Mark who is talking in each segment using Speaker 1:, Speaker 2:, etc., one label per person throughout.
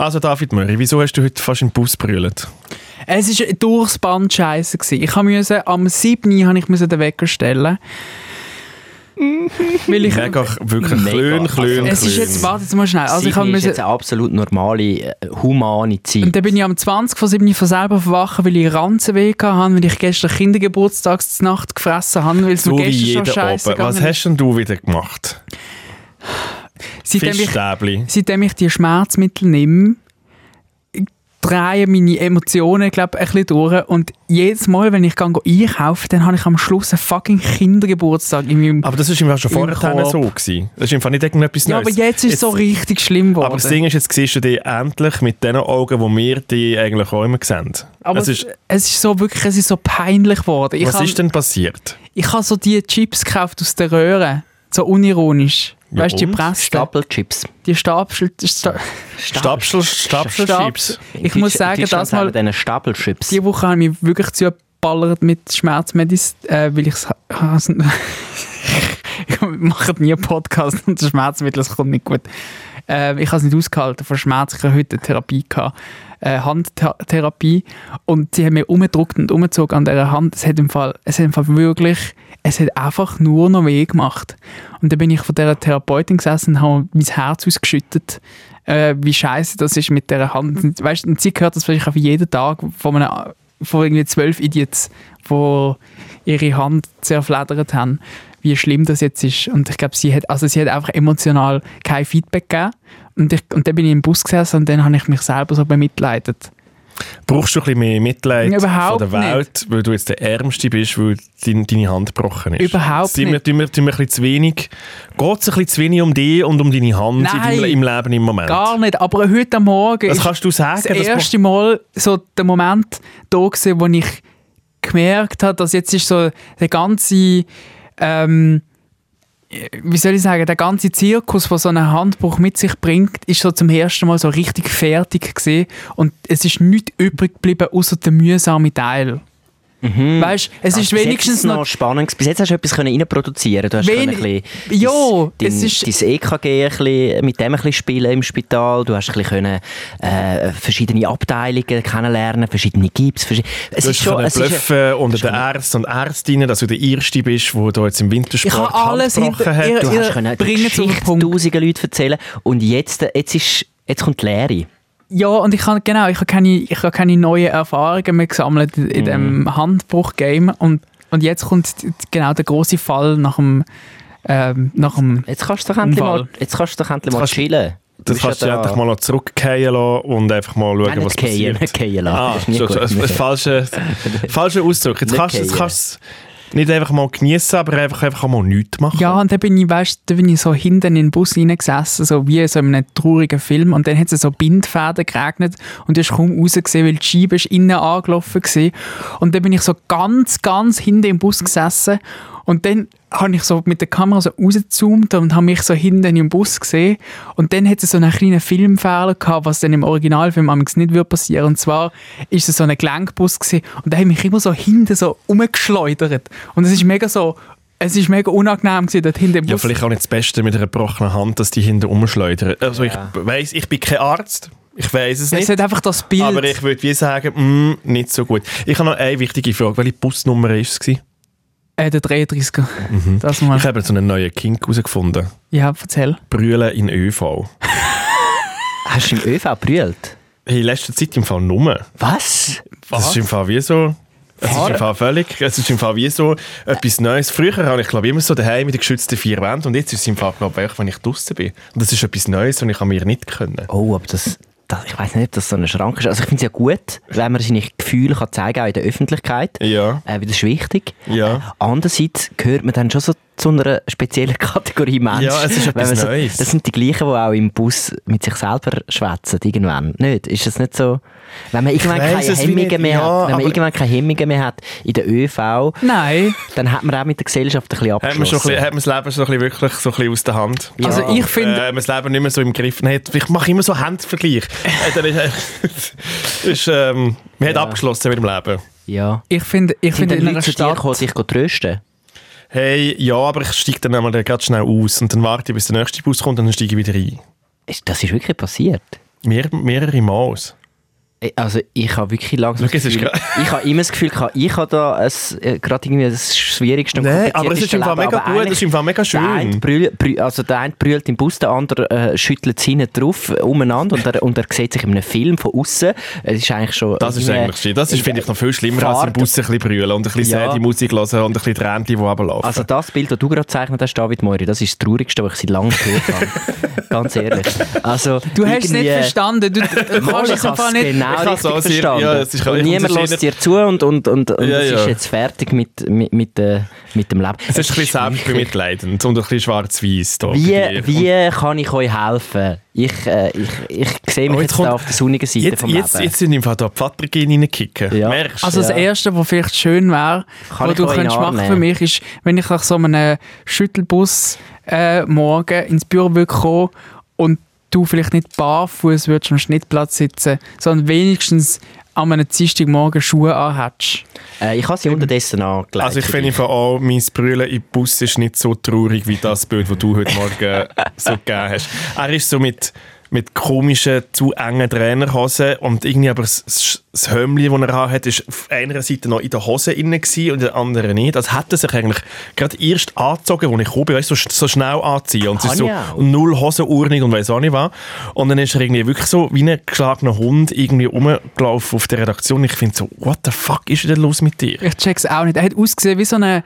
Speaker 1: Also David Murray, wieso hast du heute fast im Bus brüllt?
Speaker 2: Es war durchs Band scheiße. Ich musste, am 7. habe ich den Wecker stellen. Weil ich,
Speaker 1: Mega, wirklich klön, klön,
Speaker 2: es ist jetzt, warte jetzt mal schnell. Also ich
Speaker 3: ist jetzt eine absolut normale, äh, humane Zeit.
Speaker 2: und dann bin ich am 20 von 7 von selber verwachen, weil ich Ranzenweh hatte, weil ich gestern Kindergeburtstagsnacht gefressen habe, weil es
Speaker 1: so
Speaker 2: mir
Speaker 1: wie
Speaker 2: gestern
Speaker 1: jeder
Speaker 2: schon scheiße.
Speaker 1: Was hast denn du wieder gemacht?
Speaker 2: Seitdem ich, seitdem ich die Schmerzmittel nehme, drehen meine Emotionen glaub, ein bisschen durch. Und jedes Mal, wenn ich gehe einkaufen, dann habe ich am Schluss einen fucking Kindergeburtstag in meinem...
Speaker 1: Aber das war im schon vorher so. Gewesen. Das ist Fall nicht irgendetwas
Speaker 2: ja,
Speaker 1: Neues.
Speaker 2: aber jetzt ist es so richtig schlimm geworden.
Speaker 1: Aber das Ding ist, jetzt siehst du dich endlich mit den Augen, die wir die eigentlich auch immer sehen.
Speaker 2: Aber
Speaker 1: es ist,
Speaker 2: es ist so wirklich, es ist so peinlich geworden. Ich
Speaker 1: was
Speaker 2: habe
Speaker 1: ist denn passiert?
Speaker 2: ich habe so die Chips gekauft aus der Röhre, so unironisch.
Speaker 1: Ja,
Speaker 2: weißt du, die
Speaker 1: und?
Speaker 2: Presten,
Speaker 3: Stapelchips.
Speaker 2: die Stapel... Sta
Speaker 1: Stapsel, Stapsel-Chips.
Speaker 2: Ich muss sagen, das mal,
Speaker 3: Diesen Stapelchips.
Speaker 2: diese Woche habe ich mich wirklich zugeballert mit Schmerzmedis, äh, weil ich es... ich mache nie einen Podcast unter Schmerzmittel, das kommt nicht gut. Äh, ich habe es nicht ausgehalten vor Schmerz. Ich habe heute eine Therapie gehabt, äh, Handtherapie und sie haben mir umgedruckt und umgezogen an dieser Hand. Es hat im Fall, es hat im Fall wirklich, es hat einfach nur noch weh gemacht. Und dann bin ich von dieser Therapeutin gesessen und habe mein Herz ausgeschüttet, äh, wie scheiße das ist mit dieser Hand. Weißt, und sie hört das vielleicht auch jeden Tag von, einem, von irgendwie zwölf Idiots, die ihre Hand zerfledert haben, wie schlimm das jetzt ist. Und ich glaube, sie hat, also sie hat einfach emotional kein Feedback gegeben. Und, ich, und dann bin ich im Bus gesessen und dann habe ich mich selber so bemitleidet.
Speaker 1: Brauchst du ein bisschen mehr Mitleid
Speaker 2: überhaupt
Speaker 1: von der Welt, weil du jetzt der Ärmste bist, weil dein, deine Hand gebrochen ist?
Speaker 2: Überhaupt
Speaker 1: Sind wir,
Speaker 2: nicht.
Speaker 1: tun wir, tun wir ein bisschen zu wenig, geht es ein bisschen zu wenig um dich und um deine Hand in
Speaker 2: Nein.
Speaker 1: deinem, im Leben im Moment?
Speaker 2: Gar nicht, aber heute Morgen
Speaker 1: Das kannst du sagen.
Speaker 2: das
Speaker 1: das
Speaker 2: erste Mal so der Moment da gewesen, wo ich gemerkt habe, dass jetzt ist so der ganze ähm, wie soll ich sagen, der ganze Zirkus, was so ein Handbruch mit sich bringt, ist so zum ersten Mal so richtig fertig gesehen und es ist nichts übrig geblieben außer der mühsame Teil. Weißt, es
Speaker 3: Also
Speaker 2: ist wenigstens
Speaker 3: es
Speaker 2: noch
Speaker 3: spannend. Bis jetzt hast du etwas können reinproduzieren. Du hast
Speaker 2: Wen-
Speaker 3: können ein bisschen
Speaker 2: Ja,
Speaker 3: dein,
Speaker 2: es ist-
Speaker 3: dein EKG ein bisschen, mit dem ein bisschen spielen im Spital. Du hast ein bisschen können, äh, verschiedene Abteilungen kennenlernen, verschiedene Gips. Verschi es
Speaker 1: Du
Speaker 3: ist
Speaker 1: hast
Speaker 3: schon, es ist,
Speaker 1: unter den Ärzten und Ärztinnen, dass du der Erste bist, der da jetzt im Wintersport
Speaker 2: Ich habe alles hinter-
Speaker 1: hat.
Speaker 2: ihr-
Speaker 3: du
Speaker 2: ihr
Speaker 3: hast können Geschichte tausenden Leuten erzählen. Und jetzt, jetzt, ist, jetzt kommt die Lehre.
Speaker 2: Ja, und ich habe genau, ich habe keine, ich habe keine neuen Erfahrungen mehr gesammelt in, in dem Handbruch-Game und, und jetzt kommt genau der große Fall nach dem, ähm, nach dem
Speaker 3: Jetzt kannst du doch endlich mal, jetzt kannst du doch endlich mal chillen. Du
Speaker 1: Das
Speaker 3: bist
Speaker 1: kannst du
Speaker 3: ja
Speaker 1: endlich mal noch zurückgehen lassen und einfach mal schauen,
Speaker 3: Nein,
Speaker 1: was
Speaker 3: gehen,
Speaker 1: passiert.
Speaker 3: lassen.
Speaker 1: Ah, schon, ein falscher, falscher Ausdruck. Jetzt kannst du jetzt
Speaker 3: gehen.
Speaker 1: kannst du es nicht einfach mal genießen, aber einfach, einfach mal nichts machen.
Speaker 2: Ja, und dann bin ich, weißt, dann bin ich so hinten in den Bus reingesessen, so wie in so einem traurigen Film. Und dann hat es so Bindfäden geregnet und du hast kaum rausgesehen, weil die Scheibe ist innen angelaufen war. Und dann bin ich so ganz, ganz hinten im Bus gesessen. Und dann habe ich so mit der Kamera so rausgezoomt und habe mich so hinten im Bus gesehen. Und dann hat es so einen kleinen Filmfehler gehabt, was dann im Originalfilm amigs nicht würde passieren. Und zwar ist es so ein Gelenkbus gewesen, und der hat mich immer so hinten so umgeschleudert. Und es ist mega so, es ist mega unangenehm gewesen, dort hinten im
Speaker 1: Ja,
Speaker 2: Bus.
Speaker 1: vielleicht auch nicht das Beste mit einer gebrochenen Hand, dass die hinten umschleudern. Also ich weiss, ich bin kein Arzt, ich weiß es
Speaker 2: es
Speaker 1: nicht.
Speaker 2: hat einfach das Bild.
Speaker 1: Aber ich würde wie sagen, mm, nicht so gut. Ich habe noch eine wichtige Frage. Welche Busnummer war es?
Speaker 2: Äh, der 33er. Das mal.
Speaker 1: Ich habe jetzt so einen neuen Kink herausgefunden.
Speaker 2: Ja, erzähl.
Speaker 1: Brüllen in ÖV.
Speaker 3: Hast du im ÖV brüllt?
Speaker 1: Hey, in letzter Zeit im Fall Nummer.
Speaker 3: Was?
Speaker 1: Das ist im Fall wie so. Es ist im Fall völlig, es ist im Fall wie so etwas Neues. Früher habe ich glaube immer so daheim mit den geschützten vier Wänden und jetzt ist es im Fall glaube ich, wenn ich draußen bin. Und das ist etwas Neues und ich habe mir nicht können.
Speaker 3: Oh, aber das, das ich weiß nicht, ob das so ein Schrank ist. Also ich finde es ja gut, wenn man seine Gefühle kann zeigen auch in der Öffentlichkeit.
Speaker 1: Ja.
Speaker 3: Äh, weil das ist wichtig.
Speaker 1: Ja.
Speaker 3: Andererseits gehört man dann schon so zu einer speziellen Kategorie Mensch.
Speaker 1: Ja, es ist etwas
Speaker 3: so,
Speaker 1: Neues.
Speaker 3: Das sind die gleichen, die auch im Bus mit sich selber schwätzen irgendwann. Nicht? Ist das nicht so? Wenn man irgendwann keine Hemmungen mehr
Speaker 1: Ja,
Speaker 3: hat, wenn man irgendwann keine Hemmungen mehr hat in der ÖV,
Speaker 2: Nein.
Speaker 3: dann hat man auch mit der Gesellschaft ein bisschen
Speaker 1: Hat man, schon ein
Speaker 3: abgeschlossen.
Speaker 1: bisschen, hat man das Leben so ein bisschen wirklich so ein bisschen aus der Hand?
Speaker 2: Also ich finde-
Speaker 1: Äh, man das Leben nicht mehr so im Griff hat. Ich mache immer so Handvergleich. äh, dann ist, ist, ähm, man hat abgeschlossen mit dem Leben.
Speaker 3: ja.
Speaker 2: Ich finde, ich
Speaker 3: Sind
Speaker 2: finde in einer
Speaker 3: Leute zu dir
Speaker 2: Stadt...
Speaker 3: gekommen, sich trösten?
Speaker 1: Hey, ja, aber ich steige dann einmal gerade schnell aus und dann warte ich, bis der nächste Bus kommt und dann steige ich wieder ein.
Speaker 3: Das ist wirklich passiert.
Speaker 1: Mehr, mehrere Maus.
Speaker 3: Also ich habe wirklich langsam
Speaker 1: ist
Speaker 3: Gefühl, ich habe immer das Gefühl, gehabt, ich habe da ein- äh, gerade irgendwie das schwierigste und
Speaker 1: Nein, aber es ist im Fall mega
Speaker 3: Aber
Speaker 1: gut, es ist im Fall mega
Speaker 3: Der eine,
Speaker 1: schön.
Speaker 3: brüll, brüll, also der eine brüllt im Bus, der andere äh, schüttelt es hinten drauf äh, umeinander und er, und er sieht sich in einem Film von außen. Es ist eigentlich schon...
Speaker 1: Das ist eigentlich schön. Das ist, finde ich, noch viel schlimmer, als im
Speaker 3: Fahrt-
Speaker 1: Bus ein bisschen brüllen und ein bisschen
Speaker 3: Ja.
Speaker 1: sad Musik hören und ein bisschen Tränen, die runterlaufen.
Speaker 3: Also das Bild, das du gerade gezeichnet hast, David Moiri, das ist das Traurigste, was ich seit langem gehört habe. Ganz ehrlich. Also,
Speaker 2: Du hast es nicht verstanden. Du, du kannst es einfach nicht...
Speaker 3: genau
Speaker 1: Ich habe
Speaker 3: richtig
Speaker 1: so sehr-
Speaker 3: verstanden.
Speaker 1: ja, es ist-
Speaker 3: und
Speaker 1: ich
Speaker 3: niemand lässt dir zu und, und, und, und
Speaker 1: Ja,
Speaker 3: es
Speaker 1: ja.
Speaker 3: ist jetzt fertig mit, mit, mit, äh, mit dem Leben.
Speaker 1: es ist ein bisschen selbstbemitleidend und ein bisschen schwarz-weiß.
Speaker 3: Wie, wie kann ich euch helfen? Ich, äh, ich, ich sehe mich
Speaker 1: Oh,
Speaker 3: jetzt,
Speaker 1: jetzt kommt-
Speaker 3: da auf der sonnigen Seite
Speaker 1: Jetzt,
Speaker 3: vom
Speaker 1: jetzt,
Speaker 3: Leben.
Speaker 1: jetzt sind im Fall da die Vatergene reinkicken.
Speaker 3: Ja.
Speaker 1: Merkst?
Speaker 2: Also das. Erste, was vielleicht schön wäre, was du könntest machen für mich, ist, wenn ich nach so einem Schüttelbus äh, morgen ins Büro würde kommen und du vielleicht nicht barfuß würdest am Schnittplatz sitzen, sondern wenigstens an einem Dienstagmorgen Schuhe anhättest.
Speaker 3: Äh, ich habe sie unterdessen angelegt.
Speaker 1: Also ich finde auch, mein Brüllen im Bus ist nicht so traurig wie das Bild, das du heute Morgen so gegeben hast. Er ist so mit, mit komischen, zu engen Trainerhosen und irgendwie aber das, das das Hömmli, das er hat, ist auf einer Seite noch in der Hose innen gewesen und in der anderen nicht. Das hat er sich eigentlich gerade erst angezogen, als ich gekommen bin, weißt, du, so, so schnell anziehen und es ist so null Hosenurnig und weiss auch nicht was. Und dann ist er irgendwie wirklich so wie ein geschlagener Hund irgendwie rumgelaufen auf der Redaktion. Ich finde so, what the fuck ist denn los mit dir?
Speaker 2: Ich check's auch nicht. Er hat ausgesehen wie so eine,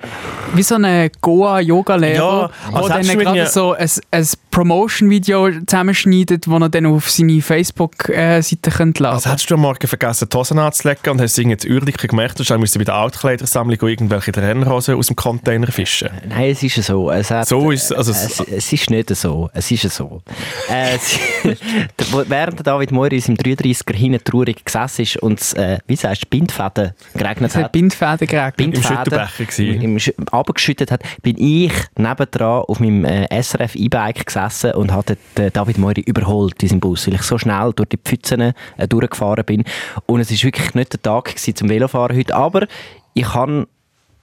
Speaker 2: wie so eine Goa-Yoga-Lehrer,
Speaker 1: Ja,
Speaker 2: der
Speaker 1: hättest
Speaker 2: dann gerade so ein, ein Promotion-Video zusammenschneidet, das er dann auf seine Facebook-Seite könnte
Speaker 1: Also hättest du am Morgen vergessen, die Hosen anzulegen und hast irgendwie zu Uhrdicken gemerkt, du musst bei der Altkleidersammlung irgendwelche Trainerhosen aus dem Container fischen.
Speaker 3: Nein, es ist so. Es, hat,
Speaker 1: So ist- also
Speaker 3: es, es ist nicht so. Es ist so. äh, es, wo- während David Moiri in seinem 33er hinten traurig gesessen ist und es, äh, wie sagst du, Bindfäden geregnet
Speaker 2: Es hat
Speaker 3: hat.
Speaker 2: Bindfäden geregnet.
Speaker 3: Bindfäden
Speaker 1: Schüttelbecher gewesen.
Speaker 3: im Sch- abgeschüttet hat, bin ich nebendran auf meinem äh, SRF E-Bike gesessen und hatte den David Moiri überholt in seinem Bus, weil ich so schnell durch die Pfützen äh, durchgefahren bin. Und es ist wirklich nicht der Tag gewesen zum Velofahren heute, aber ich kann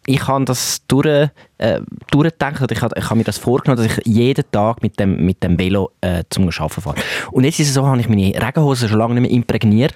Speaker 3: ich habe das durch, äh, durchgedacht und ich habe ich hab mir das vorgenommen, dass ich jeden Tag mit dem, mit dem Velo äh, zum Arbeiten fahre. Und jetzt ist es so, habe ich meine Regenhosen schon lange nicht mehr imprägniert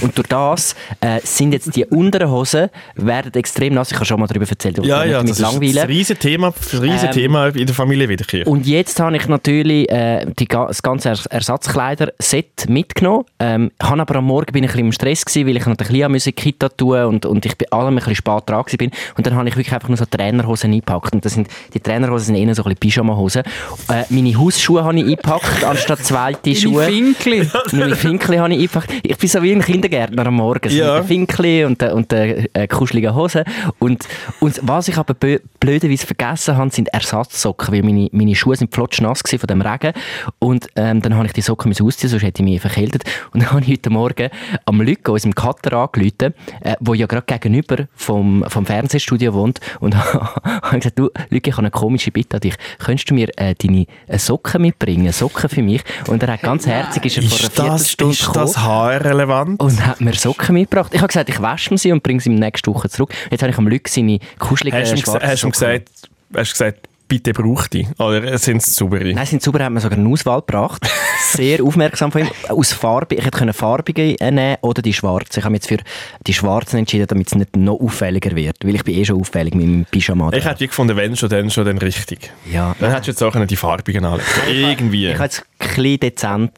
Speaker 3: und durch das äh, sind jetzt die unteren Hosen werden extrem nass. Ich habe schon mal darüber erzählt,
Speaker 1: Ja, ja, das ist ein riesiges Thema, riesen
Speaker 3: Ähm,
Speaker 1: Thema in der Familie Wiederkehr.
Speaker 3: Und jetzt habe ich natürlich äh, die, das ganze Ers Ersatzkleider-Set mitgenommen. Ähm, habe aber am Morgen bin ich ein bisschen im Stress gewesen, weil ich noch ein bisschen an Kita tun und, und ich bei allem ein bisschen spät dran bin. Und dann habe ich wirklich einfach nur so Trainerhosen eingepackt. Und das sind, die Trainerhosen sind eher so ein bisschen Pyjama-Hosen. Äh, meine Hausschuhe habe ich eingepackt, anstatt zweite Schuhe.
Speaker 2: Finkli.
Speaker 3: Meine Finkli habe ich eingepackt. Ich bin so wie ein Kindergärtner am Morgen. So
Speaker 1: Ja.
Speaker 3: Mit den Finkli und den, und äh, kuscheligen Hosen. Und, und was ich aber blöderweise vergessen habe, sind Ersatzsocken, weil meine, meine Schuhe sind flotschnass von dem Regen. Und ähm, dann habe ich die Socken müssen ausziehen, sonst hätte ich mich verkältet. Und dann habe ich heute Morgen am Lücke, unserem Cutter, angerufen, äh, wo ja gerade gegenüber vom, vom Fernsehstudio wohnt. Und habe gesagt, du, Lücke, ich habe eine komische Bitte an dich. Könntest du mir äh, deine äh, Socken mitbringen? Socken für mich? Und er hat ganz herzig, ist er vor einer
Speaker 1: ist das,
Speaker 3: Viertelstunde
Speaker 1: ist das haarrelevant?
Speaker 3: und hat mir Socken mitgebracht. Ich habe gesagt, ich wasche sie und bringe sie nächste Woche zurück. Jetzt habe ich am Lück seine kuscheligen
Speaker 1: Hast
Speaker 3: schwarzen
Speaker 1: hast du ihm gesagt, hast gesagt, bitte brauch die? Oder sind es saubere?
Speaker 3: Nein, sind super, hat mir sogar eine Auswahl gebracht. Sehr aufmerksam von ihm. Aus Farbe, ich hätte farbige äh, nehmen oder die schwarze. Ich habe mich jetzt für die schwarzen entschieden, damit es nicht noch auffälliger wird. Weil ich bin eh schon auffällig mit meinem Pyjama.
Speaker 1: Ich hätte gefunden, wenn schon, dann schon, dann richtig.
Speaker 3: ja.
Speaker 1: Dann hättest du jetzt auch die farbigen anlegen Irgendwie.
Speaker 3: Ich habe jetzt ein bisschen dezent...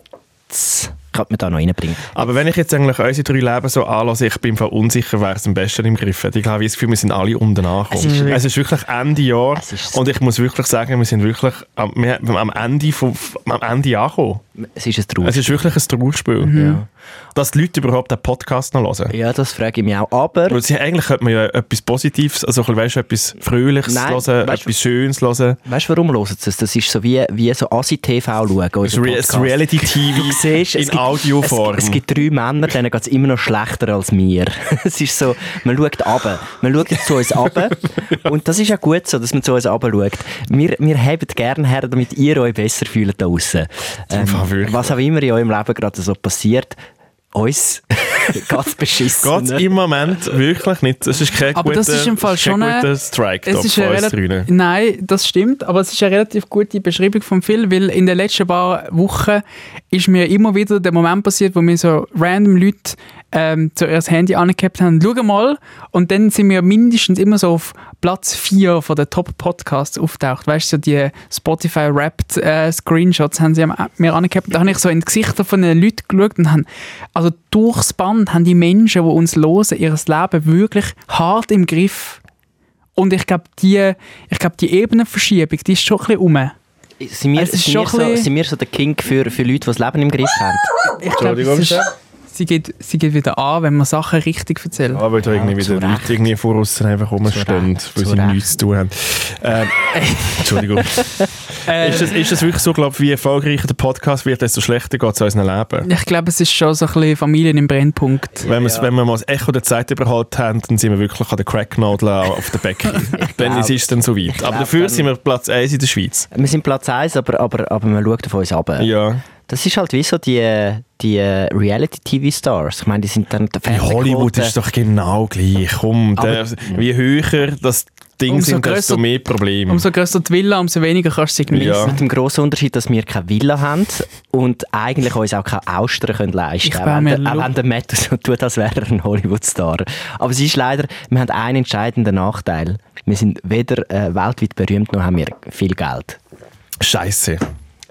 Speaker 3: Könnte man da noch reinbringen.
Speaker 1: Aber wenn ich jetzt eigentlich unsere drei Leben so anlasse, ich bin mir unsicher, wer es am besten im Griff hat. Ich habe das Gefühl, wir sind alle unten angekommen.
Speaker 3: Es ist wirklich-
Speaker 1: es ist wirklich Ende Jahr und ich muss wirklich sagen, wir sind wirklich am, wir, am, Ende, von, am Ende angekommen.
Speaker 3: Es ist ein Trauer.
Speaker 1: Es ist wirklich ein Trauerspiel.
Speaker 3: Ja.
Speaker 1: Dass die Leute überhaupt den Podcast noch hören.
Speaker 3: ja, das frage ich mich auch. Aber...
Speaker 1: Weil sie, eigentlich könnte man ja etwas Positives, also weißt, etwas Fröhliches
Speaker 3: Nein,
Speaker 1: hören,
Speaker 3: weißt
Speaker 1: etwas Schönes hören.
Speaker 3: Weißt du, warum hören sie es? Das ist so wie, wie so Asi-TV schauen.
Speaker 1: Re
Speaker 3: Podcast.
Speaker 1: Reality-TV in
Speaker 3: es gibt,
Speaker 1: Audioform.
Speaker 3: Es, es gibt drei Männer, denen geht es immer noch schlechter als mir. es ist so, man schaut runter. Man schaut zu uns runter. Und das ist ja gut so, dass man zu uns runter schaut. Wir, wir haben gerne her, damit ihr euch besser fühlt da draussen. Ähm, was auch immer in eurem Leben gerade so passiert, uns Geht's beschissen.
Speaker 1: Geht's im Moment wirklich nicht. Das ist kein
Speaker 2: Aber
Speaker 1: guter,
Speaker 2: das ist im Fall
Speaker 1: das ist kein
Speaker 2: schon
Speaker 1: guter Strike
Speaker 2: Es ist
Speaker 1: drinnen.
Speaker 2: nein, das stimmt, aber es ist eine relativ gute Beschreibung vom Phil, weil in den letzten paar Wochen ist mir immer wieder der Moment passiert, wo mir so random Leute ähm, zuerst das Handy angehabt haben, schau mal, und dann sind wir mindestens immer so auf Platz 4 von den Top-Podcasts auftaucht. Weißt du, so die Spotify-Wrapped äh, Screenshots haben sie mir angehabt. Da habe ich so in die Gesichter von den Leuten geschaut und haben, also durchs Band haben die Menschen, die uns hören, ihr Leben wirklich hart im Griff. Und ich glaube, die, ich glaub, die Ebenenverschiebung, die ist schon ein bisschen rum.
Speaker 3: Sind wir,
Speaker 2: ist
Speaker 3: sind, wir so,
Speaker 2: bisschen-
Speaker 3: sind wir so der King für, für Leute, die das Leben im Griff haben?
Speaker 2: Ich glaube,
Speaker 1: Entschuldigung, Chef.
Speaker 2: Sie, geht, sie geht wieder an, wenn man Sachen richtig erzählt.
Speaker 1: Aber da irgendwie
Speaker 3: zu
Speaker 1: wieder
Speaker 3: Recht.
Speaker 1: Leute irgendwie vor uns einfach rumstehen,
Speaker 3: Recht,
Speaker 1: weil
Speaker 3: zu
Speaker 1: sie
Speaker 3: Recht.
Speaker 1: nichts zu tun haben. Ähm, Entschuldigung.
Speaker 2: Äh,
Speaker 1: ist, das, ist das wirklich so, glaub, wie erfolgreicher der Podcast wird, desto schlechter geht es unserem Leben?
Speaker 2: ich glaube, es ist schon so ein bisschen Familien im Brennpunkt.
Speaker 1: Wenn, wir's- wenn wir mal das Echo der Zeit überholt haben, dann sind wir wirklich an der Cracknadel auf der Becke. dann ist es dann so weit. Aber
Speaker 3: glaub,
Speaker 1: dafür sind wir Platz 1 in der Schweiz.
Speaker 3: Wir sind Platz 1, aber, aber, aber man schaut auf uns ab.
Speaker 1: Ja.
Speaker 3: Das ist halt wie so die, die Reality-TV-Stars. Ich meine, die sind dann...
Speaker 1: In Hollywood ist es doch genau gleich. Komm, der, wie höher das Ding
Speaker 2: Umso
Speaker 1: sind, desto
Speaker 2: grösser-
Speaker 1: mehr Probleme.
Speaker 2: Umso grösser die Villa, umso weniger kannst du sie genießen.
Speaker 1: Ja.
Speaker 3: Mit dem grossen Unterschied, dass wir keine Villa haben und eigentlich uns auch keine Austern können leisten können. Auch,
Speaker 2: mir
Speaker 3: wenn der- auch wenn der Matt so tut, als wäre er ein Hollywood-Star. Aber es ist leider, wir haben einen entscheidenden Nachteil. Wir sind weder äh, weltweit berühmt, noch haben wir viel Geld.
Speaker 1: Scheiße.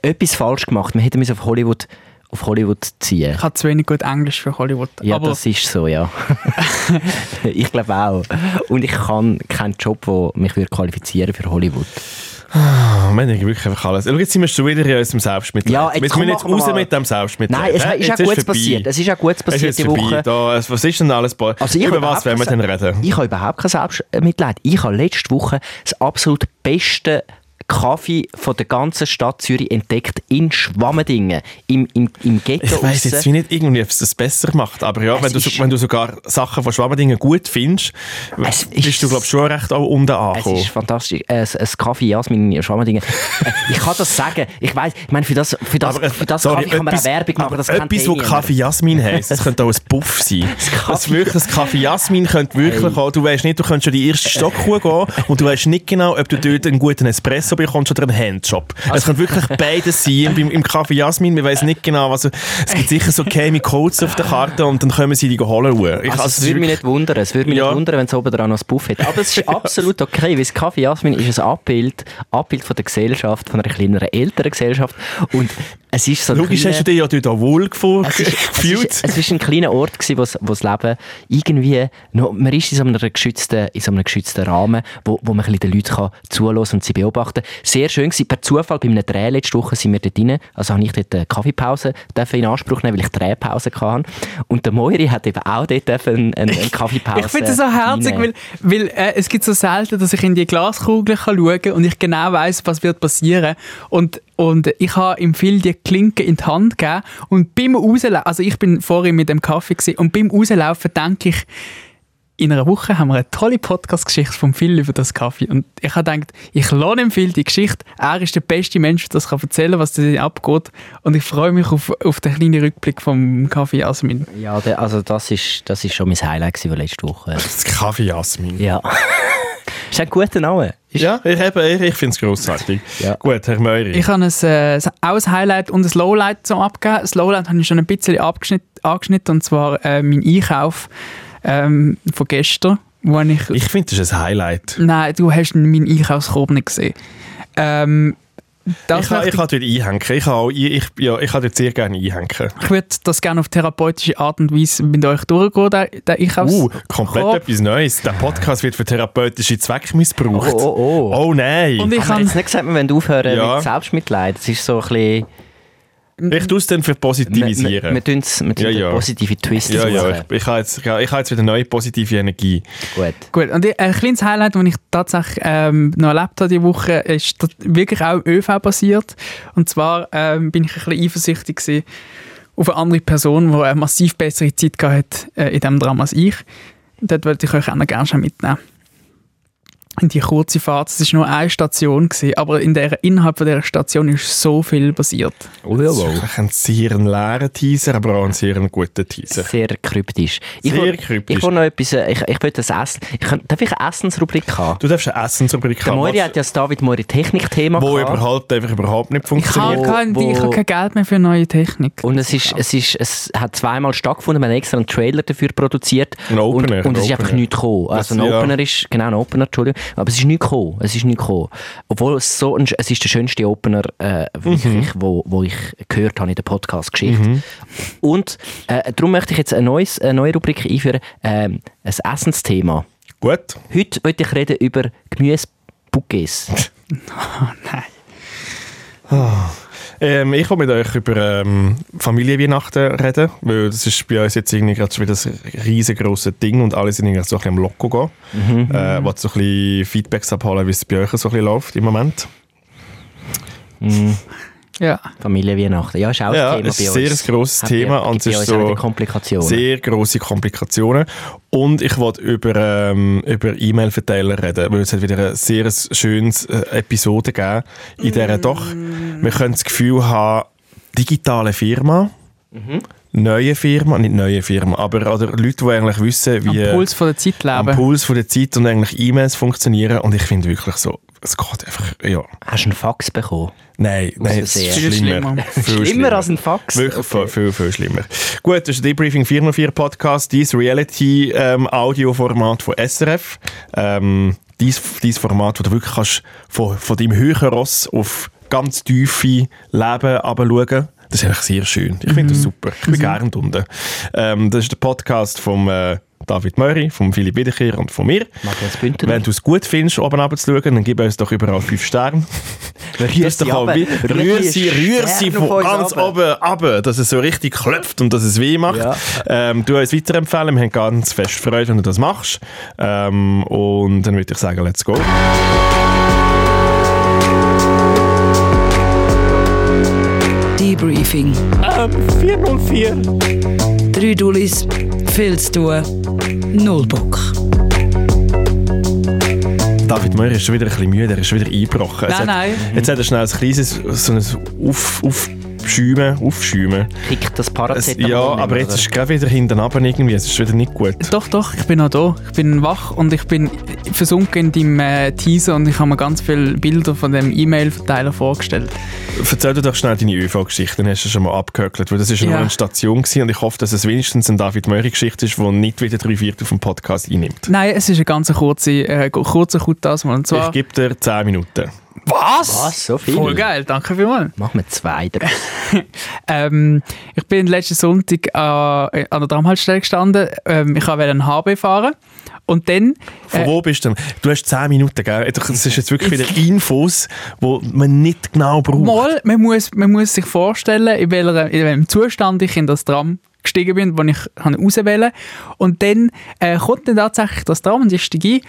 Speaker 3: Etwas falsch gemacht. Wir hätten uns auf Hollywood, auf Hollywood ziehen.
Speaker 2: Ich habe zu wenig gut Englisch für Hollywood.
Speaker 3: Ja,
Speaker 2: aber
Speaker 3: das ist so, ja. ich glaube auch. Und ich kann keinen Job, der mich würde qualifizieren für Hollywood.
Speaker 1: Oh, wir haben wirklich einfach alles. Schau, jetzt sind wir schon wieder in unserem Selbstmitleid.
Speaker 3: Ja, jetzt
Speaker 1: wir
Speaker 3: komm,
Speaker 1: müssen jetzt raus mit dem Selbstmitleid.
Speaker 3: Nein, es
Speaker 1: Hä?
Speaker 3: ist auch Gutes
Speaker 1: vorbei.
Speaker 3: passiert. Es ist auch Gutes
Speaker 1: Es ist
Speaker 3: passiert
Speaker 1: jetzt
Speaker 3: die
Speaker 1: vorbei.
Speaker 3: Woche.
Speaker 1: Da, was ist denn alles?
Speaker 3: Also ich
Speaker 1: Über
Speaker 3: habe
Speaker 1: was wollen wir
Speaker 3: überhaupt
Speaker 1: denn reden?
Speaker 3: Ich habe überhaupt kein Selbstmitleid. Ich habe letzte Woche das absolut beste Kaffee von der ganzen Stadt Zürich entdeckt in Schwammendingen, im, im, im Ghetto.
Speaker 1: Ich weiß jetzt wie nicht irgendwie, ob es das besser macht, aber ja,
Speaker 3: Es
Speaker 1: wenn du, so, wenn du sogar Sachen von Schwammendingen gut findest,
Speaker 3: Es
Speaker 1: bist
Speaker 3: ist-
Speaker 1: du glaube schon recht auch unten
Speaker 3: Es
Speaker 1: angekommen.
Speaker 3: ist fantastisch. Ein, ein Kaffee Jasmin in Schwammendingen. Äh, ich kann das sagen. Ich weiß, ich meine, für das, für das,
Speaker 1: Aber, äh,
Speaker 3: für das
Speaker 1: sorry,
Speaker 3: Kaffee kann man
Speaker 1: etwas-
Speaker 3: Werbung machen. Das
Speaker 1: etwas, wo. Kaffee Jasmin heisst, das könnte auch ein Puff sein. Das,
Speaker 3: Kaffee-
Speaker 1: wirklich, das Kaffee Jasmin könnte wirklich auch, du weißt nicht, du könntest schon die erste Stockkuh gehen und du weißt nicht genau, ob du dort einen guten Espresso bekommst oder einen Handjob.
Speaker 3: Also
Speaker 1: es könnte wirklich beides sein. Im, Im Kaffee Jasmin, wir wissen nicht genau, was, es gibt sicher so geheime Codes auf der Karte und dann können sie die holen. Ich,
Speaker 3: Also, es
Speaker 1: ist
Speaker 3: würde mich nicht wundern. Es würde mich
Speaker 1: Ja.
Speaker 3: nicht wundern, wenn es oben dran noch ein Buff hätte. Aber es ist absolut okay, weil das Kaffee Jasmin ist ein Abbild, Abbild von der Gesellschaft, von einer kleineren, älteren Gesellschaft. Und es ist so
Speaker 1: Logisch
Speaker 3: kleiner-
Speaker 1: hast du dich ja dort auch wohl gefühlt.
Speaker 3: es es, es ist ein kleiner Ort, gewesen, wo's, wo's Leben irgendwie, noch, man ist in so einem geschützten, in so einem geschützten Rahmen, wo, wo man ein bisschen den Leuten kann zuhören und sie beobachten Sehr schön gewesen. Per Zufall, bei einem Dreh letzte Woche sind wir dort rein, also habe ich dort eine Kaffeepause in Anspruch nehmen, weil ich Drehpause hatte. Und der Moiri hat eben auch dort dürfen eine, eine Kaffeepause
Speaker 2: Ich finde es so herzig, weil, weil äh, es gibt so selten, dass ich in die Glaskugel kann schauen kann und ich genau weiß, was wird passieren. Und, und ich habe ihm viel die Klinke in die Hand gegeben und beim Rauslaufen, also ich bin vorhin mit dem Kaffee gewesen, und beim Rauslaufen denke ich, in einer Woche haben wir eine tolle Podcast-Geschichte von Phil über das Kaffee. Und ich habe gedacht, ich lohne ihm viel die Geschichte. Er ist der beste Mensch, der das kann erzählen was da abgeht. Und ich freue mich auf, auf den kleinen Rückblick vom Kaffee Jasmin.
Speaker 3: Ja, der, also das ist, das ist schon mein Highlight von letzte Woche.
Speaker 1: Das Kaffee Jasmin.
Speaker 3: Ja. ist ein guter Name. Ist,
Speaker 1: Ja, ich, ich, ich finde es grossartig.
Speaker 3: Ja.
Speaker 1: Gut, Herr Meury.
Speaker 2: Ich habe ein, äh, auch ein Highlight und ein Lowlight so abgegeben. Das Lowlight habe ich schon ein bisschen abgeschnitten, angeschnitten, und zwar äh, mein Einkauf ähm, von gestern, wo ich...
Speaker 1: Ich finde, das ist ein Highlight.
Speaker 2: Nein, du hast meinen Einkaufskorb nicht gesehen. Ähm, das
Speaker 1: Ich kann, ich kann dort einhängen. Ich kann, auch, ich, ich, ja, ich kann dort sehr gerne einhängen.
Speaker 2: ich würde das gerne auf therapeutische Art und Weise mit euch durchgehen, der, der Einkaufs...
Speaker 1: Uh, komplett
Speaker 2: Korb.
Speaker 1: etwas Neues. Der Podcast wird für therapeutische Zwecke missbraucht.
Speaker 3: Oh, oh, oh.
Speaker 1: Oh nein.
Speaker 2: Und ich kann...
Speaker 3: jetzt nicht gesagt, wir wollen aufhören
Speaker 1: Ja.
Speaker 3: mit Selbstmitleid. Das ist so ein bisschen...
Speaker 1: ich tue es dann für
Speaker 3: Wir, wir, tun es mit
Speaker 1: Ja,
Speaker 3: ja,
Speaker 1: ja.
Speaker 3: positive Twist
Speaker 1: ja, ja, ich, ich, habe jetzt, ich habe jetzt wieder neue positive Energie.
Speaker 3: Gut.
Speaker 2: Gut, und ein kleines Highlight, das ich tatsächlich ähm, noch erlebt habe diese Woche, ist das wirklich auch ÖV basiert. Und zwar ähm, bin ich ein bisschen eifersüchtig gewesen auf eine andere Person, die eine massiv bessere Zeit gehabt hat äh, in diesem Drama als ich. Und dort wollte ich euch auch noch gerne schon mitnehmen. In die kurze Fahrt. Es war nur eine Station, gewesen, aber in der, innerhalb von dieser Station ist so viel passiert.
Speaker 3: Oh,
Speaker 1: Das ist ein sehr leeren Teaser, aber auch ein sehr guten Teaser.
Speaker 3: Sehr kryptisch. Ich
Speaker 1: Sehr
Speaker 3: will,
Speaker 1: kryptisch.
Speaker 3: Ich will noch etwas, äh, ich, ich will das Essen. Ich, kann- darf ich eine Essensrubrik haben?
Speaker 1: Du darfst eine Essensrubrik haben,
Speaker 3: Moiri hat ja das David Moiri Technik-Thema
Speaker 1: wo
Speaker 3: gehabt.
Speaker 1: überhaupt einfach überhaupt nicht
Speaker 2: Ich
Speaker 1: funktioniert.
Speaker 2: habe kein,
Speaker 3: wo-
Speaker 2: ich habe kein Geld mehr für neue Technik.
Speaker 3: Und es, ist, es, ist, es hat zweimal stattgefunden, wir haben extra einen Trailer dafür produziert.
Speaker 1: Ein Opener,
Speaker 3: Und, und es ist einfach
Speaker 1: Opener.
Speaker 3: nichts gekommen. Also ein
Speaker 1: Das- ja.
Speaker 3: Opener ist, genau ein Opener, Entschuldigung. Aber es ist nichts gekommen. Es ist nichts gekommen. Obwohl es so ein, es ist der schönste Opener, äh,
Speaker 1: Mhm.
Speaker 3: wirklich, wo, wo ich gehört habe in der Podcast-Geschichte. Und äh, darum möchte ich jetzt ein neues, eine neue Rubrik einführen, ähm, ein Essensthema.
Speaker 1: Gut.
Speaker 3: Heute möchte ich reden über Gemüsebouquets.
Speaker 1: Ähm, ich will mit euch über ähm, Familienweihnachten reden, weil das ist bei uns jetzt irgendwie gerade wieder ein riesengroßes Ding und alle sind irgendwie so ein bisschen am Loco gehen. Äh, wollt so ein bisschen Feedbacks abholen, wie es bei euch so ein bisschen läuft im Moment.
Speaker 2: Ja.
Speaker 3: Familienweihnachten. Ja, ist auch
Speaker 1: Ja,
Speaker 3: ein Thema
Speaker 1: es
Speaker 3: bei
Speaker 1: ist
Speaker 3: uns.
Speaker 1: ein sehr grosses
Speaker 3: Hat
Speaker 1: Thema
Speaker 3: bei-
Speaker 1: und es ist so
Speaker 3: Komplikationen.
Speaker 1: Sehr grosse Komplikationen. Und ich wollte über, ähm, über E-Mail-Verteiler reden, weil es hat wieder ein sehr schönes äh, Episode gegeben, in der doch, wir können das Gefühl haben, digitale Firma, neue Firma, nicht neue Firma, aber oder Leute, die eigentlich wissen, wie
Speaker 2: Am Puls von der Zeit
Speaker 1: am
Speaker 2: leben.
Speaker 1: Puls von der Zeit und eigentlich E-Mails funktionieren und ich finde wirklich so, es geht einfach, ja,
Speaker 3: Hast du einen Fax bekommen?
Speaker 1: nein, nein, es ist schlimmer.
Speaker 2: schlimmer.
Speaker 1: Viel
Speaker 3: Schlimmer als ein Fax?
Speaker 1: Wirklich
Speaker 3: Okay.
Speaker 1: viel, viel, viel schlimmer. Gut, das ist der Debriefing 404 Podcast, dieses Reality-Audio-Format von SRF. Ähm, dieses, dieses Format, wo du wirklich kannst von, von deinem höheren Ross auf ganz tiefe Leben runterschauen Das ist eigentlich sehr schön. Ich finde das super. Ich bin gerne unten. Ähm, das ist der Podcast von äh, David Möri, von Philipp Wiederkehr und von mir. Wenn du es gut findest, oben runterzuschauen, dann gib uns doch überall 5 Sterne.
Speaker 3: Rühr sie
Speaker 1: Rühr sie, rühr sie von ganz oben runter, dass es so richtig klopft und dass es weh macht.
Speaker 3: Ja.
Speaker 1: Ähm, du uns weiterempfehlen, wir haben ganz fest Freude, wenn du das machst. Ähm, und dann würde ich sagen, let's go.
Speaker 4: Debriefing.
Speaker 1: 404.
Speaker 4: Drei Dullis, viel zu tun, null Bock.
Speaker 1: David Möri ist schon wieder ein bisschen müde, er ist schon wieder eingebrochen. Jetzt
Speaker 2: Nein,
Speaker 1: hat-
Speaker 2: nein.
Speaker 1: Jetzt hat er schnell ein kleines so ein Auf, Aufschäumen, Aufschäumen.
Speaker 3: Kickt das
Speaker 1: Es,
Speaker 3: Paracetamol
Speaker 1: ja, aber jetzt
Speaker 3: oder?
Speaker 1: ist es gerade wieder hinten runter irgendwie, es ist wieder nicht gut.
Speaker 2: Doch, doch, ich bin noch da. Ich bin wach und ich bin versunken in deinem äh, Teaser und ich habe mir ganz viele Bilder von dem E-Mail-Verteiler vorgestellt.
Speaker 1: Erzähl dir doch schnell deine ÖV-Geschichte, dann hast du schon mal abgehökelt, weil das ist ja nur eine Station gewesen und ich hoffe, dass es wenigstens eine David Möri-Geschichte ist, die nicht wieder drei Viertel vom Podcast einnimmt.
Speaker 2: Nein, es ist eine ganz kurze, äh, kurzer Kutas. Und
Speaker 1: Ich gebe dir 10 Minuten.
Speaker 2: Was?
Speaker 3: Was? So viel?
Speaker 2: Voll geil, danke vielmals.
Speaker 3: Machen wir zwei draus.
Speaker 2: Ähm, ich bin letzten Sonntag äh, an der Tramhaltestelle gestanden. Ähm, ich wollte einen HB fahren. Und dann...
Speaker 1: Von
Speaker 2: äh,
Speaker 1: wo bist du denn? Du hast 10 Minuten, gell? Das ist jetzt wirklich wieder Infos, die man nicht genau braucht.
Speaker 2: Mal, man muss, man muss sich vorstellen, in, welcher, in welchem Zustand ich in das Tram gestiegen bin, wo ich habe auswählen Und dann äh, kommt dann tatsächlich das Tram und ich steige ein.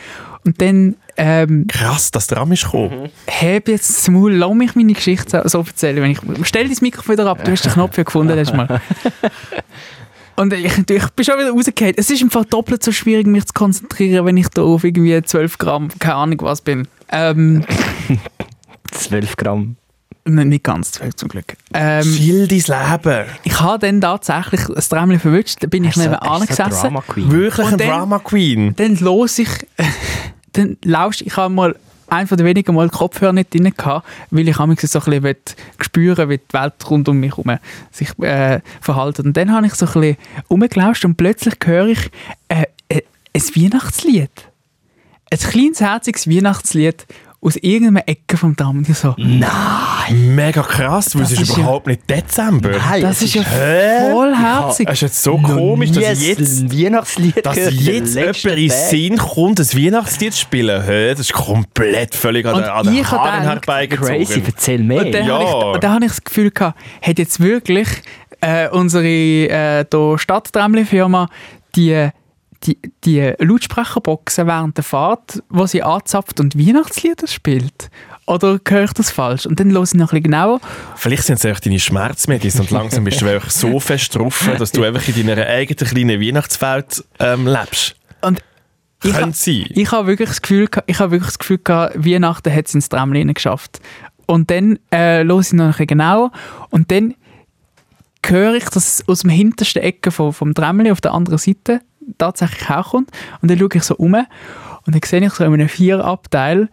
Speaker 2: Und dann ähm,
Speaker 1: Krass, dass der Tram ist gekommen.
Speaker 2: heb jetzt das Maul, lass mich meine Geschichte so- so erzählen. Wenn ich, stell dein Mikrofon wieder ab, du hast den Knopf ja gefunden letztes Mal. Und ich, ich bin schon wieder rausgefallen. Es ist im Fall doppelt so schwierig, mich zu konzentrieren, wenn ich da auf irgendwie 12 Gramm, keine Ahnung was bin. Ähm,
Speaker 3: 12 Gramm.
Speaker 2: nein, nicht ganz 12 zum Glück. Ähm,
Speaker 1: Chill dein Leben.
Speaker 2: Ich habe dann tatsächlich das Träumchen verwünscht, da bin ich
Speaker 3: so
Speaker 2: gesessen.
Speaker 3: Drama Queen?
Speaker 1: Wirklich
Speaker 2: Und
Speaker 1: ein
Speaker 2: dann-
Speaker 1: Drama Queen.
Speaker 2: Dann los ich, dann lauscht, ich habe mal einen von den wenigen Mal Kopfhörer nicht drin gehabt, weil ich manchmal so ein bisschen spüren wie die Welt rund um mich herum sich äh, verhält. Und dann habe ich so ein bisschen rumgelauscht und plötzlich höre ich äh, äh, ein Weihnachtslied. Ein kleines, herziges Weihnachtslied aus irgendeiner Ecke vom Tram. Und ich so,
Speaker 1: Mega krass, weil es
Speaker 2: Das
Speaker 1: ist
Speaker 2: ist ja-
Speaker 1: überhaupt nicht Dezember.
Speaker 3: Nein,
Speaker 2: das ist ja
Speaker 1: Hä?
Speaker 2: voll herzig.
Speaker 1: Es ist jetzt so komisch, dass jetzt,
Speaker 3: ein Weihnachtslied
Speaker 1: dass jetzt jemand in. Sinn kommt, ein Weihnachtslied zu spielen. Hä? Das ist komplett völlig an
Speaker 2: Und
Speaker 1: an den
Speaker 2: ich hab
Speaker 1: Haaren herbeigezogen.
Speaker 3: Crazy, erzähl mehr.
Speaker 2: Und dann
Speaker 1: Ja.
Speaker 2: habe ich, habe ich das Gefühl gehabt, hat jetzt wirklich äh, unsere äh, da Stadttramli-Firma die, die, die Lautsprecherboxen während der Fahrt, wo sie anzapft und Weihnachtslieder spielt? Oder höre ich das falsch? Und dann höre ich noch ein bisschen genauer.
Speaker 1: Vielleicht sind es einfach deine Schmerzmedis und langsam bist du einfach so fest drauf, dass du einfach in deiner eigenen kleinen Weihnachtswelt ähm, lebst.
Speaker 2: Und Ich
Speaker 1: Könnte
Speaker 2: ha-
Speaker 1: sein.
Speaker 2: Ich habe wirklich das Gefühl, ich habe wirklich das Gefühl gehabt, Weihnachten hat es ins Tramlin geschafft. Und dann äh, höre ich noch ein bisschen genauer und dann höre ich, dass es aus dem hintersten Ecke vom, vom Tramli auf der anderen Seite tatsächlich auch kommt. Und dann schaue ich so um und dann sehe ich so in einem Vierabteil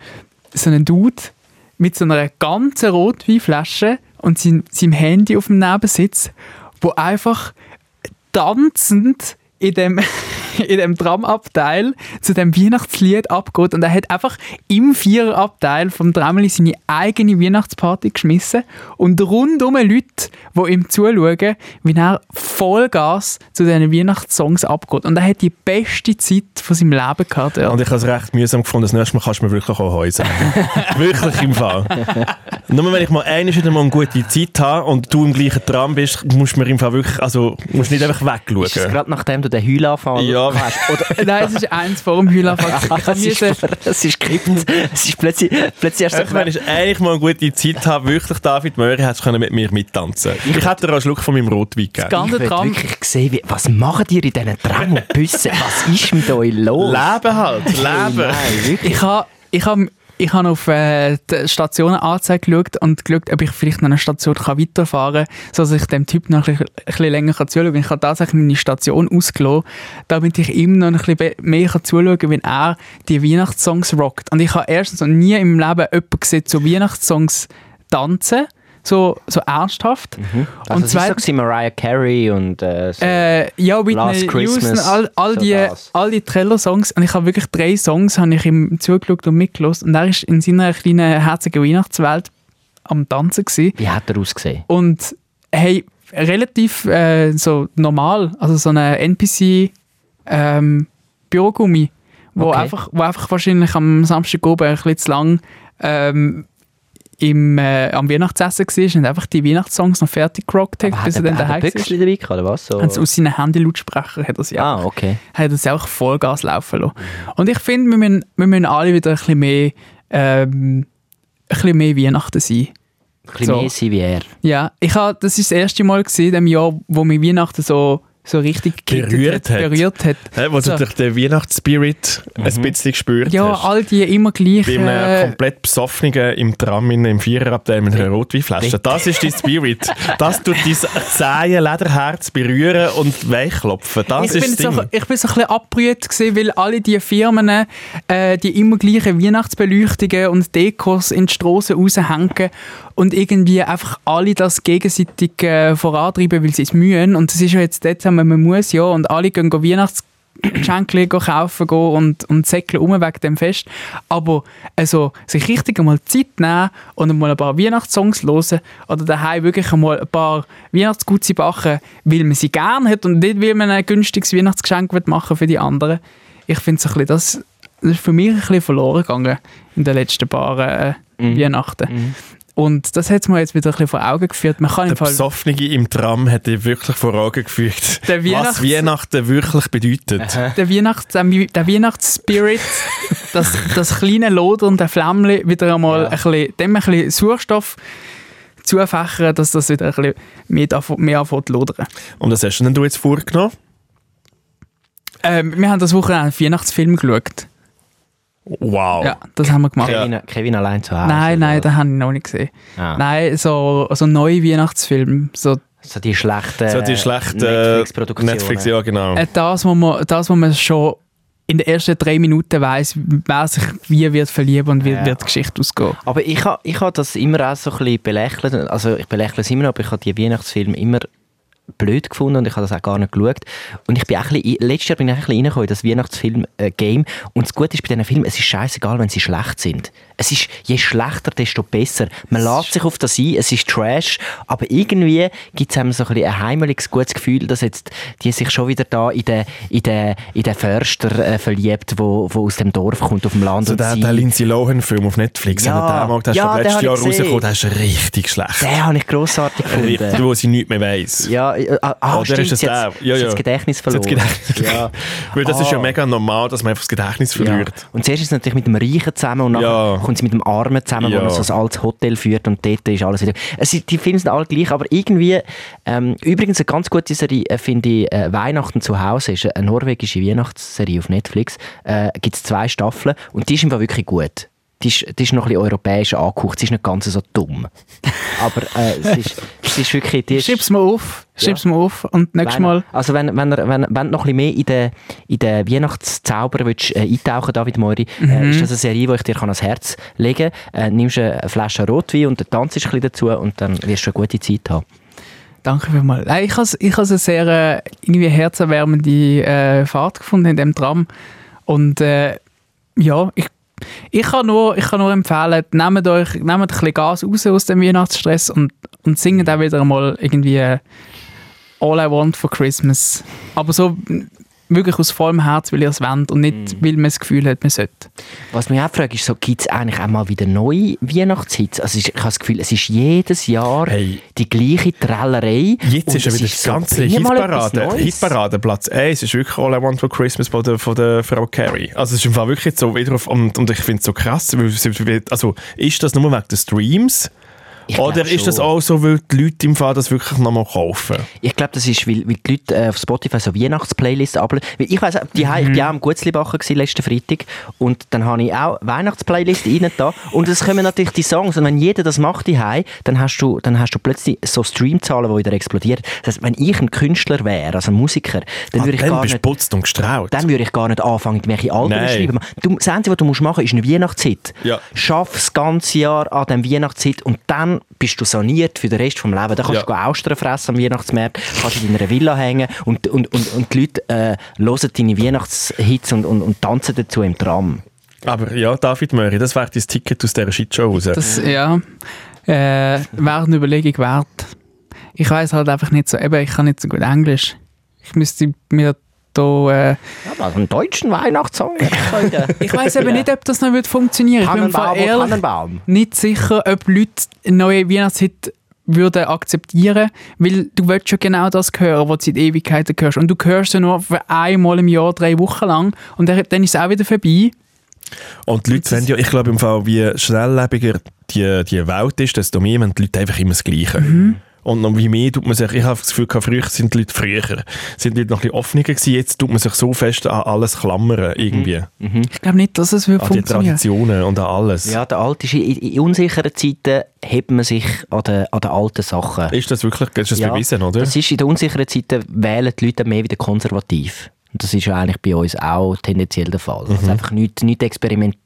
Speaker 2: so einen Dude mit so einer ganzen Rotweinflasche und sein, seinem Handy auf dem Nebensitz, wo einfach tanzend in dem, in dem Tramabteil zu dem Weihnachtslied abgeht und er hat einfach im Viererabteil vom Tramli seine eigene Weihnachtsparty geschmissen und rundum Leute, die ihm zuschauen, wie er Vollgas zu diesen Weihnachtssongs abgeht. Und er hat die beste Zeit von seinem Leben gehabt. dort.
Speaker 1: Und ich habe es recht mühsam gefunden. Das nächste Mal kannst du mir wirklich auch Heu sagen. wirklich im Fall. Nur wenn ich mal einmal wieder mal eine gute Zeit habe und du im gleichen Tram bist, musst du mir im Fall wirklich, also musst nicht einfach wegschauen.
Speaker 3: Ist es gerade nachdem du den Heulanfall
Speaker 1: Ja.
Speaker 3: Hast? Oder
Speaker 2: Nein, es ist eins vor dem. Ich habe
Speaker 3: es, ist, es ist. Es ist plötzlich, plötzlich du
Speaker 1: Einfach, wenn ich eigentlich mal eine gute Zeit habe, wirklich David Möri, hättest du können mit mir mittanzen Ich hätte dir auch einen Schluck von meinem Rotwein gegeben.
Speaker 2: ganze
Speaker 3: ich
Speaker 2: Tram
Speaker 3: wirklich sehen, wie, was macht ihr in diesen Tram und Bussen? Was ist mit euch los?
Speaker 1: Leben halt, Leben.
Speaker 3: Nein.
Speaker 2: Ich habe ich hab, ich hab auf äh, die Stationenanzeige geschaut und geschaut, ob ich vielleicht noch eine Station kann weiterfahren kann, sodass ich dem Typ noch ein bisschen, länger kann zuschauen kann. Ich habe tatsächlich meine Station ausgelassen, damit ich ihm noch ein bisschen mehr kann zuschauen kann, wenn er die Weihnachtssongs rockt. Und ich habe erstens noch nie im Leben jemanden gesehen, zu Weihnachtssongs tanzen, so, so ernsthaft.
Speaker 3: Also
Speaker 2: und
Speaker 3: es war so Mariah Carey und äh, so.
Speaker 2: äh, ja, Whitney
Speaker 3: Last Christmas,
Speaker 2: Houston, all, all,
Speaker 3: so
Speaker 2: die,
Speaker 3: das.
Speaker 2: all die Trailer-Songs. Und ich habe wirklich drei Songs habe ich ihm zugeschaut und mitgelost. Und er ist in seiner kleinen, herzigen Weihnachtswelt am Tanzen gewesen.
Speaker 3: Wie hat er ausgesehen?
Speaker 2: Und hey, relativ äh, so normal. Also so eine NPC ähm, Bürogummi, wo,
Speaker 3: Okay.
Speaker 2: einfach, wo einfach wahrscheinlich am Samstag oben ein bisschen zu lang ähm, im, äh, am Weihnachtsessen war und einfach die Weihnachtssongs noch fertig gerockt hat, bis
Speaker 3: hat
Speaker 2: er
Speaker 3: er,
Speaker 2: dann
Speaker 3: hat er
Speaker 2: daheim war.
Speaker 3: Dabei gehabt, oder was? So.
Speaker 2: Aus seinen Handy-Lautsprechern hat er sie
Speaker 3: ah, okay.
Speaker 2: hat er sie auch Vollgas laufen lassen. Und ich finde, wir müssen, wir müssen alle wieder ein bisschen mehr, ähm, ein bisschen mehr Weihnachten sein.
Speaker 3: Ein bisschen
Speaker 2: So.
Speaker 3: mehr sein wie er.
Speaker 2: Ja, ich habe, das ist das erste Mal gewesen, in dem Jahr, wo mich Weihnachten so, so richtig
Speaker 1: Berührt hat.
Speaker 2: berührt hat.
Speaker 1: Hä, wo
Speaker 2: So.
Speaker 1: du durch den Weihnachtsspirit ein bisschen gespürt
Speaker 2: Ja,
Speaker 1: hast.
Speaker 2: all die immer
Speaker 1: Bei
Speaker 2: gleichen...
Speaker 1: einem komplett besoffenen im Tram in im Viererabteil mit einer Rotweinflasche. Das ist dein Spirit. Das tut dein zähe Lederherz berühren und weichklopfen. Das
Speaker 2: ich, bin
Speaker 1: ist das
Speaker 2: so,
Speaker 1: Ding.
Speaker 2: ich bin so ein bisschen abgerührt, gewesen, weil alle die Firmen äh, die immer gleichen Weihnachtsbeleuchtungen und Dekos in die Strassen raushängen und irgendwie einfach alle das gegenseitig äh, vorantreiben, weil sie es mühen. Und es ist ja jetzt Dezember, man muss ja, und alle gehen go Weihnachtsgeschenke kaufen go und, und säckeln um wegen dem Fest. Aber also, sich richtig einmal Zeit nehmen und einmal ein paar Weihnachtssongs hören oder daheim wirklich einmal ein paar Weihnachtsgutze backen, weil man sie gerne hat und nicht, weil man ein günstiges Weihnachtsgeschenk machen für die anderen. Ich finde so ein bisschen, das, das ist für mich ein bisschen verloren gegangen in den letzten paar äh, Weihnachten. Und das hat mir jetzt wieder ein bisschen vor Augen geführt. Man kann
Speaker 1: Der
Speaker 2: im Fall
Speaker 1: Besoffene im Tram hat dir wirklich vor Augen
Speaker 2: Der Weihnachts-
Speaker 1: was Weihnachten wirklich bedeutet.
Speaker 2: der, Weihnachts der, der Weihnachtsspirit, das, das kleine lodernde Flämmchen wieder einmal ein bisschen, dem ein bisschen Sauerstoff zufächern, dass das wieder ein bisschen mehr, anf- mehr anfängt zu lodern.
Speaker 1: Und was hast du denn du jetzt vorgenommen?
Speaker 2: Ähm, wir haben das Wochenende einen Weihnachtsfilm geschaut.
Speaker 1: Wow.
Speaker 2: Ja, das haben wir gemacht.
Speaker 3: Kevin, Kevin allein zu Hause.
Speaker 2: Nein, nein, den habe ich noch nicht gesehen.
Speaker 3: Ah.
Speaker 2: Nein, so, so neue Weihnachtsfilme. So,
Speaker 3: So die schlechten
Speaker 1: So die schlechten
Speaker 3: Netflix-Produktionen.
Speaker 1: Netflix, ja genau.
Speaker 2: äh, das, wo man, das, wo man schon in den ersten drei Minuten weiss, wer sich wie wird verlieben und wie
Speaker 3: Ja.
Speaker 2: wird die Geschichte ausgehen.
Speaker 3: Aber ich habe ich ha das immer auch so ein bisschen belächelt. Also ich belächle es immer noch, aber ich habe die Weihnachtsfilme immer blöd gefunden und ich habe das auch gar nicht geschaut. Und ich bin auch ein bisschen, letztes Jahr bin ich ein bisschen reingekommen in das Weihnachtsfilm-Game. und das Gute ist bei diesen Filmen, es ist scheißegal, wenn sie schlecht sind. Es ist, je schlechter, desto besser. Man lässt sich auf das ein, es ist Trash, aber irgendwie gibt es einem so ein, ein heimeliges, gutes Gefühl, dass jetzt die sich schon wieder da in den, in den, in den Förster äh, verliebt, wo, wo aus dem Dorf kommt, auf dem Land.
Speaker 1: So
Speaker 3: und
Speaker 1: der, der Lindsay Lohan-Film auf Netflix,
Speaker 3: Ja.
Speaker 1: ja. den mag, der ist
Speaker 3: Ja,
Speaker 1: ja,
Speaker 3: den
Speaker 1: letztes Jahr rausgekommen, der ist richtig schlecht.
Speaker 3: den habe ich grossartig
Speaker 1: Richtig,
Speaker 3: gefunden.
Speaker 1: wo sie nichts mehr weiss.
Speaker 3: Ja, äh, ah, ah,
Speaker 1: Oder
Speaker 3: stimmt,
Speaker 1: ist es
Speaker 3: sie
Speaker 1: der?
Speaker 3: hat-
Speaker 1: Ja, ja.
Speaker 3: das Gedächtnis
Speaker 1: Sie
Speaker 3: verloren.
Speaker 1: das Gedächtnis-
Speaker 3: ja.
Speaker 1: Weil das ist ja
Speaker 3: Ah.
Speaker 1: mega normal, dass man einfach das Gedächtnis
Speaker 3: Ja.
Speaker 1: verliert.
Speaker 3: Und zuerst ist es natürlich mit dem Reichen zusammen und nachher,
Speaker 1: Ja.
Speaker 3: Kommt sie mit dem Armen zusammen,
Speaker 1: Ja.
Speaker 3: wo er so ein altes Hotel führt und dort ist alles wieder... Es, ist- die Filme sind alle gleich, aber irgendwie... Ähm, übrigens eine ganz gute Serie, äh, finde ich, äh, «Weihnachten zu Hause» ist eine norwegische Weihnachtsserie auf Netflix. Äh, Gibt es zwei Staffeln und die ist einfach wirklich gut. Die ist, die ist noch ein bisschen europäisch angehaucht. Sie ist nicht ganz so dumm. Aber äh, es, ist, es ist wirklich... Die ist,
Speaker 2: Schreib's mal auf. Schreib's mal auf. Und nächstes Mal.
Speaker 3: Also wenn, wenn, er- wenn, wenn du noch ein bisschen mehr in den, in den Weihnachtszauber willst, äh, eintauchen David Moiri,
Speaker 2: Mhm.
Speaker 3: äh, ist das eine Serie, die ich dir kann ans Herz legen kann. Äh, nimmst eine Flasche Rotwein und tanzt ein bisschen dazu und dann wirst du eine gute Zeit haben.
Speaker 2: Danke vielmals. Ich habe ich has eine sehr äh, irgendwie herzerwärmende äh, Fahrt gefunden in dem Tram. Und äh, ja, ich, ich kann nur, ich kann nur empfehlen, nehmt euch nehmt ein bisschen Gas raus aus dem Weihnachtsstress und, und singt auch wieder mal irgendwie All I Want for Christmas. Aber so wirklich aus vollem Herz, weil ihr es wollt und nicht, weil man das Gefühl hat, man sollte.
Speaker 3: Was mich auch fragt, ist so, gibt es eigentlich auch mal wieder neue Weihnachtshits? Also ich, ich habe das Gefühl, es ist jedes Jahr
Speaker 1: Hey.
Speaker 3: die gleiche Trällerei.
Speaker 1: Jetzt
Speaker 3: Und
Speaker 1: ist ja
Speaker 3: es
Speaker 1: wieder das ganze
Speaker 3: bring mal etwas
Speaker 1: Hitparade.
Speaker 3: Neues.
Speaker 1: Hitparade, Platz 1 ist wirklich All I Want for Christmas von der, von der Frau Carey. Also es ist im Fall wirklich so wieder auf, und, und ich finde es so krass, weil, also ist das nur wegen des Streams?
Speaker 3: Ich
Speaker 1: Oder ist das auch so, weil die Leute im Fall das wirklich nochmal kaufen?
Speaker 3: Ich glaube, das ist, weil, weil die Leute äh, auf Spotify so Weihnachtsplaylists abladen. Ich mhm. ich bin auch am Gutzlibacher letzten Freitag und dann habe ich auch Weihnachtsplaylist rein da und es kommen natürlich die Songs und wenn jeder das macht die dann hast du dann hast du plötzlich so Streamzahlen, die wieder explodieren. Das heißt, wenn ich ein Künstler wäre, also ein Musiker, dann
Speaker 1: Ah,
Speaker 3: würde ich
Speaker 1: dann
Speaker 3: gar
Speaker 1: bist
Speaker 3: nicht
Speaker 1: putzt und gestrahlt.
Speaker 3: dann würde ich gar nicht anfangen, welche Alben zu schreiben. Du, das Einzige, was du musst machen musst, ist eine Weihnachtszeit.
Speaker 1: Ja.
Speaker 3: Schaff das ganze Jahr an dieser Weihnachtszeit und dann bist du saniert für den Rest des Lebens. Dann kannst
Speaker 1: Ja.
Speaker 3: du go Austern fressen am Weihnachtsmarkt, kannst in deiner Villa hängen und, und, und, und die Leute äh, hören deine Weihnachtshits und, und, und tanzen dazu im Tram.
Speaker 1: Aber ja, David Möri, das wäre dein Ticket aus dieser Shitshow raus.
Speaker 2: Das, ja, äh, wäre eine Überlegung wert. Ich weiß halt einfach nicht so, eben, ich kann nicht so gut Englisch. Ich müsste mir da, äh,
Speaker 3: Ja, also einen deutschen Weihnachtssong.
Speaker 2: ich weiß eben nicht, ob das noch wird funktionieren. Ich bin
Speaker 3: Tannenbaum, oh,
Speaker 2: ehrlich
Speaker 3: Tannenbaum.
Speaker 2: nicht sicher, ob Leute eine neue Weihnachtshit würden akzeptieren, weil du willst schon genau das hören, was du seit Ewigkeiten hörst. Und du hörst ja nur für einmal im Jahr, drei Wochen lang und dann, dann ist es auch wieder vorbei.
Speaker 1: Und die Leute sehen ja, ich glaube im Fall, wie schnelllebiger die, die Welt ist, desto mehr wollen die Leute einfach immer das Gleiche.
Speaker 2: Mhm.
Speaker 1: Und noch wie mehr tut man sich, ich habe das Gefühl, früher sind die Leute früher, sind die Leute noch ein bisschen offener gewesen, jetzt tut man sich so fest an alles klammern, irgendwie.
Speaker 2: Ich glaube nicht, dass es wird
Speaker 1: An die. Traditionen und an alles.
Speaker 3: Ja, der alte ist, in, in unsicheren Zeiten hebt man sich an den, an den alten Sachen.
Speaker 1: Ist das wirklich, ist das
Speaker 3: Ja,
Speaker 1: bewiesen, oder?
Speaker 3: Das ist in den unsicheren Zeiten wählen die Leute mehr wieder konservativ. Und das ist ja eigentlich bei uns auch tendenziell der Fall. Also einfach nichts nicht Experimentelles.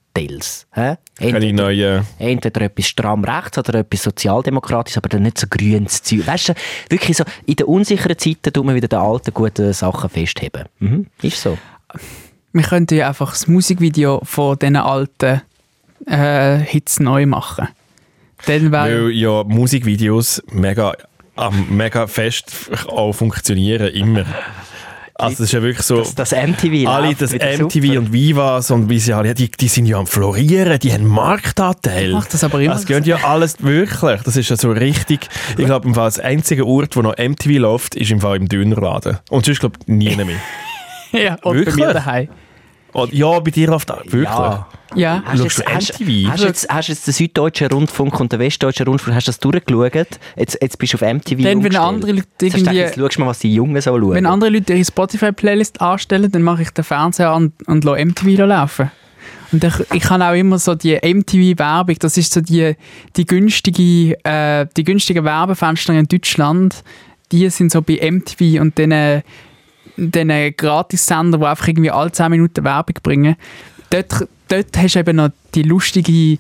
Speaker 3: Hä?
Speaker 1: Keine
Speaker 3: Entweder,
Speaker 1: neuen...
Speaker 3: entweder etwas stramm rechts oder etwas sozialdemokratisches, aber dann nicht so grünes Zeug. Weißt du, wirklich so, in den unsicheren Zeiten tut man wieder die alten guten Sachen festheben. Mhm, ist so.
Speaker 2: Wir könnten ja einfach das Musikvideo von diesen alten äh, Hits neu machen. Dann
Speaker 1: Weil ja Musikvideos mega, mega fest auch funktionieren, immer. Also das ist ja wirklich so...
Speaker 3: Das, das MTV
Speaker 1: alle, das MTV
Speaker 3: super.
Speaker 1: und Vivas und wie sie alle, die, die sind ja am Florieren, die haben Marktanteil.
Speaker 2: Macht das aber immer
Speaker 1: Das gehört ja alles wirklich. Das ist ja so richtig. Ich glaube, im Fall das einzige Ort, wo noch MTV läuft, ist im Fall im Dönerladen. Und sonst glaube ich nie mehr.
Speaker 2: ja, und bei
Speaker 1: Wirklich?
Speaker 2: mir daheim.
Speaker 1: Und ja, bei dir läuft auch wirklich.
Speaker 3: Ja.
Speaker 2: Ja,
Speaker 3: Hast du
Speaker 1: Schaust
Speaker 3: jetzt, hast,
Speaker 1: MTV?
Speaker 3: hast, du jetzt, hast du jetzt den Süddeutschen Rundfunk und den Westdeutschen Rundfunk, hast du das durchgeschaut? Jetzt, jetzt bist du auf MTV
Speaker 2: Dann, wenn andere Leute
Speaker 3: du gedacht,
Speaker 2: irgendwie-
Speaker 3: Jetzt schaust du mal, was die Jungen so schauen.
Speaker 2: wenn andere Leute ihre Spotify-Playlist anstellen, dann mache ich den Fernseher an und lasse MTV laufen. Und ich, ich habe auch immer so die MTV-Werbung, das ist so die, die günstige, äh, die günstigen Werbefenster in Deutschland, die sind so bei MTV und den, den Gratissender, die einfach irgendwie alle 10 Minuten Werbung bringen. Dort, dort hast du eben noch die lustige,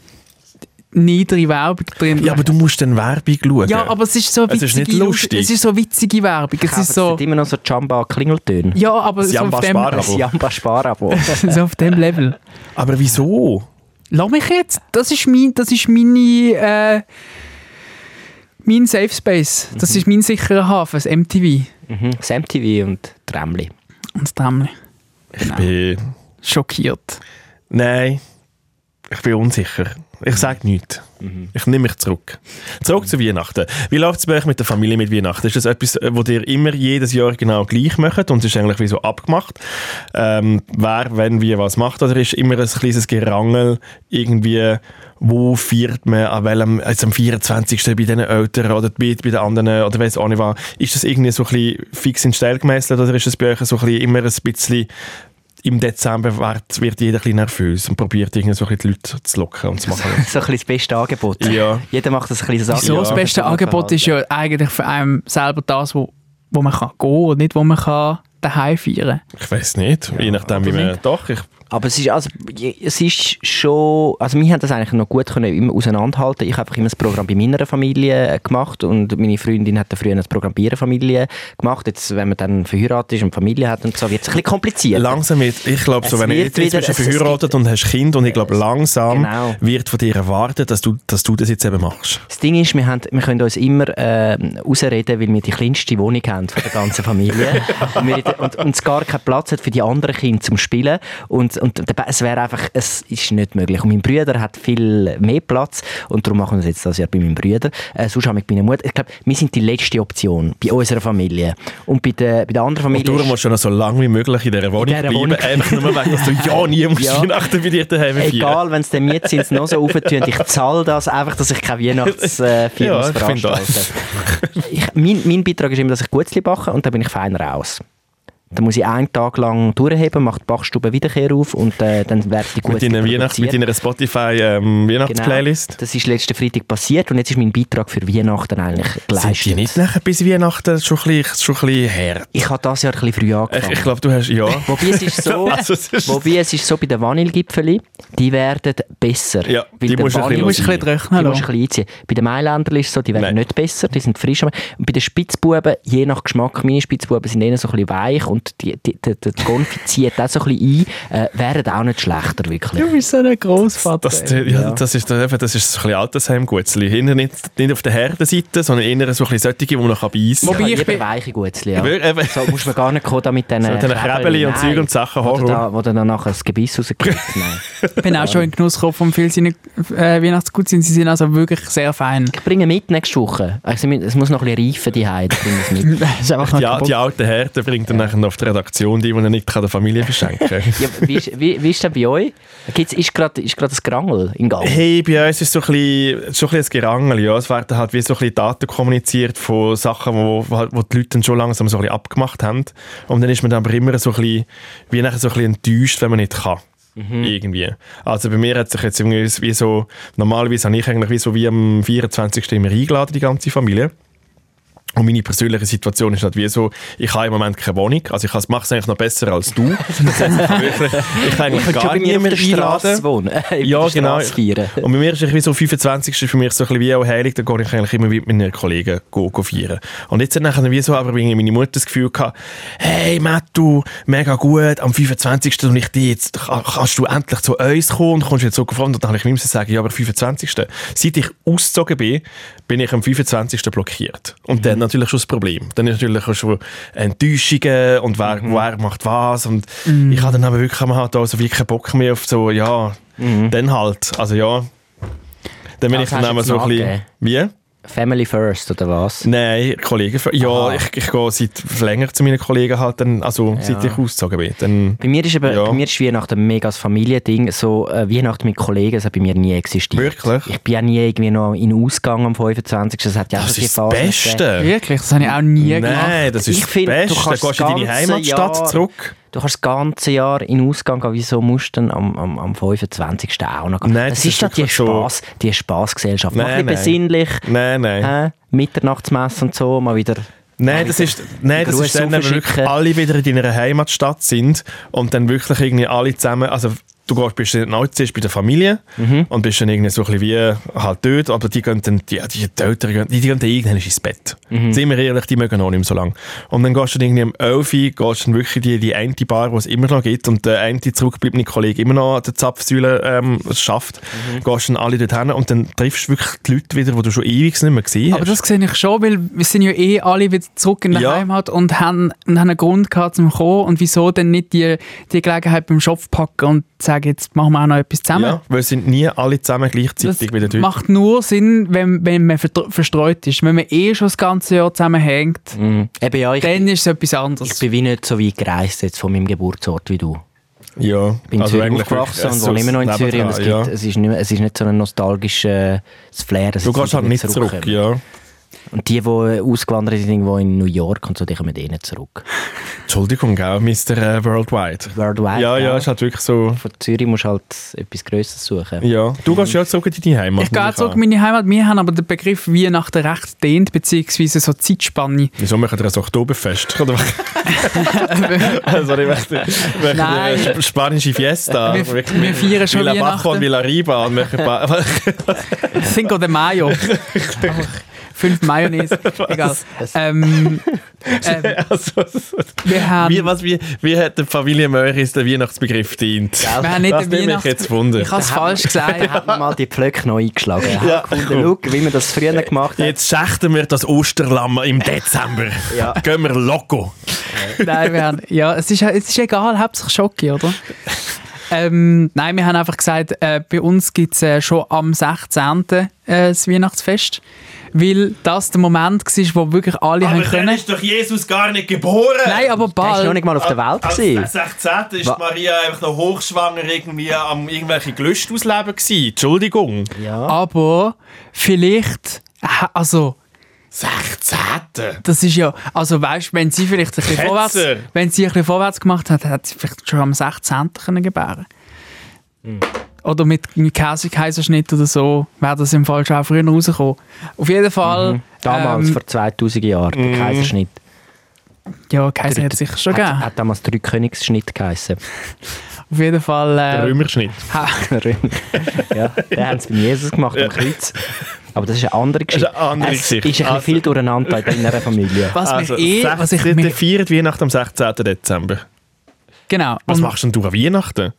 Speaker 2: niedere Werbung drin.
Speaker 1: Ja, aber du musst dann Werbung schauen.
Speaker 2: Ja, aber es ist so
Speaker 1: Es ist
Speaker 2: witzige,
Speaker 1: nicht lustig.
Speaker 2: Es ist so witzige Werbung. Es ist so,
Speaker 3: immer noch so Jamba-Klingeltöne.
Speaker 2: ja, aber so auf,
Speaker 1: Jamba
Speaker 2: dem,
Speaker 1: Spar-
Speaker 3: Das Jamba-Sparabo.
Speaker 2: so auf dem Level.
Speaker 1: Aber wieso?
Speaker 2: Lass mich jetzt. Das ist mein, das ist meine, äh, mein Safe Space. Das ist mein sicherer Hafen, das MTV.
Speaker 3: Mhm. Das MTV und Trämli.
Speaker 2: Und Tramli.
Speaker 1: Ich bin...
Speaker 2: Schockiert.
Speaker 1: Nein. Ich bin unsicher. Ich sage nichts. Ich nehme mich zurück. Zurück zu Weihnachten. Wie läuft es bei euch mit der Familie mit Weihnachten? Ist das etwas, äh, wo ihr immer jedes Jahr genau gleich macht und es ist eigentlich wie so abgemacht? Ähm, wer, wenn, wie, was macht? Oder ist immer ein kleines Gerangel irgendwie, wo feiert man, an welchem, also am 24. bei den Eltern oder bei, bei den anderen oder weiss auch nicht was. Ist das irgendwie so ein bisschen fix in Stein gemeißelt oder ist es bei euch so ein bisschen immer ein bisschen im Dezember wird, wird jeder ein bisschen nervös und probiert irgendwie so ein bisschen die Leute zu locken und zu machen.
Speaker 3: so ein bisschen das beste Angebot.
Speaker 1: Ja.
Speaker 3: Jeder macht das ein bisschen
Speaker 2: So,
Speaker 1: Ja.
Speaker 2: das beste Angebot ist ja eigentlich für einen selber das, wo, wo man kann gehen und nicht, wo man kann daheim feiern
Speaker 1: Ich weiß nicht, je nachdem wie man... Doch, ich,
Speaker 3: Aber es ist, also, es ist schon, also wir haben das eigentlich noch gut können immer auseinanderhalten. Ich habe einfach immer das Programm bei meiner Familie äh, gemacht und meine Freundin hat früher das Programm bei ihrer Familie gemacht. Jetzt, wenn man dann verheiratet ist und Familie hat und so, wird es ein bisschen kompliziert.
Speaker 1: langsam wird, ich glaube, so, wenn jetzt, jetzt
Speaker 3: wieder-
Speaker 1: bist du verheiratet und hast Kind und ich glaube, langsam
Speaker 3: Genau.
Speaker 1: wird von dir erwartet, dass du, dass du das jetzt eben machst.
Speaker 3: Das Ding ist, wir, haben, wir können uns immer äh, ausreden, weil wir die kleinste Wohnung haben von der ganzen Familie und, wir, und, und es gar keinen Platz hat für die anderen Kinder zum Spielen und, und dabei- es wäre einfach, es ist nicht möglich. Und mein Bruder hat viel mehr Platz und darum machen wir es jetzt das Jahr bei meinem Bruder. Äh, sonst habe ich bei meiner Mutter, ich glaube, wir sind die letzte Option bei unserer Familie und bei der, bei der anderen
Speaker 1: Und
Speaker 3: Familie
Speaker 1: du
Speaker 3: ist-
Speaker 1: musst schon noch so lange wie möglich in dieser Wohnung
Speaker 3: dieser
Speaker 1: bleiben, einfach nur weg, dass du ja nie musst
Speaker 3: Ja.
Speaker 1: Weihnachten bei dir daheim.
Speaker 3: Egal, wenn es den Mietzins noch so auftönt, ich zahle das einfach, dass ich keine Weihnachtsfeier äh,
Speaker 1: Ja,
Speaker 3: muss veranstalten ich, mein, mein Beitrag ist immer, dass ich Gutzli backe und dann bin ich fein raus. Dann muss ich einen Tag lang durchheben, mache die Backstube Wiederkehr auf und äh, dann werden die
Speaker 1: Mit
Speaker 3: Gutzli
Speaker 1: deiner, Weihnachts-, mit deiner Spotify ähm, Weihnachtsplaylist.
Speaker 3: Genau, das ist letzten Freitag passiert und jetzt ist mein Beitrag für Weihnachten eigentlich
Speaker 1: Sind die
Speaker 3: geleistet.
Speaker 1: nicht nachher bis Weihnachten schon ein bisschen, schon ein bisschen her?
Speaker 3: Ich habe das Jahr ein bisschen früh
Speaker 1: Ich,
Speaker 3: angefangen.
Speaker 1: ich glaube, du hast, ja.
Speaker 3: Wobei es ist so,
Speaker 1: Also, es ist-
Speaker 3: wobei es ist so bei den Vanillegipfeli, die werden besser.
Speaker 1: Ja,
Speaker 3: Weil
Speaker 1: die musst du ein
Speaker 2: musst bisschen
Speaker 3: Die
Speaker 2: trocknen
Speaker 3: musst ein bisschen einziehen. Bei den Mailänderl ist es so, die werden
Speaker 1: Nein.
Speaker 3: nicht besser, die sind frisch. Und bei den Spitzbuben, je nach Geschmack, meine Spitzbuben sind eher so ein bisschen weich und die, die, die, die Konfi zieht auch so ein bisschen ein, äh, werden auch nicht schlechter, wirklich.
Speaker 2: Du bist so ein Grossvater.
Speaker 1: Das, ja,
Speaker 3: Ja.
Speaker 1: das ist, das ist so ein bisschen Altersheimgutzli. Hinter nicht, nicht auf der Herdenseite, sondern eher so ein bisschen solche, die man noch beißen
Speaker 2: Wobei
Speaker 1: kann.
Speaker 3: ich
Speaker 2: ich bin-
Speaker 3: weiche Gutzli, ja. So muss man gar nicht kommen da mit diesen
Speaker 1: So Kräbeli und Zeug und Sachen,
Speaker 3: Wo da- wo du dann nachher das Gebiss rauskriegst. Nein.
Speaker 2: Ich bin auch schon in Genuss gekommen von vielen seinen äh, Weihnachtsgut sind. Sie sind also wirklich sehr fein.
Speaker 3: Ich bringe mit nächste Woche. Also, es muss noch ein bisschen reifen, die Heide.
Speaker 2: Das einfach
Speaker 1: Die, die alten Herden bringt dann nachher noch auf die Redaktion die, er nicht der Familie verschenken kann.
Speaker 3: Ja, wie, ist, wie, wie ist denn bei euch? Gibt's, ist gerade ist grad das Gerangel in Gang?
Speaker 1: Hey, bei uns ist so ein bisschen, schon ein bisschen ein Gerangel. Ja. Es werden halt wie so ein bisschen Daten kommuniziert von Sachen, wo, wo, halt- wo die Leute dann schon langsam so ein bisschen abgemacht haben. Und dann ist man dann aber immer so ein bisschen, wie nachher so ein bisschen enttäuscht, wenn man nicht kann. Irgendwie. Also bei mir hat sich jetzt irgendwie wie so, normalerweise habe ich eigentlich wie so wie am 24. immer eingeladen, die ganze Familie. Und meine persönliche Situation ist halt wie so, ich habe im Moment keine Wohnung, also ich mache es eigentlich noch besser als du. Das heißt, ich kann wirklich, ich kann eigentlich
Speaker 3: Schon
Speaker 1: gar niemanden
Speaker 3: der Straße
Speaker 1: einladen.
Speaker 3: wohnen.
Speaker 1: Ja, genau. Und bei mir ist irgendwie so 25. ist für mich so ein bisschen wie auch heilig, da gehe ich eigentlich immer mit meinen Kollegen go, go feiern. Und jetzt hat nachher wie so aber irgendwie meine Mutter das Gefühl gehabt, hey Matt, du, mega gut, am 25. und ich dich jetzt, ka- kannst du endlich zu uns kommen und kommst jetzt so gefragt. Und dann habe ich mir sagen, ja, aber 25. Seit ich ausgezogen bin, bin ich am 25. blockiert. Und dann natürlich schon das Problem. Dann ist natürlich auch schon Enttäuschungen und wer, wer macht was. Und ich habe dann aber wirklich man hat also wirklich keinen Bock mehr auf so, ja, dann halt. Also ja. Dann bin
Speaker 3: Ja,
Speaker 1: ich dann immer so ein bisschen... Wie?
Speaker 3: Family first, oder was?
Speaker 1: Nein, Kollegen. Ja,
Speaker 3: Aha.
Speaker 1: ich, ich gehe seit länger zu meinen Kollegen halt, dann, also seit ich ausgezogen bin. Dann,
Speaker 3: Bei mir ist, eben,
Speaker 1: Ja.
Speaker 3: bei mir ist Weihnachten ein mega das Familiending. So äh, Weihnachten mit Kollegen, das hat bei mir nie existiert.
Speaker 1: Wirklich?
Speaker 3: Ich bin ja nie irgendwie noch in den Ausgang am 25. Das hat ja auch
Speaker 1: das
Speaker 3: so
Speaker 1: ist das
Speaker 3: Phasen gegeben.
Speaker 1: Beste.
Speaker 2: Wirklich, das habe ich auch nie gemacht.
Speaker 1: Nein, das ist
Speaker 3: Ich
Speaker 1: das
Speaker 3: find, du
Speaker 1: Beste. Dann
Speaker 3: kannst
Speaker 1: gehst du in deine Heimatstadt
Speaker 3: Jahr-
Speaker 1: zurück.
Speaker 3: Du kannst das ganze Jahr in den Ausgang gehen, wieso musst du dann am, am, am 25. auch noch gehen?
Speaker 1: Nein,
Speaker 3: das,
Speaker 1: das
Speaker 3: ist doch die,
Speaker 1: wirklich so-
Speaker 3: die Spaßgesellschaft. Mal
Speaker 1: Nein,
Speaker 3: ein bisschen
Speaker 1: nein.
Speaker 3: besinnlich,
Speaker 1: Nein, nein.
Speaker 3: äh, Mitternachtsmesse und so, mal wieder...
Speaker 1: Nein, das ist, nein, das ist dann, wenn wirklich alle wieder in deiner Heimatstadt sind und dann wirklich irgendwie alle zusammen, also du gehst, bist dann zuerst bei der Familie
Speaker 3: Mhm.
Speaker 1: und bist dann irgendwie so ein bisschen wie halt dort, aber die gehen dann, die, die, Eltern gehen, die, gehen dann irgendwann ins Bett.
Speaker 3: Mhm.
Speaker 1: Sind wir ehrlich, die mögen auch nicht mehr so lange. Und dann gehst du dann irgendwie um 11 Uhr, gehst dann wirklich die, die eine Bar, die es immer noch gibt und der eine zurückgebliebene Kollege immer noch an der Zapfsäule ähm, schafft,
Speaker 3: Mhm.
Speaker 1: gehst dann alle dort hin und dann triffst du wirklich die Leute wieder, die du schon ewig nicht mehr gesehen hast.
Speaker 2: Aber das sehe ich schon, weil wir sind ja eh alle wieder zurück in der
Speaker 1: Ja.
Speaker 2: Heimat und haben, und haben einen Grund gehabt zum kommen und wieso dann nicht die, die Gelegenheit beim Schopf packen und sagen, sagen, jetzt machen wir auch noch etwas zusammen.
Speaker 1: Ja, weil es sind nie alle zusammen gleichzeitig
Speaker 2: Das
Speaker 1: wieder dort.
Speaker 2: macht nur Sinn, wenn, wenn man verstreut ist. Wenn man eh schon das ganze Jahr zusammenhängt,
Speaker 3: Mhm. Eben ja, ich,
Speaker 2: dann ist es etwas
Speaker 3: ich
Speaker 2: anderes.
Speaker 3: bin wie nicht so weit gereist jetzt von meinem Geburtsort wie du.
Speaker 1: Ja,
Speaker 3: Ich bin in Zürich aufgewachsen und wohne immer noch in Zürich. Und es, gibt,
Speaker 1: ja.
Speaker 3: es, ist nicht, es ist nicht so ein nostalgisches Flair.
Speaker 1: Du gehst halt nicht zurück,
Speaker 3: zurückkommen.
Speaker 1: ja.
Speaker 3: Und die, die ausgewandert sind, irgendwo in New York und so, die kommen eh nicht zurück.
Speaker 1: Entschuldigung, gell, Mr. Äh, Worldwide.
Speaker 3: Worldwide.
Speaker 1: Ja, ja,
Speaker 3: gell?
Speaker 1: ist halt wirklich so.
Speaker 3: Von Zürich musst du halt etwas Grösseres suchen.
Speaker 1: Ja, du gehst ja zurück in deine Heimat.
Speaker 2: Ich gehe zurück in meine Heimat. Wir haben aber den Begriff Weihnachten recht dehnt, beziehungsweise so Zeitspanne.
Speaker 1: Wieso machen wir das Oktoberfest? Oder also, ich möchte, möchte
Speaker 2: Nein.
Speaker 1: eine spanische Fiesta.
Speaker 2: Wir- wir feiern schon
Speaker 1: Villa Bajo
Speaker 2: Weihnachten.
Speaker 1: und Villa Riba. Und
Speaker 2: Cinco de Mayo. Fünf Mayonnaise. Egal. Ähm, ähm,
Speaker 1: also,
Speaker 2: wir haben...
Speaker 1: wie, was, wie, wie hat der Familie Möris der Weihnachtsbegriff dient?
Speaker 2: wir haben nicht
Speaker 1: Das
Speaker 2: den Weihnachts-
Speaker 1: jetzt Wunder.
Speaker 2: Ich habe es falsch gesagt.
Speaker 3: hat man mal die Pflöcke noch eingeschlagen.
Speaker 1: Ja,
Speaker 3: Ja, gefunden, schau, wie man das früher gemacht hat.
Speaker 1: Jetzt schächten wir das Osterlamm im Dezember.
Speaker 3: Ja.
Speaker 1: Gehen wir loco.
Speaker 2: Nein, wir haben, ja, es ist, es ist egal, hauptsächlich Schocke, oder? ähm, nein, wir haben einfach gesagt, äh, bei uns gibt es äh, schon am 16. Äh, das Weihnachtsfest, weil das der Moment war, wo wirklich alle haben können.
Speaker 1: doch Jesus gar nicht geboren.
Speaker 2: Nein, aber
Speaker 3: Der ist noch
Speaker 2: bald.
Speaker 3: nicht mal auf der Welt.
Speaker 1: Als
Speaker 3: gewesen.
Speaker 1: 16. ist
Speaker 3: Wa-
Speaker 1: Maria einfach noch hochschwanger irgendwie am irgendwelche Gelüste ausleben gewesen. Entschuldigung.
Speaker 3: Ja.
Speaker 2: Aber vielleicht, also
Speaker 1: 16.
Speaker 2: das ist ja, also weißt, wenn sie vielleicht ein bisschen vorwärts, wenn sie ein bisschen vorwärts gemacht hat, hat sie vielleicht schon am 16. können gebären. Oder mit einem Käsekaiserschnitt oder so, wäre das im Fall schon auch früher rausgekommen. Auf jeden Fall.
Speaker 3: Damals,
Speaker 2: ähm,
Speaker 3: vor 2000 Jahren, der Kaiserschnitt.
Speaker 2: ja, Kaiser hat es sicher schon
Speaker 3: hat,
Speaker 2: gegeben.
Speaker 3: hat damals drei Königsschnitt geheißen.
Speaker 2: Auf jeden Fall.
Speaker 1: Der
Speaker 2: Äh,
Speaker 1: Römerschnitt.
Speaker 2: ha-
Speaker 3: ja, den haben sie bei Jesus gemacht am Kreuz. Aber das ist eine andere
Speaker 1: Das ist
Speaker 3: Geschichte.
Speaker 1: eine andere
Speaker 3: es
Speaker 1: Geschichte.
Speaker 3: ist ein bisschen
Speaker 1: Also-
Speaker 3: viel durcheinander in deiner Familie.
Speaker 2: was
Speaker 1: Also,
Speaker 2: mich eh, was ich
Speaker 1: 16.
Speaker 2: mir,
Speaker 1: der feiert Weihnachten am 16. Dezember.
Speaker 2: genau.
Speaker 1: Was
Speaker 2: Und-
Speaker 1: machst denn du an Weihnachten?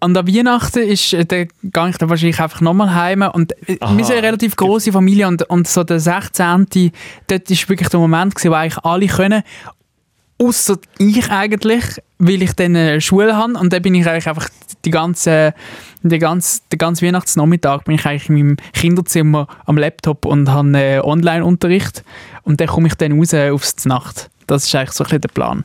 Speaker 2: An der Weihnachten ist, äh, da gehe ich dann wahrscheinlich einfach nochmal heim. Und äh,
Speaker 1: Aha.
Speaker 2: wir sind eine relativ große Familie und, und so der 16. dort ist wirklich der Moment, gewesen, wo eigentlich alle können. Außer ich eigentlich, weil ich dann äh, Schule habe. Und dann bin ich eigentlich einfach die ganze, die ganze, den ganzen Weihnachtsnachmittag bin ich eigentlich in meinem Kinderzimmer am Laptop und habe äh, Online-Unterricht. Und dann komme ich dann raus aufs Nacht. Das ist eigentlich so ein bisschen der Plan.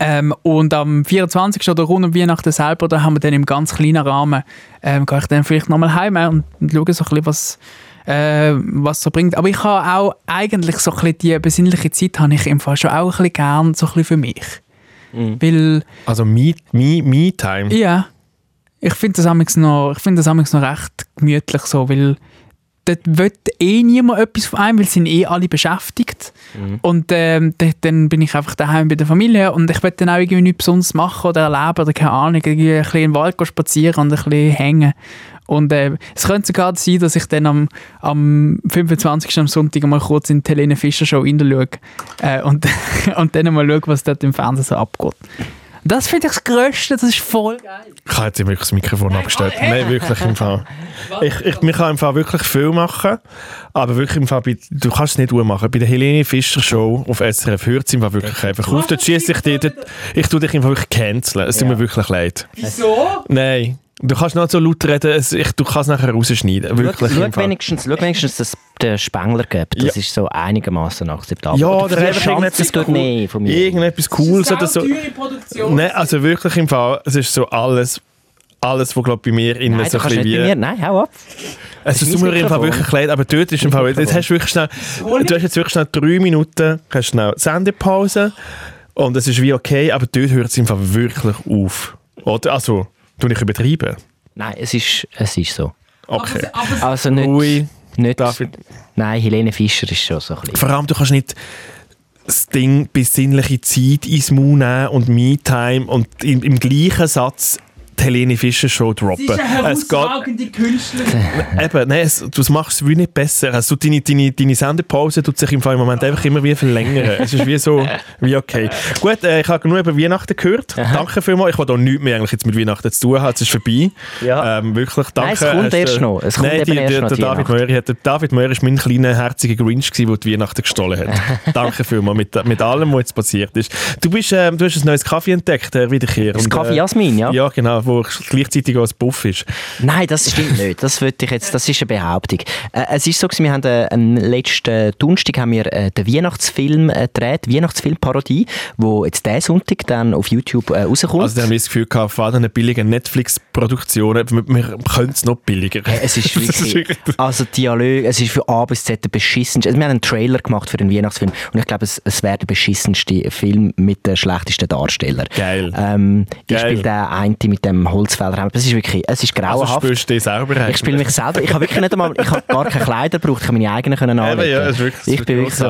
Speaker 2: Ähm, und am 24. oder rund um Weihnachten selber, da haben wir dann im ganz kleinen Rahmen, ähm, gehe ich dann vielleicht nochmal heim und, und schaue so ein bisschen, was, äh, was so bringt. Aber ich habe auch eigentlich so ein bisschen die besinnliche Zeit habe ich im Fall schon auch ein bisschen gern, so ein bisschen für mich. Weil,
Speaker 1: Also Me, me, me Time.
Speaker 2: ja, ich finde das amigs noch, ich finde das amigs noch recht gemütlich so, weil dort will eh niemand etwas von einem, weil sie sind eh alle beschäftigt. Und ähm, dann bin ich einfach daheim bei der Familie und ich will dann auch irgendwie nichts Besonderes machen oder erleben oder keine Ahnung, irgendwie ein bisschen im Wald spazieren und ein bisschen hängen. Und äh, es könnte sogar sein, dass ich dann am, am 25. am Sonntag mal kurz in die Helene Fischer Show reinschaue äh, und, und dann mal schaue, was dort im Fernsehen so abgeht. Das finde ich das Größte, das ist voll geil.
Speaker 1: Ich habe jetzt wirklich das Mikrofon abgestellt. Nein, wirklich im Fall. Ich, ich, man kann im Fall wirklich viel machen, aber wirklich im Fall, bei, du kannst es nicht machen. Bei der Helene Fischer Show auf SRF hört es im Fall wirklich einfach auf. Dort schießt ich dich, ich tue dich im Fall wirklich canceln. Es tut mir wirklich leid.
Speaker 2: Wieso?
Speaker 1: Nein. Du kannst nicht so laut reden, es, ich, du kannst es nachher rausschneiden.
Speaker 3: Schau,
Speaker 1: Wirklich im
Speaker 3: schau,
Speaker 1: Fall.
Speaker 3: wenigstens, schau wenigstens, dass es den Spengler gibt. Das
Speaker 1: Ja.
Speaker 3: ist so einigermaßen akzeptabel.
Speaker 1: Ja,
Speaker 3: Oder
Speaker 1: einfach irgendetwas cool-
Speaker 3: nicht von mir.
Speaker 1: Irgendetwas Cooles oder so.
Speaker 2: Produktion.
Speaker 1: Nein, also wirklich im Fall, es ist so alles, alles, was glaub, bei mir innen
Speaker 3: Nein,
Speaker 1: so ein bisschen wie...
Speaker 3: mir. Nein, hau ab.
Speaker 1: Es
Speaker 3: ist
Speaker 1: mir im Fall wirklich leid, aber dort ist im Fall, jetzt hast du wirklich schnell, du hast jetzt wirklich schnell drei Minuten, hast schnell Sendepause und es ist wie okay, aber dort hört es im Fall wirklich auf. Oder? Also, tu ich übertreiben?
Speaker 3: Nein, es ist, es ist so.
Speaker 1: Okay.
Speaker 3: Also nicht...
Speaker 1: Ui,
Speaker 3: nicht
Speaker 1: David.
Speaker 3: Nein, Helene Fischer ist schon so ein bisschen...
Speaker 1: Vor allem, du kannst nicht das Ding besinnliche Zeit ins Maul nehmen und Me-Time und im, im gleichen Satz die Helene Fischer Show droppen. Es geht,
Speaker 2: Künstlerin.
Speaker 1: Eben, nein, es, du machst es wie nicht besser. Also deine, deine, deine Sendepause tut sich im Fall im Moment einfach immer wieder verlängern. es ist wie so, wie okay. Gut, äh, ich habe genug über Weihnachten gehört. Danke vielmals. Ich will auch nichts mehr eigentlich jetzt mit Weihnachten zu tun haben. Es ist vorbei.
Speaker 3: Ja.
Speaker 1: Ähm, wirklich, danke.
Speaker 3: Nein, es kommt erst noch. Es kommt
Speaker 1: nein, die,
Speaker 3: erst
Speaker 1: die,
Speaker 3: noch
Speaker 1: der,
Speaker 3: die
Speaker 1: David hat, der David Möri war mein kleiner, herziger Grinch, gewesen, der die Weihnachten gestohlen hat. danke vielmals mit, mit allem, was jetzt passiert ist. Du, bist, ähm, du hast ein neues Kaffee entdeckt, Herr Wiederkehr.
Speaker 3: Das
Speaker 1: Und,
Speaker 3: Kaffee
Speaker 1: äh,
Speaker 3: Jasmin, ja?
Speaker 1: Ja, genau. Der gleichzeitig auch ein Buff ist.
Speaker 3: Nein, das stimmt nicht. Das würde ich jetzt, das ist eine Behauptung. Äh, es ist so, wir haben äh, am letzten Donnerstag haben wir äh, den Weihnachtsfilm äh, gedreht, Weihnachtsfilmparodie, wo jetzt diesen Sonntag dann auf YouTube äh, rauskommt.
Speaker 1: Also da haben wir das Gefühl gehabt, vor allem billigen Netflix-Produktionen, wir, wir können es noch billiger.
Speaker 3: Hey, es ist wirklich, also Dialog, es ist für A bis Z der beschissenste. Also wir haben einen Trailer gemacht für den Weihnachtsfilm und ich glaube, es, es wäre der beschissenste Film mit den schlechtesten Darstellern.
Speaker 1: Geil.
Speaker 3: Ähm, ich spiele den einen mit dem Holzfäller. Aber es ist wirklich, es ist
Speaker 1: Also
Speaker 3: grauenhaft.
Speaker 1: spürst du dich selber
Speaker 3: ich spiele mich selber. Ich habe wirklich nicht einmal, ich habe gar keine Kleider gebraucht. Ich habe meine eigenen können anlegen.
Speaker 1: ja, es ist wirklich-
Speaker 3: ich bin wirklich so,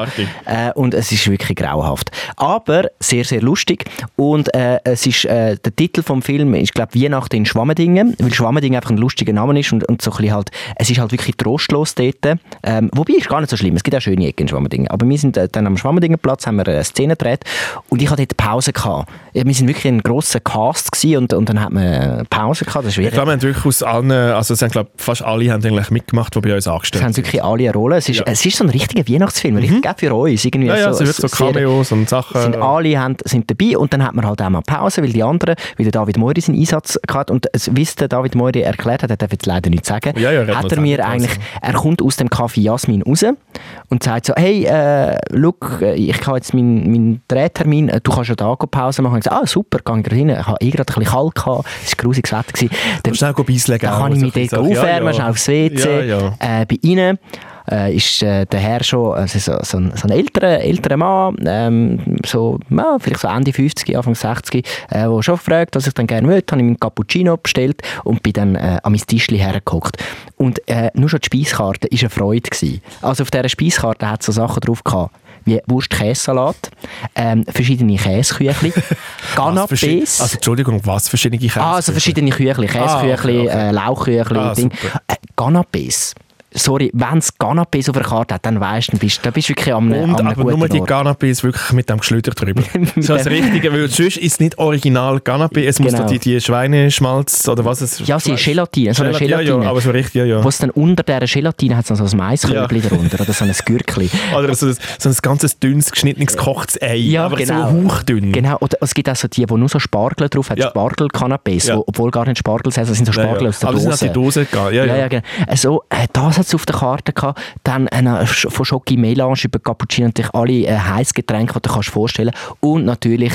Speaker 3: äh, und es ist wirklich grauenhaft. Aber sehr, sehr lustig. Und äh, es ist, äh, der Titel vom Film ist, glaube Weihnachten in Schwammendingen, weil Schwammendingen einfach ein lustiger Name ist und, und so ein bisschen halt, es ist halt wirklich trostlos dort. Ähm, wobei, ist gar nicht so schlimm. Es gibt auch schöne Ecken in Schwammendingen. Aber wir sind äh, dann am Schwammendingenplatz, haben wir eine Szene gedreht und ich hatte dort Pause gehabt. Wir sind wirklich ein grosser Cast gewesen und, und dann hat man äh, Pause gehabt. Das ist
Speaker 1: Ich glaube, wir haben wirklich aus allen, also es haben, glaube fast alle haben eigentlich mitgemacht, die bei uns
Speaker 3: Es
Speaker 1: angestellt
Speaker 3: haben
Speaker 1: sind.
Speaker 3: wirklich alle eine Rolle. Es ist,
Speaker 1: Ja.
Speaker 3: es ist so ein richtiger Weihnachtsfilm, richtig mhm. für uns. Irgendwie
Speaker 1: Ja, ja,
Speaker 3: so,
Speaker 1: es wird so
Speaker 3: sehr-
Speaker 1: Cameos und Sachen.
Speaker 3: sind alle haben, sind dabei und dann hat man halt auch mal Pause, weil die anderen, wie der David Moiri seinen Einsatz gehabt und es, wie es der David Moiri erklärt hat, er darf jetzt leider nicht sagen,
Speaker 1: Ja, ja,
Speaker 3: hat er mir eigentlich, er kommt aus dem Café Jasmin raus und sagt so, hey, äh, look, äh, ich habe jetzt meinen mein Drehtermin, äh, du kannst ja da Pause machen. Ich so, ah, super, gehe ich rein, ich habe eh gerade ein bisschen kalt gehabt, es war grusiges Wetter. Gewesen. Dann,
Speaker 1: Schnell beislegen.
Speaker 3: dann kann ich
Speaker 1: so
Speaker 3: mich dort
Speaker 1: Sachen.
Speaker 3: aufwärmen, schnell aufs WC.
Speaker 1: Ja, ja.
Speaker 3: Äh, bei ihnen äh, ist äh, der Herr schon also so, so, ein, so ein älterer, älterer Mann, ähm, so, ja, vielleicht so Ende 50, Anfang 60, äh, der schon fragt, was ich dann gerne möchte. habe ich meinen Cappuccino bestellt und bin dann äh, an mein Tischli hergeguckt. Und äh, nur schon die Speiskarte war eine Freude. Gewesen. Also auf dieser Speiskarte hat es so Sachen drauf gehabt, wie Wurst-Käsesalat, ähm, verschiedene Käseküchli, Canapés.
Speaker 1: Also Entschuldigung, was verschiedene Käse?
Speaker 3: Ah, also verschiedene Küchli, Käseküchli,
Speaker 1: Ah, okay, okay.
Speaker 3: Äh, Lauchküchli,
Speaker 1: Ah,
Speaker 3: Ding. Äh, Canapés. Sorry, wenn es Canapés auf der Karte hat, dann weißt du, dann bist, dann bist du wirklich am,
Speaker 1: Und
Speaker 3: am einem
Speaker 1: aber nur die. Canapés wirklich mit dem Geschlüder drüber. So das Richtige, weil sonst ist es nicht original Canapé, es muss
Speaker 3: Genau.
Speaker 1: da die, die Schweineschmalz oder was es
Speaker 3: Ja, sie ist Gelatine, so eine
Speaker 1: Gelat- Ja,
Speaker 3: Gelatine.
Speaker 1: ja, aber so richtig, ja, ja.
Speaker 3: Wo es dann unter dieser Gelatine hat, so ein Maiskörbchen
Speaker 1: Ja.
Speaker 3: darunter oder so ein Gürkli.
Speaker 1: Oder so, ein- so ein ganzes dünnes, geschnittenes gekochtes Ei,
Speaker 3: Ja,
Speaker 1: aber
Speaker 3: genau.
Speaker 1: so hauchdünn.
Speaker 3: Genau, oder es gibt auch so die, die nur so Spargel drauf haben,
Speaker 1: Ja.
Speaker 3: Spargel-Canapés,
Speaker 1: Ja.
Speaker 3: wo- obwohl gar nicht Spargel sind, das sind so Spargel aus der
Speaker 1: Aber das sind
Speaker 3: Dose.
Speaker 1: auch die Dose Ja,
Speaker 3: ja.
Speaker 1: ja,
Speaker 3: genau. Also, äh, das hat es auf der Karte gehabt. Dann Sch- von Schoki Melange über Cappuccino natürlich alle äh, Heißgetränke, die du kannst vorstellen Und natürlich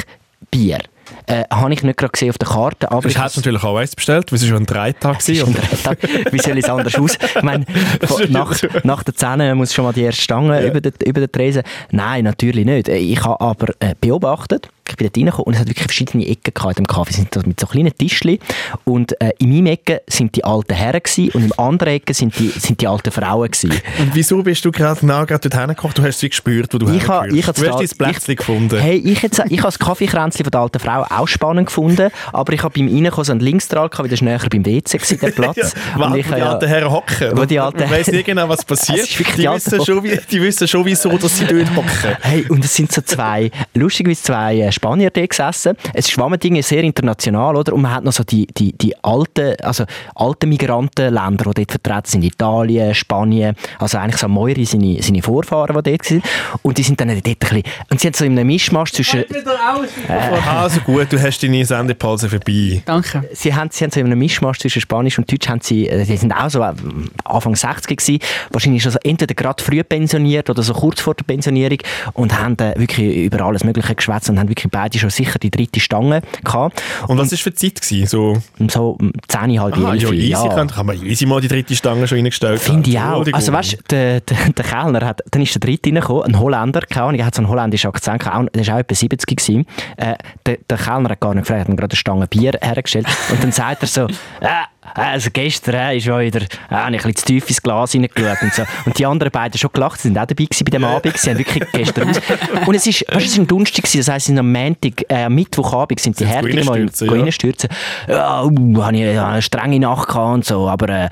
Speaker 3: Bier. Äh, habe ich nicht gerade gesehen auf der Karte, aber
Speaker 1: Du
Speaker 3: ich
Speaker 1: hast natürlich auch eins bestellt, weil es schon ein Dreitag war. und-
Speaker 3: Wie soll es anders aus? Ich meine, nach, nach der Zähne muss schon mal die erste Stange über, den, über den Tresen. Nein, natürlich nicht. Äh, Ich habe aber äh, beobachtet, ich bin dort reingekommen und es hat wirklich verschiedene Ecken gehabt dem Kaffee. Es sind mit so kleinen Tischchen und äh, in meinem Ecke sind die alten Herren gewesen, und im anderen Ecke sind die, sind die alten Frauen gewesen.
Speaker 1: Und wieso bist du gerade genau gerade dort hingekommen? Du hast sie gespürt, wo du
Speaker 3: Ich ha- ich
Speaker 1: Du hast dein Plätzchen gefunden.
Speaker 3: Hey, ich, jetzt, ich habe das Kaffeekränzchen von der alten Frau auch spannend gefunden, aber ich habe beim Reinkommen so einen Linksstrahl gehabt, weil das näher beim WC gewesen, der Platz.
Speaker 1: Ja,
Speaker 3: Und ich
Speaker 1: wo die alten Herren hocken.
Speaker 3: Wo die alten-
Speaker 1: Man weiss nicht genau, was passiert. Die,
Speaker 3: die
Speaker 1: wissen schon, wie, die wissen schon, wieso dass sie dort hocken.
Speaker 3: Hey, und es sind so zwei, lustigerweise zwei äh, Spanier dort gesessen. Es ist Schwammending ist sehr international, oder? Und man hat noch so die, die, die alten, also alte Migrantenländer, die dort vertreten sind. Italien, Spanien, also eigentlich so Moiri, seine, seine Vorfahren, die dort waren. Und die sind dann dort ein bisschen, und sie haben so in einem Mischmasch zwischen,
Speaker 1: Also gut, du hast deine Sendepause vorbei.
Speaker 2: Danke.
Speaker 3: sie haben, sie haben so in einem Mischmasch zwischen Spanisch und Deutsch, haben sie, äh, die sind auch so äh, Anfang 60 gewesen, wahrscheinlich also entweder gerade früh pensioniert oder so kurz vor der Pensionierung und haben äh, wirklich über alles Mögliche geschwätzt und haben wirklich beide schon sicher die dritte Stange gehabt.
Speaker 1: Und was war für die Zeit? Gewesen? So,
Speaker 3: so um 10, halb
Speaker 1: ah,
Speaker 3: 11.
Speaker 1: ja, easy,
Speaker 3: ja.
Speaker 1: Kann, kann man easy mal die dritte Stange schon reingestellt
Speaker 3: Finde ich auch. Also weißt du, der, der, der Kellner hat, dann ist der dritte reingekommen, ein Holländer, keine Ahnung, er hat so einen holländischen Akzent, Ahnung, der war auch etwa 70 gewesen. Äh, der, der Kellner hat gar nicht gefragt, hat ihm gerade eine Stange Bier hergestellt und dann sagt er so, äh, also gestern äh, ist ja wieder, äh, ein bisschen zu tief ins Glas reingeschaut und so. Und die anderen beiden schon gelacht, sie sind auch dabei gewesen bei dem Abend, sie haben wirklich gestern aus. Und es ist, weißt es ist ein Donnerstag gewesen, das heisst, am Montag, äh, Mittwochabend sind die Härtigen mal
Speaker 1: reinstürzen, ja.
Speaker 3: reinstürzen. Ja, uh, habe ich eine strenge Nacht gehabt und so, aber äh,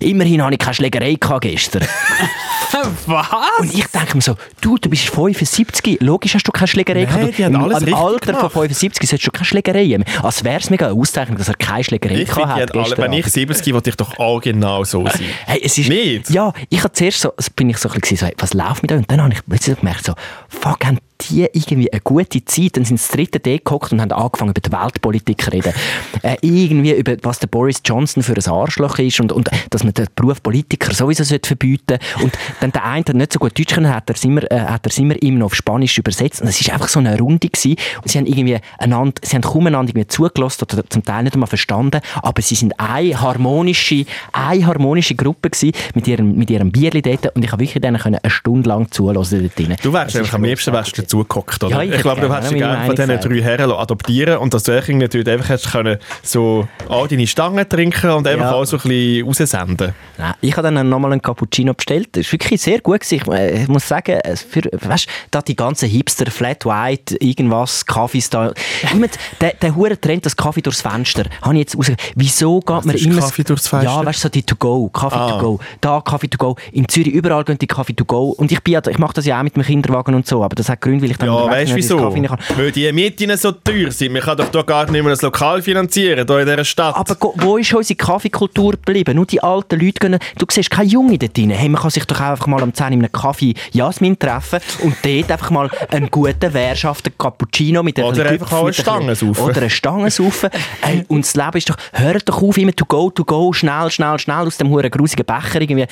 Speaker 3: immerhin habe ich keine Schlägerei gehabt gestern.
Speaker 2: Was?
Speaker 3: Und ich denke mir so, du, du bist 75, logisch hast du keine Schlägerei
Speaker 1: Nein,
Speaker 3: gehabt.
Speaker 1: die haben
Speaker 3: Im-
Speaker 1: alles
Speaker 3: Im
Speaker 1: richtig
Speaker 3: Alter von
Speaker 1: gemacht.
Speaker 3: 75 solltest du keine Schlägerei haben. Als wäre es mega eine Auszeichnung, dass er keine Schlägerei
Speaker 1: ich
Speaker 3: gehabt hat
Speaker 1: wenn ich
Speaker 3: Abend.
Speaker 1: 70 wollte ich doch auch genau so sein.
Speaker 3: Hey, es ist,
Speaker 1: Nicht?
Speaker 3: Ja, ich habe zuerst so, bin ich so ein bisschen so, was läuft mit euch? Und dann habe ich plötzlich gemerkt, so, fuck, haben die irgendwie eine gute Zeit. Dann sind sie das dritte D gehockt und haben angefangen über die Weltpolitik zu reden. Äh, irgendwie über was der Boris Johnson für ein Arschloch ist und, und dass man den Beruf Politiker sowieso sollte verbieten Und dann der eine hat nicht so gut Deutsch können, hat er es immer, äh, hat er immer ihm noch auf Spanisch übersetzt. Und es war einfach so eine Runde gewesen. Und sie haben irgendwie einander, sie haben kaum einander irgendwie zugelassen oder zum Teil nicht einmal verstanden, aber sie sind eine harmonische, eine harmonische Gruppe gewesen mit ihrem, mit ihrem Bierli dort und ich habe wirklich denen können eine Stunde lang zuhören dort drin.
Speaker 1: Du wärst am liebsten wärst du dazugeguckt, oder?
Speaker 3: Ja, ich
Speaker 1: ich glaube, du hättest dich gerne von diesen drei Herren adoptieren und dass du natürlich einfach hättest können, so all deine Stangen trinken und einfach
Speaker 3: Ja.
Speaker 1: auch so ein bisschen raussenden.
Speaker 3: Nein, ich habe dann nochmal einen Cappuccino bestellt. Das war wirklich sehr gut. gewesen. Ich, äh, muss sagen, es für, weißt, da die ganzen Hipster, Flat White, irgendwas, Kaffees da. Immer der, der hure Trend, das Kaffee durchs Fenster. Habe ich jetzt raus. Wieso geht man
Speaker 1: ist
Speaker 3: immer...
Speaker 1: Kaffee durchs Fenster?
Speaker 3: Ja, weißt du, so die To-Go, Kaffee
Speaker 1: Ah.
Speaker 3: to go. Da Kaffee to go. In Zürich überall gehen die Kaffee to go. Und ich, bin, ich mache das ja auch mit dem Kinderwagen und so, aber das hat Gründe, weil ich dann
Speaker 1: Ja, weißt du wieso? Weil die Mieten so teuer sind. Man kann doch hier gar nicht mehr ein Lokal finanzieren, hier in dieser Stadt.
Speaker 3: Aber wo ist unsere Kaffeekultur geblieben? Nur die alten Leute gehen, du siehst keine Junge dort drin. Hey, man kann sich doch einfach mal am 10 in einem Kaffee Jasmin treffen und dort einfach mal einen guten währschaften Cappuccino mit
Speaker 1: Oder
Speaker 3: bisschen
Speaker 1: einfach auch eine Stange saufen.
Speaker 3: Oder eine Stange saufen. hey, und das Leben ist doch, hört doch auf, immer to go, to go, schnell, schnell, schnell aus dem huren grusigen Becher. Irgendwie,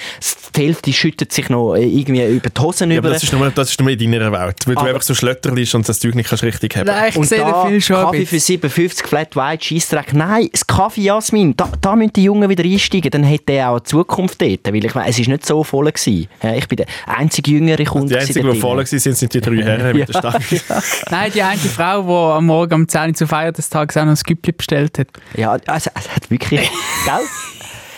Speaker 3: die Hälfte schüttet sich noch irgendwie über die Hosen
Speaker 1: ja,
Speaker 3: über.
Speaker 1: das ist, nur, das ist nur in deiner Welt. Weil du einfach so schlötterlich und das Zeug nicht kannst richtig haben
Speaker 2: Nein, ich
Speaker 3: und
Speaker 2: sehe
Speaker 3: da
Speaker 2: Film schon
Speaker 3: Kaffee für 57 Flat White, Scheissdreck. Nein, das Kaffee Jasmin, da, da müssen die Jungen wieder einsteigen, dann hätte er auch eine Zukunft dort. Weil ich meine, es war nicht so voll. Gewesen. Ja, Ich bin der einzige jüngere Kunde.
Speaker 1: Die einzigen, die voll waren, sind die drei Herren mit der Stange.
Speaker 2: Nein, die eine Frau, die am Morgen um 10 Uhr zur Feier des Tages auch noch ein Güppli bestellt hat.
Speaker 3: Ja, also, es hat wirklich... gell?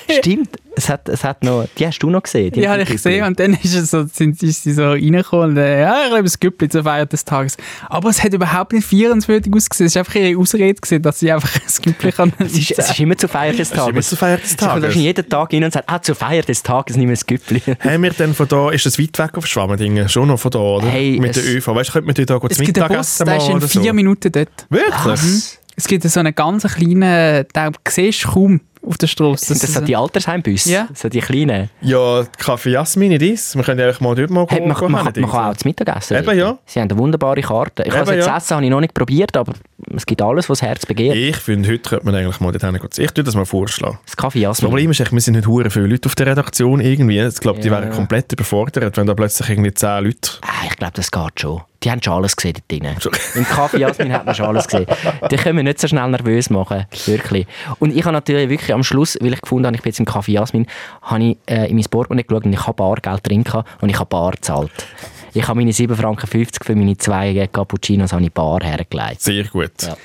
Speaker 3: Stimmt, es hat, es hat noch... Die hast du noch gesehen?
Speaker 2: Die habe ich gesehen und dann ist, es so, sind, ist sie so reingekommen und äh, ja, ich habe ein Güppli zur Feier des Tages. Aber es hat überhaupt nicht feierenswürdig ausgesehen. Es war einfach ihre Ausrede, gewesen, dass sie einfach ein Güppli kann.
Speaker 3: Es ist, es ist immer zur Feier des
Speaker 1: ist immer
Speaker 3: Tages.
Speaker 1: zur Feier des
Speaker 3: Sie kommt
Speaker 1: Tages.
Speaker 3: wahrscheinlich jeden Tag rein und sagt, ah, zur Feier des Tages nimm ein Güppli.
Speaker 1: Haben wir denn von da, ist das weit weg auf Schwammendingen? Schon noch von da, oder?
Speaker 3: Hey,
Speaker 1: Mit der
Speaker 3: es-
Speaker 1: ÖV. Weißt du, könnte man dort auch
Speaker 2: Es
Speaker 1: zu
Speaker 2: gibt einen
Speaker 1: Mittag
Speaker 2: Bus,
Speaker 1: essen
Speaker 2: der ist in vier
Speaker 1: so?
Speaker 2: Minuten dort.
Speaker 1: Wirklich?
Speaker 2: Es gibt so einen ganz kleinen, den siehst du kaum auf der Straße.
Speaker 3: Sind das so die Altersheimbüsse?
Speaker 2: Ja.
Speaker 3: So die kleinen?
Speaker 1: Ja, Kaffee Jasmin, nicht das. Wir können ja mal dort mal
Speaker 3: Hey,
Speaker 1: gehen-
Speaker 3: man,
Speaker 1: gehen
Speaker 3: man, man, kann auch zu Mittag essen.
Speaker 1: Eben, ja.
Speaker 3: Sie haben eine wunderbare Karte. Ich habe jetzt
Speaker 1: ja.
Speaker 3: Essen habe ich noch nicht probiert, aber es gibt alles, was das Herz begehrt.
Speaker 1: Ich finde, heute könnte man eigentlich mal dort hingehen. Ich würde das mal vorschlagen.
Speaker 3: Das Kaffee
Speaker 1: Das
Speaker 3: Jasmin.
Speaker 1: Problem ist, wir sind nicht hure viele Leute auf der Redaktion irgendwie. Ich glaube, die
Speaker 3: Ja.
Speaker 1: wären komplett überfordert, wenn da plötzlich irgendwie zehn Leute...
Speaker 3: Ah, ich glaube, das geht schon. Die haben schon alles gesehen dort drin. Im Kaffee Jasmin hat man schon alles gesehen. Die können wir nicht so schnell nervös machen. Wirklich. Und ich habe natürlich wirklich am Schluss, weil ich gefunden habe, ich bin jetzt im Kaffee Jasmin, habe ich äh, in mein Portemonnaie geschaut und ich habe Bargeld drin gehabt und ich habe Bar gezahlt. Ich habe meine 7,50 Franken für meine zwei Cappuccinos habe ich Bar hergelegt.
Speaker 1: Sehr gut.
Speaker 3: Ja.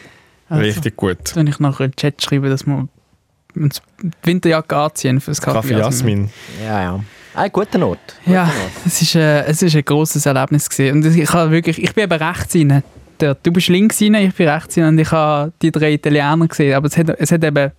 Speaker 2: Also.
Speaker 1: Richtig gut.
Speaker 2: Soll ich nachher in den Chat schreiben, dass wir uns die Winterjacke anziehen für das Kaffee,
Speaker 1: Kaffee Jasmin.
Speaker 3: Ja, ja. Ein guter Ort.
Speaker 2: Ja, es ist, äh, es ist ein grosses Erlebnis gewesen. Und ich, habe wirklich, ich bin eben rechts rein. Du bist links rein, ich bin rechts rein und ich habe die drei Italiener gesehen. Aber es hat, es hat eben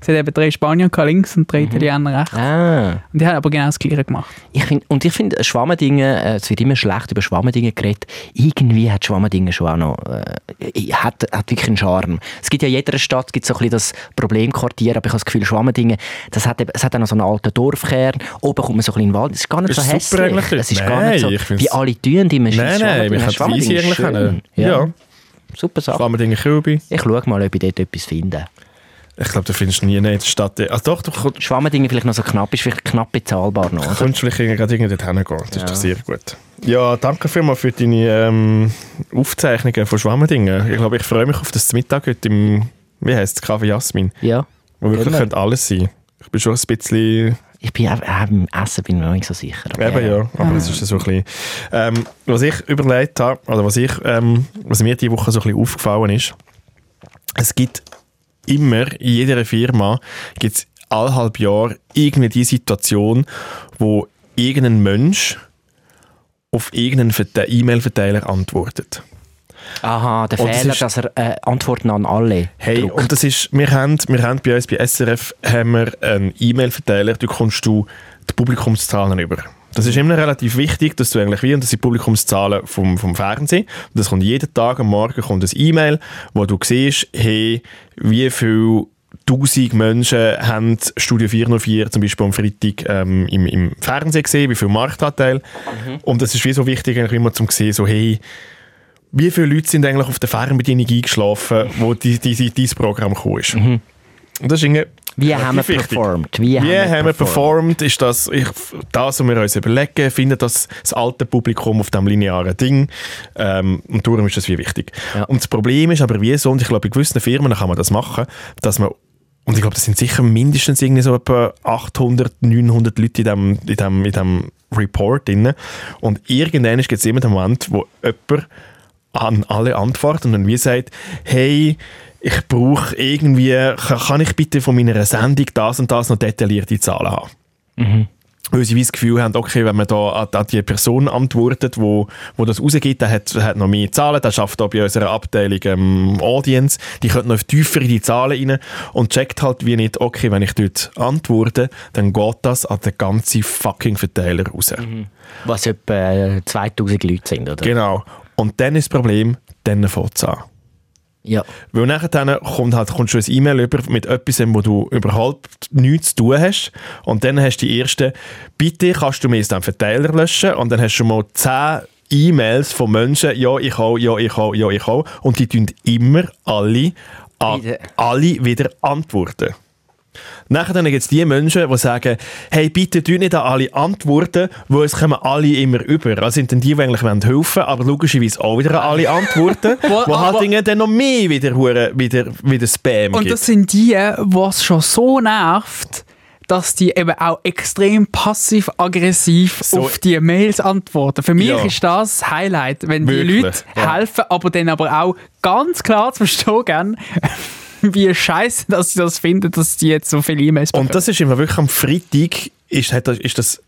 Speaker 2: Es hat eben drei Spanier gehabt, links und drei Italiener rechts.
Speaker 3: Ah.
Speaker 2: Und die haben aber genau das Gleiche gemacht.
Speaker 3: Ich find, und ich finde, Schwammendingen, äh, es wird immer schlecht über Schwammendingen geredet. Irgendwie hat Schwammendingen schon auch noch, äh, hat, hat wirklich einen Charme. Es gibt ja in jeder Stadt gibt so ein bisschen das Problemquartier, aber ich habe das Gefühl, Schwammendingen, das hat, eben- es hat auch noch so einen alten Dorfkern. Oben kommt man so ein bisschen in den Wald. Es ist gar nicht
Speaker 1: Ist
Speaker 3: so
Speaker 1: super
Speaker 3: hässlich.
Speaker 1: eigentlich.
Speaker 3: Es ist gar
Speaker 1: Nein,
Speaker 3: nicht so, wie alle tun, die man
Speaker 1: Nein, nein, wir können es easy eigentlich können.
Speaker 3: Ja.
Speaker 1: Ja.
Speaker 3: Super Sache.
Speaker 1: Schwammerdingen Kübi.
Speaker 3: Ich schaue mal, ob ich dort etwas finde.
Speaker 1: Ich glaube, da findest du nie in der Stadt. Also doch, du kommst
Speaker 3: Schwammendingen vielleicht noch so knapp, ist vielleicht knapp bezahlbar noch. oder?
Speaker 1: vielleicht irgendwie gerade irgendwie dorthin gehen. Das ist
Speaker 3: Ja.
Speaker 1: doch sehr gut. Ja, danke vielmals für deine ähm, Aufzeichnungen von Schwammerdingen. Ich glaube, ich freue mich auf das Mittag heute im, wie heisst es, Kaffee Jasmin.
Speaker 3: Ja.
Speaker 1: Wo wirklich könnte alles sein. Ich bin schon ein bisschen
Speaker 3: Ich bin auch, auch beim Essen bin ich mir noch nicht so sicher.
Speaker 1: Eben ja, aber es ist so ein bisschen... Ähm, was ich überlegt habe, oder was, ich, ähm, was mir diese Woche so ein bisschen aufgefallen ist, es gibt immer, in jeder Firma, gibt es alle halb Jahr irgendwie die Situation, wo irgendein Mensch auf irgendeinen Verte- E-Mail-Verteiler antwortet.
Speaker 3: Aha, der
Speaker 1: Und das
Speaker 3: Fehler,
Speaker 1: ist-
Speaker 3: dass er äh, Antworten an alle
Speaker 1: Hey,
Speaker 3: druckt.
Speaker 1: und das ist, wir haben, wir haben bei uns bei SRF haben wir einen E-Mail-Verteiler, da kommst du die Publikumszahlen über. Das ist immer relativ wichtig, dass du eigentlich wie, und das sind die Publikumszahlen vom, vom Fernsehen, und das kommt jeden Tag am Morgen kommt ein E-Mail, wo du siehst, hey, wie viel Tausend Menschen haben Studio 404 zum Beispiel am Freitag ähm, im, im Fernsehen gesehen, wie viel Marktanteil. Und das ist wie so wichtig, eigentlich immer zum sehen, so hey, wie viele Leute sind eigentlich auf der Fernbedienung eingeschlafen, wo die, die, die, dieses Programm gekommen ist. Und das ist irgendwie
Speaker 3: Wie haben wir performt? Wie,
Speaker 1: Wie haben wir performt? Ist das, ich, das, was wir uns überlegen, findet das, das alte Publikum auf dem linearen Ding. Ähm, und darum ist das wie wichtig.
Speaker 3: Ja.
Speaker 1: Und das Problem ist aber wie so, und ich glaube, bei gewissen Firmen kann man das machen, dass man und ich glaube, das sind sicher mindestens irgendwie so etwa 800, 900 Leute in dem, in dem, in dem Report drin. Und irgendwann gibt es immer den Moment, wo jemand an alle antwortet und dann wie sagt, hey, ich brauche irgendwie, kann, kann ich bitte von meiner Sendung das und das noch detaillierte Zahlen haben? Weil sie das Gefühl haben, okay, wenn man da an, an die Person antwortet, wo, wo das rausgibt, der hat, hat noch mehr Zahlen, der schafft auch bei unserer Abteilung ähm, Audience, die können noch tiefer in die Zahlen rein und checkt halt wie nicht, okay, wenn ich dort antworte, dann geht das an den ganzen fucking Verteiler raus.
Speaker 3: Was etwa äh, 2000 Leute sind, oder?
Speaker 1: Genau. Und dann ist das Problem, dann fängt es an.
Speaker 3: Ja.
Speaker 1: Weil nachher dann kommt halt, kommst du ein E-Mail über mit etwas, wo du überhaupt nichts zu tun hast. Und dann hast du die erste, bitte kannst du mir jetzt den Verteiler löschen. Und dann hast du schon mal 10 E-Mails von Menschen, ja, ich auch, ja, ich auch, ja, ich auch. Und die tun immer alle, alle wieder antworten. Nachher dann gibt es die Menschen, die sagen, hey, bitte tu nicht an alle antworten, weil es kommen alle immer über. Das sind dann die, die eigentlich wollen helfen aber logischerweise auch wieder an alle antworten,
Speaker 2: Wo-
Speaker 1: wo halt irgendwie dann noch mehr wieder, wieder, wieder Spam
Speaker 2: Und
Speaker 1: gibt.
Speaker 2: das sind die, was schon so nervt, dass die eben auch extrem passiv-aggressiv
Speaker 1: So-
Speaker 2: auf die Mails antworten. Für mich
Speaker 1: Ja.
Speaker 2: ist das das Highlight, wenn die
Speaker 1: Wirklich,
Speaker 2: Leute
Speaker 1: ja.
Speaker 2: helfen, aber dann aber auch ganz klar zu verstehen wie scheiße, dass sie das finden, dass die jetzt so viele E-Mails bekommen.
Speaker 1: Und das ist immer wirklich am Freitag, ist, hat, das- ist das,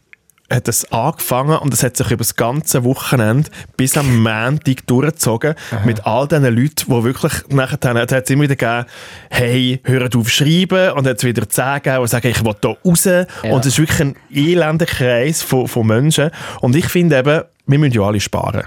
Speaker 1: hat das angefangen und es hat sich über das ganze Wochenende bis am Montag durchgezogen mit all diesen Leuten, die wirklich nachher, dann hat es immer wieder gegeben, hey, hört auf schreiben und hat es wieder 10 gegeben, die sagen, ich will da raus und es ist wirklich ein elender Kreis von, von Menschen und ich finde eben, wir müssen ja alle sparen.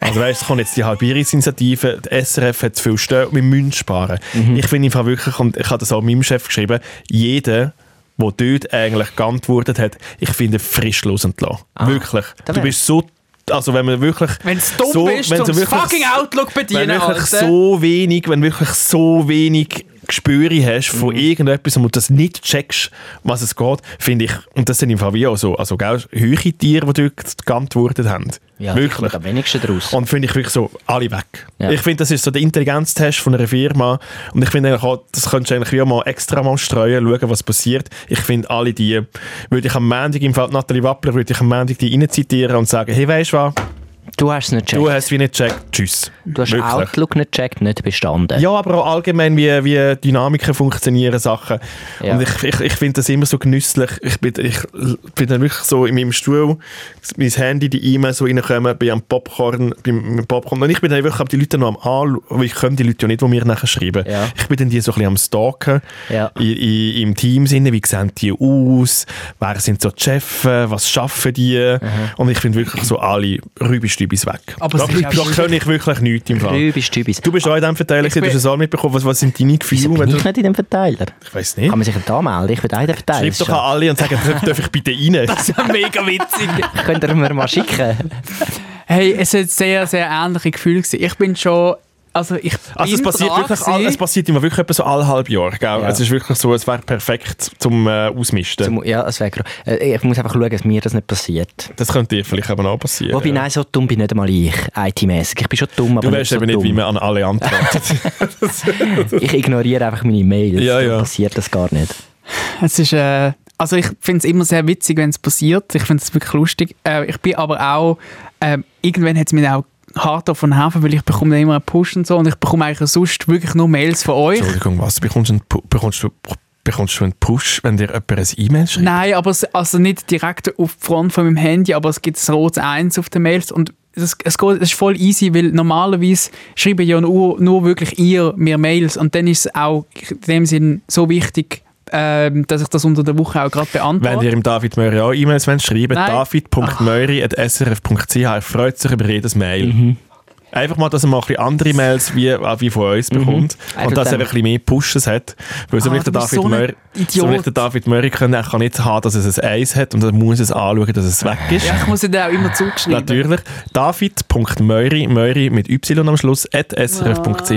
Speaker 1: Also weißt, es kommt jetzt die Halbierungsinitiative, die SRF hat zu viel stehen, wir müssen sparen. Ich finde einfach wirklich, und ich habe das auch meinem Chef geschrieben, jeder, der dort eigentlich geantwortet hat, ich finde frischlos entlassen. wirklich.
Speaker 3: da
Speaker 1: Du
Speaker 3: wär-
Speaker 1: bist so, also wenn man wirklich
Speaker 2: wenn es dumm
Speaker 1: so,
Speaker 2: bist,
Speaker 1: wenn du wirklich
Speaker 2: fucking Outlook
Speaker 1: wenn
Speaker 2: bedienen,
Speaker 1: wirklich
Speaker 2: Alter.
Speaker 1: so wenig, wenn wirklich so wenig Gespüre hast von
Speaker 3: Mhm.
Speaker 1: irgendetwas und du das nicht checkst, was es geht, finde ich, und das sind im Fall wie auch so, also gell, höhere Tiere, die dort geantwortet haben.
Speaker 3: Ja,
Speaker 1: wirklich.
Speaker 3: am wenigsten draus.
Speaker 1: Und finde ich wirklich so, alle weg.
Speaker 3: Ja.
Speaker 1: Ich finde, das ist so der Intelligenztest von einer Firma. Und ich finde eigentlich auch, das könntest du eigentlich wie auch mal extra mal streuen, schauen, was passiert. Ich finde, alle die, würde ich am Montag, im Fall Nathalie Wappler, würde ich am Montag die rein zitieren und sagen, hey, weißt du was,
Speaker 3: Du hast es nicht gecheckt.
Speaker 1: du hast wie nicht gecheckt, tschüss.
Speaker 3: Du hast
Speaker 1: Wirklich.
Speaker 3: Outlook nicht gecheckt, nicht bestanden.
Speaker 1: Ja, aber auch allgemein, wie, wie Dynamiken funktionieren, Sachen.
Speaker 3: Ja.
Speaker 1: Und ich, ich, ich finde das immer so genüsslich. Ich bin, ich bin dann wirklich so in meinem Stuhl, mein Handy, die E-Mail so reinkommen, bin am Popcorn, beim beim Popcorn. Und ich bin dann wirklich die Leute noch am Anschauen, weil ich komme die Leute ja nicht, die mir nachher schreiben.
Speaker 3: Ja.
Speaker 1: Ich bin dann die so ein bisschen am Stalken
Speaker 3: Ja.
Speaker 1: in, in, im Team sinne, wie sehen die aus, wer sind so die Chefs, was schaffen die. Und ich finde wirklich so alle Rübistübis weg.
Speaker 2: Aber
Speaker 1: da,
Speaker 2: es ist auch
Speaker 1: da kann ich wirklich nichts im Fall.
Speaker 3: Tübis.
Speaker 1: Du bist auch in diesem Verteiler,
Speaker 2: Ich
Speaker 1: gewesen, du hast es auch mitbekommen. Was, was sind deine Gefühle?
Speaker 3: Wieso bin ich
Speaker 1: du,
Speaker 3: nicht in dem Verteiler?
Speaker 1: ich weiß nicht.
Speaker 3: Kann man sich da melden? Ich will auch in den Verteiler.
Speaker 1: Schreib doch an alle und sag, darf ich bitte rein?
Speaker 2: Das ist ja mega witzig.
Speaker 3: Könnt ihr mir mal schicken?
Speaker 2: Hey, es hat sehr, sehr ähnliche Gefühle. Ich bin schon, also ich
Speaker 1: Also es passiert, wirklich, all, es passiert immer wirklich etwa so alle halb Jahr. Gell?
Speaker 3: Ja.
Speaker 1: Es ist wirklich so, es wäre perfekt zum äh, Ausmisten.
Speaker 3: Zum, ja, das wäre. Äh, Ich muss einfach schauen, dass mir das nicht passiert.
Speaker 1: das könnte dir vielleicht eben auch passieren.
Speaker 3: Wobei,
Speaker 1: ja.
Speaker 3: nein, so dumm bin nicht einmal ich, IT-mäßig. Ich bin schon dumm, aber
Speaker 1: Du weißt
Speaker 3: so
Speaker 1: eben nicht,
Speaker 3: dumm.
Speaker 1: wie man an alle antwortet.
Speaker 3: Ich ignoriere einfach meine Mails.
Speaker 1: Ja, ja.
Speaker 3: Dann passiert das gar nicht.
Speaker 2: Es ist, äh, also ich finde es immer sehr witzig, wenn es passiert. Ich finde es wirklich lustig. Äh, ich bin aber auch, äh, irgendwann hat es mich auch hart davon helfen, weil ich bekomme dann immer einen Push und so und ich bekomme eigentlich sonst wirklich nur Mails von euch.
Speaker 1: Entschuldigung, was? Bekommst du, bekommst, du, bekommst du einen Push, wenn dir jemand ein E-Mail schreibt?
Speaker 2: Nein, aber es, also nicht direkt auf die Front von meinem Handy, aber es gibt ein rotes 1 auf den Mails und das, es, geht, es ist voll easy, weil normalerweise schreiben ja nur, nur wirklich ihr mir Mails und dann ist es auch in dem Sinn so wichtig, ähm, dass ich das unter der Woche auch gerade
Speaker 1: Wenn
Speaker 2: beantworte.
Speaker 1: ihr im David Möri auch E-Mails wollt, schreiben
Speaker 2: Nein.
Speaker 1: david.möri.srf.ch. Er freut sich über jedes Mail. Einfach mal, dass er mal ein bisschen andere Mails wie, wie von uns bekommt.
Speaker 3: Einfach
Speaker 1: Und dass er
Speaker 3: dann-
Speaker 1: ein bisschen mehr Pushes hat. Weil so
Speaker 2: Ah,
Speaker 1: nicht der David
Speaker 2: so
Speaker 1: nicht der David Murray können, er kann nicht haben, dass es ein Eis hat und er muss es anschauen, dass es weg ist.
Speaker 2: Ja, ich muss dir auch immer zugeschrieben.
Speaker 1: Natürlich. David.möri, Möri mit Y am Schluss, at srf.ch.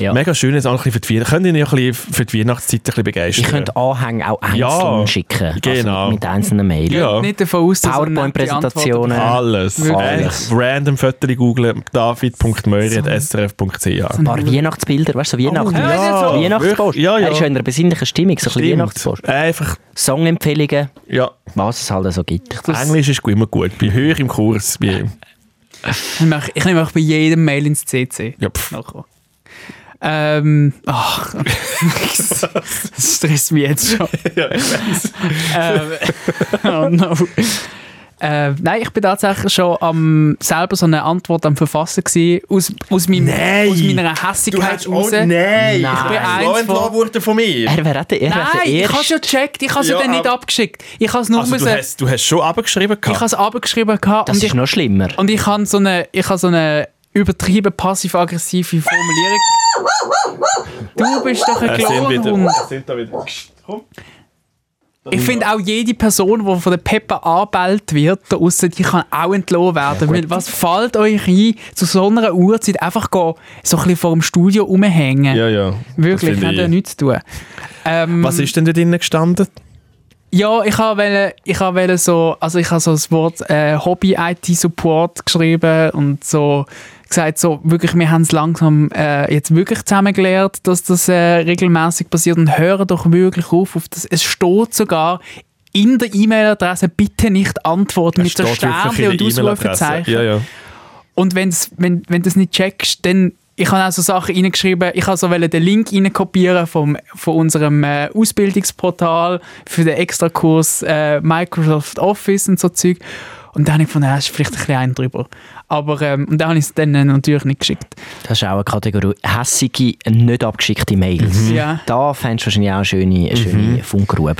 Speaker 3: Ja.
Speaker 1: Mega schön, jetzt auch ein bisschen für die Weihnachtszeit. Könnt ihr ein bisschen für die Weihnachtszeit ein bisschen begeistern?
Speaker 3: Ich könnte Anhänge auch einzeln
Speaker 1: Ja,
Speaker 3: schicken.
Speaker 1: genau.
Speaker 3: Also mit einzelnen Mails.
Speaker 1: Ja.
Speaker 2: Nicht davon aus, dass er
Speaker 3: PowerPoint-Präsentationen.
Speaker 1: Alles.
Speaker 2: Wirklich?
Speaker 1: Alles. Random Fotos googlen, david.möri.srf.ch.
Speaker 3: Ein paar Weihnachtsbilder, weißt du, so Weihnachts
Speaker 2: Oh, ja,
Speaker 1: ja,
Speaker 3: Weihnachtspost.
Speaker 1: ja, ja.
Speaker 3: Er ist ja in einer besinnlichen Stimmung, so ein bisschen. Weihnachtspost.
Speaker 1: Einfach,
Speaker 3: Songempfehlungen,
Speaker 1: ja.
Speaker 3: was es halt so gibt.
Speaker 1: Englisch ist immer gut. Bei höher im Kurs. Bei,
Speaker 2: Ich nehme auch- Ich nehme auch bei jedem Mail ins CC.
Speaker 1: ja.
Speaker 2: Ähm, ach, das stresst mich jetzt schon. ähm, oh no. Äh, nein, ich bin tatsächlich schon am, selber so eine Antwort am Verfassen gewesen, aus, aus, meinem,
Speaker 1: Nein!
Speaker 2: aus meiner Hässigkeit raus.
Speaker 1: nein!
Speaker 3: Nein.
Speaker 1: Ich bin
Speaker 2: eins von-
Speaker 1: von mir.
Speaker 3: Er wäre der, er
Speaker 2: Nein,
Speaker 3: der
Speaker 2: ich habe es ja gecheckt, ich habe es ja,
Speaker 1: Ja,
Speaker 2: dann nicht
Speaker 1: aber-
Speaker 2: abgeschickt. Ich habe es nur
Speaker 1: Also, du,
Speaker 2: müssen,
Speaker 1: hast, du hast schon abgeschrieben
Speaker 2: ich
Speaker 1: gehabt.
Speaker 2: habe es abgeschrieben gehabt
Speaker 3: Das
Speaker 2: und
Speaker 3: ist
Speaker 2: ich,
Speaker 3: noch schlimmer.
Speaker 2: und ich habe so eine, ich habe so eine übertrieben passiv-aggressive Formulierung. Du bist doch ein
Speaker 1: sind
Speaker 2: Klonhund.
Speaker 1: es sind da wieder. Komm.
Speaker 2: Ich finde auch jede Person, die von der Peppa anbellt wird, da aussen, die kann auch entlohnt werden. Weil was fällt euch ein, zu so einer Uhrzeit einfach gehen, so ein bisschen vor dem Studio rumhängen?
Speaker 1: Ja, ja.
Speaker 2: Wirklich,
Speaker 1: Das
Speaker 2: hat ja
Speaker 1: ich.
Speaker 2: nichts zu tun. Ähm,
Speaker 1: Was ist denn da drinnen gestanden?
Speaker 2: Ja, ich habe ich habe so, also ich habe so das Wort äh, Hobby-IT-Support geschrieben und so gesagt, so wirklich, wir haben es langsam äh, jetzt wirklich zusammengelernt, dass das äh, regelmäßig passiert und hören doch wirklich auf, auf das. Es steht sogar in der E-Mail-Adresse bitte nicht antworten mit so
Speaker 1: Steht wirklich
Speaker 2: Sternchen und
Speaker 1: der.
Speaker 2: Ausrufezeichen.
Speaker 1: Ja, ja.
Speaker 2: Und wenn's, wenn wenn du das nicht checkst, dann ich habe auch so Sachen reingeschrieben, ich habe so den Link reinkopieren vom, von unserem äh, Ausbildungsportal für den Extrakurs äh, Microsoft Office und so Zeug. Und dann habe ich gefunden, ja, ist vielleicht ein bisschen ein drüber. Aber ähm, und dann habe ich es dann natürlich nicht geschickt.
Speaker 3: Das ist auch eine Kategorie hässige, nicht abgeschickte Mails.
Speaker 2: Ja.
Speaker 3: Da fändest du wahrscheinlich auch eine schöne, eine schöne Funkgrube.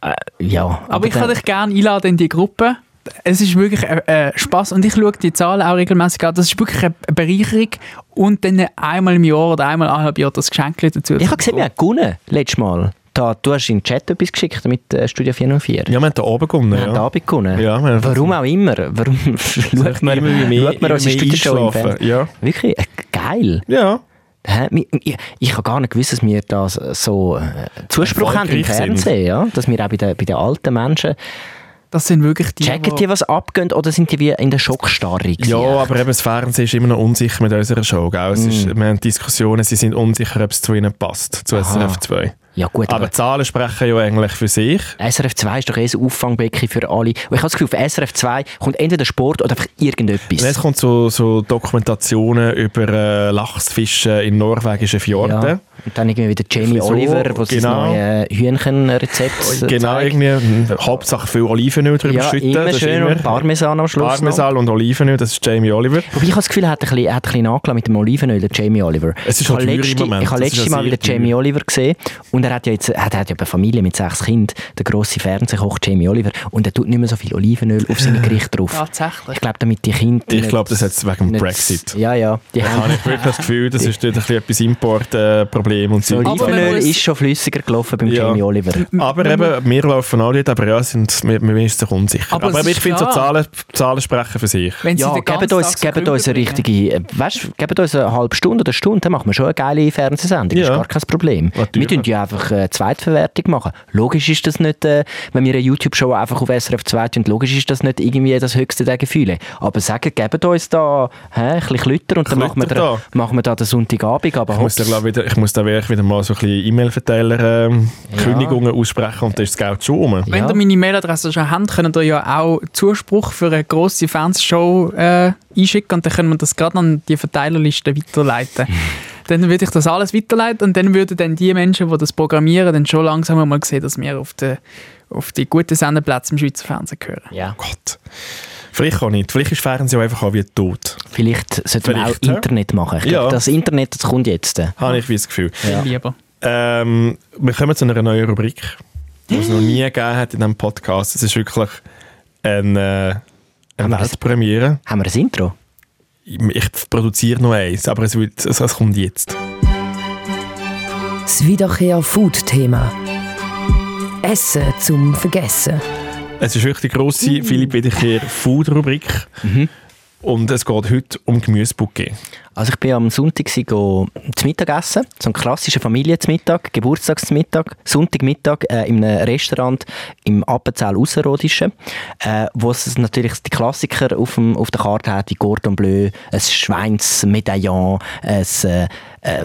Speaker 3: Äh, ja,
Speaker 2: Aber, ich
Speaker 3: dann-
Speaker 2: kann dich gerne einladen in die Gruppe. Es ist wirklich äh, Spaß und ich schaue die Zahlen auch regelmäßig an. Das ist wirklich eine Bereicherung und dann einmal im Jahr oder einmal eineinhalb Jahr das Geschenk dazu.
Speaker 3: Ich habe gesehen, wir haben gewonnen, letztes Mal. Da, du hast in den Chat etwas geschickt mit äh, Studio 404.
Speaker 1: Ja, wir haben da oben gewonnen.
Speaker 3: Wir haben den
Speaker 1: Ja.
Speaker 3: Abend gewonnen.
Speaker 1: Ja, wir haben-
Speaker 3: Warum auch immer. Warum schaut man,
Speaker 1: Immer mehr-
Speaker 3: schaut man unsere Stückenshow im. Fernsehen?
Speaker 1: Ja.
Speaker 3: Wirklich? Äh, geil.
Speaker 1: ja.
Speaker 3: Ich, ich habe gar nicht gewusst, dass wir da so äh, Zuspruch haben im. Fernsehen. Ja? Dass wir auch bei den, bei den alten Menschen
Speaker 2: Das sind wirklich die,
Speaker 3: checken, die was abgehen oder sind die wie in der Schockstarre?
Speaker 1: Ja, aber eben das Fernsehen ist immer noch unsicher mit unserer Show. Gell? Es ist, wir haben Diskussionen, sie sind unsicher, ob es zu ihnen passt, zu SRF 2.
Speaker 3: ja gut,
Speaker 1: Aber
Speaker 3: aber
Speaker 1: Zahlen sprechen ja eigentlich für sich.
Speaker 3: SRF 2 ist doch eh ein Auffangbecken für alle. Und ich habe das Gefühl, auf SRF 2 kommt entweder Sport oder einfach irgendetwas.
Speaker 1: Und jetzt kommt so, so Dokumentationen über äh, Lachsfischen in norwegischen Fjorden.
Speaker 3: Ja. Und dann irgendwie wieder Jamie
Speaker 1: So,
Speaker 3: Oliver, sie
Speaker 1: genau.
Speaker 3: das neue Hühnchenrezept
Speaker 1: Genau,
Speaker 3: zeigt.
Speaker 1: irgendwie, äh, Hauptsache viel Olivenöl drüber
Speaker 3: Ja,
Speaker 1: schütten.
Speaker 3: immer
Speaker 1: das ist
Speaker 3: schön und Parmesan am Schluss noch.
Speaker 1: Parmesan und Olivenöl, das ist Jamie Oliver.
Speaker 3: Wobei ich habe das Gefühl, er hat ein bisschen, hat ein bisschen mit dem Olivenöl, der Jamie Oliver.
Speaker 1: Es ist
Speaker 3: ich habe
Speaker 1: halt teuer im
Speaker 3: letzte,
Speaker 1: Moment.
Speaker 3: ich habe letztes Mal wieder. Jamie Oliver gesehen und er hat ja jetzt, er hat ja eine Familie mit sechs Kindern, der grosse Fernsehkoch Jamie Oliver und er tut nicht mehr so viel Olivenöl auf seine Gerichte drauf.
Speaker 2: Tatsächlich.
Speaker 3: Ich glaube, damit die Kinder
Speaker 1: Ich glaube, das hat wegen dem Brexit.
Speaker 3: Ja, ja. Die
Speaker 1: Da
Speaker 3: haben
Speaker 1: habe ich wirklich das Gefühl, das ist dort ein bisschen etwas Importproblem und so.
Speaker 3: Olivenöl ist schon flüssiger gelaufen beim
Speaker 1: Ja.
Speaker 3: Jamie Oliver.
Speaker 1: Aber eben, wir laufen alle aber ja, sind, wir, wir sind sich unsicher.
Speaker 2: Aber
Speaker 1: Aber, ich finde, so. Zahlen, Zahlen sprechen für sich.
Speaker 2: Wenn sie
Speaker 3: Ja, gebt uns, gebt uns eine richtige, äh, weißt, gebt uns eine halbe Stunde oder eine Stunde, dann machen wir schon eine geile Fernsehsendung, das ist
Speaker 1: Ja.
Speaker 3: gar kein Problem.
Speaker 1: Natürlich.
Speaker 3: Wir tun ja einfach eine Zweitverwertung machen. Logisch ist das nicht, äh, wenn wir eine YouTube-Show einfach auf SRF 2 tun, logisch ist das nicht irgendwie das höchste der Gefühle. Aber sagen, gebt uns da hä, ein bisschen Klütter und dann machen wir, da, machen wir da den Sonntagabend, aber
Speaker 1: Ich muss, da, glaub, wieder, ich muss da wirklich wieder mal so ein bisschen E-Mail-Verteiler ähm,
Speaker 3: Ja.
Speaker 1: Kündigungen aussprechen und dann ist das Geld schon rum.
Speaker 2: Wenn
Speaker 3: Ja.
Speaker 2: ihr meine Mailadresse schon habt, könnt ihr ja auch Zuspruch für eine grosse Fernsehshow äh, einschicken und dann können wir das gerade an die Verteilerliste weiterleiten. dann würde ich das alles weiterleiten und dann würden dann die Menschen, die das programmieren, dann schon langsam mal sehen, dass wir auf die, auf die guten Sendeplätze im Schweizer Fernsehen gehören.
Speaker 3: Ja.
Speaker 1: Gott. Vielleicht auch nicht. Vielleicht ist Fernsehen auch einfach auch wie tot.
Speaker 3: Vielleicht sollten wir auch? Internet machen. Ich
Speaker 1: Ja.
Speaker 3: glaube, das Internet das kommt jetzt.
Speaker 1: Habe ich wie das Gefühl.
Speaker 3: Ja.
Speaker 2: Viel lieber.
Speaker 1: Ähm, wir kommen zu einer neuen Rubrik, die es noch nie gegeben hat in diesem Podcast. Es ist wirklich eine, äh, eine
Speaker 3: Haben wir das-
Speaker 1: Weltpremiere.
Speaker 3: Haben wir ein Intro?
Speaker 1: Ich produziere noch eins, aber es, wird, es, es kommt jetzt.
Speaker 5: Das Wiederkehr Food-Thema. Essen zum Vergessen.
Speaker 1: Es ist wirklich die grosse Philipp Wiederkehr Food-Rubrik. Und es geht heute um Gemüsebouquet.
Speaker 3: Also ich bin am Sonntag go zum Mittagessen, so ein klassischer Familienzmittag, Geburtstagsmittag, Sonntagmittag äh, in einem Restaurant im Appenzell Ausserrhodischen, äh, wo es natürlich die Klassiker auf, dem, auf der Karte hat, wie Cordon Bleu, ein Schweinsmedaillon, ein äh, äh,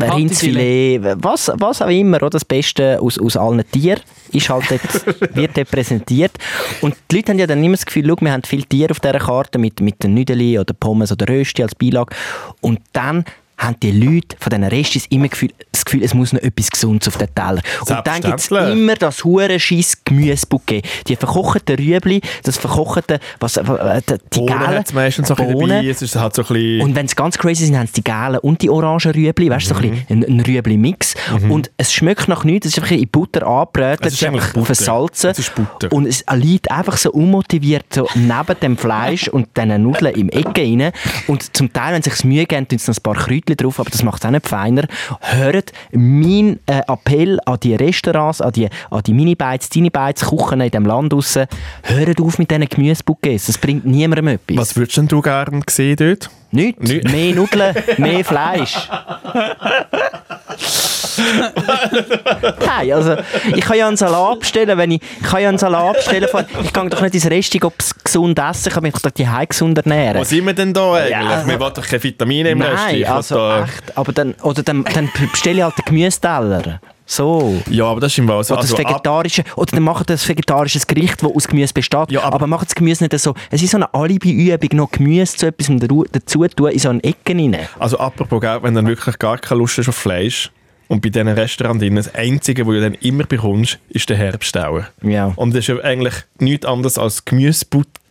Speaker 3: Rindsfilet, was, was auch immer, oder? das Beste aus, aus allen Tieren ist halt dort, wird dort präsentiert. Und die Leute haben ja dann immer das Gefühl, schau, wir haben viele Tiere auf dieser Karte mit, mit den Nüdeli oder Pommes oder Rösti als Beilage. Und dann haben die Leute von diesen Restis immer Gefühl, das Gefühl, es muss noch etwas Gesundes auf den Teller. Und dann gibt es immer das hure scheiß Gemüsebouquet. Die verkochten Rüebli, das verkochte, was, äh, die, die
Speaker 1: Bohnen es meistens so
Speaker 3: Bohnen.
Speaker 1: dabei. Es ist halt so ein.
Speaker 3: Und wenn sie ganz crazy sind, haben sie die gelben und die orangen Rüebli, weißt du, so ein,
Speaker 1: Mhm.
Speaker 3: bisschen ein, Rüebli-Mix. Und es schmeckt nach nichts, es ist einfach in Butter angebrötelt,
Speaker 1: Es ist
Speaker 3: einfach versalzen.
Speaker 1: Es ist Butter.
Speaker 3: Und es liegt einfach so unmotiviert so neben dem Fleisch und diesen Nudeln im Ecke rein. Und zum Teil, wenn sie sich Mühe geben, tun sie noch ein paar Kräutchen drauf, aber das macht es auch nicht feiner. Hört mein äh, Appell an die Restaurants, an die, an die Mini-Bites, Tiny-Bites, Kuchen in diesem Land raus, hört auf mit diesen Gemüsebouquets, das bringt niemandem etwas.
Speaker 1: Was würdest denn du gerne sehen dort?
Speaker 3: Nichts.
Speaker 1: Nicht.
Speaker 3: Mehr Nudeln, mehr Fleisch. Nein, also ich kann ja einen Salat bestellen, wenn ich, ich kann ja einen Salat bestellen, ich gehe doch nicht ins Restaurant ob es gesund essen, ich kann mich doch die gesund ernähren.
Speaker 1: Wo sind wir denn da eigentlich?
Speaker 3: Ja.
Speaker 1: Wir wollen doch keine Vitamine im Rest.
Speaker 3: Nein, also
Speaker 1: da-
Speaker 3: echt, aber dann, oder dann, dann bestelle ich halt den Gemüseteller. So.
Speaker 1: Ja, aber das ist im so.
Speaker 3: Oder,
Speaker 1: Also,
Speaker 3: das
Speaker 1: ab,
Speaker 3: vegetarische, oder dann machen das vegetarisches Gericht, das aus Gemüse besteht.
Speaker 1: Ja, aber-
Speaker 3: aber, machen das Gemüse nicht so. Es ist so eine Alibi-Übung, noch Gemüse zu etwas dazu dazu tun, in so eine Ecke rein.
Speaker 1: also apropos, wenn du dann wirklich gar keine Lust hast auf Fleisch und bei diesen Restaurants drin, das Einzige, was du dann immer bekommst, ist der Herbstauer.
Speaker 3: Ja.
Speaker 1: Und das ist ja eigentlich nichts anderes als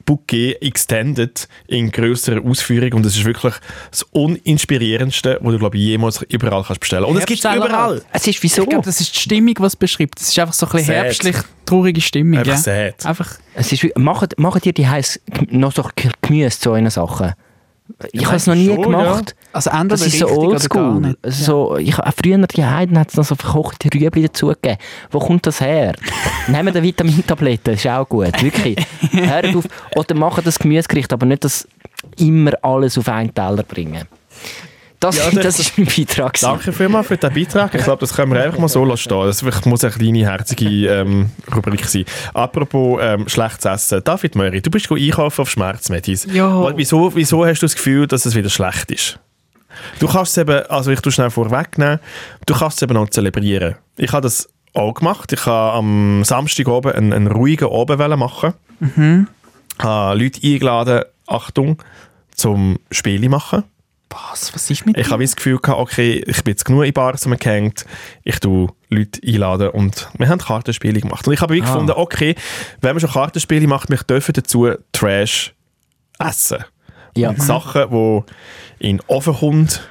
Speaker 1: Gemüsebouquet extended in grösserer Ausführung und das ist wirklich das uninspirierendste, was du glaube ich jemals überall kannst bestellen. Und es gibt es überall.
Speaker 3: Es ist wieso?
Speaker 2: Ich glaube, das ist die Stimmung, die es beschreibt. Es ist einfach so ein bisschen
Speaker 1: Sad.
Speaker 2: herbstlich traurige Stimmung.
Speaker 1: Einfach
Speaker 2: ja.
Speaker 1: sad.
Speaker 2: Einfach,
Speaker 3: Es ist, wie- macht, macht ihr die heiß noch so Gemüse zu euren Sachen? Ich
Speaker 1: Ja,
Speaker 3: habe es noch nie
Speaker 1: schon,
Speaker 3: gemacht.
Speaker 2: also entweder
Speaker 3: Das ist so oldschool. So, ich, früher die Heiden hat es noch so verkochte Rüebli dazugegeben. Wo kommt das her? Nehmen wir Vitamintabletten, ist auch gut. Wirklich. Hört auf. Oder machen das Gemüsegericht, aber nicht das immer alles auf einen Teller bringen. Das,
Speaker 1: Ja,
Speaker 3: das,
Speaker 1: das-
Speaker 3: ist mein Beitrag.
Speaker 1: Danke vielmals für den Beitrag. Ich glaube, das können wir einfach mal so lassen stehen. Das muss eine kleine, herzige ähm, Rubrik sein. Apropos ähm, schlechtes Essen. David Möri, du bist einkaufen auf Schmerzmedis.
Speaker 2: Ja.
Speaker 1: Wieso, wieso hast du das Gefühl, dass es wieder schlecht ist? Du kannst es eben, also ich tue schnell vorwegnehmen, du kannst es eben noch zelebrieren. Ich habe das auch gemacht. Ich habe am Samstag oben einen, einen ruhigen Abend wollen machen.
Speaker 2: Mhm.
Speaker 1: Habe Leute eingeladen, Achtung, zum Spiele machen.
Speaker 2: Was, was ist mit
Speaker 1: Ich habe das Gefühl gehabt, okay, ich bin jetzt genug in Bars gehängt, ich tue Leute einladen und wir haben Kartenspiele gemacht. Und ich habe wie gefunden, okay, wenn man schon Kartenspiele macht, wir dürfen dazu Trash essen.
Speaker 3: Ja.
Speaker 1: Und Sachen, die in den Ofen kommt,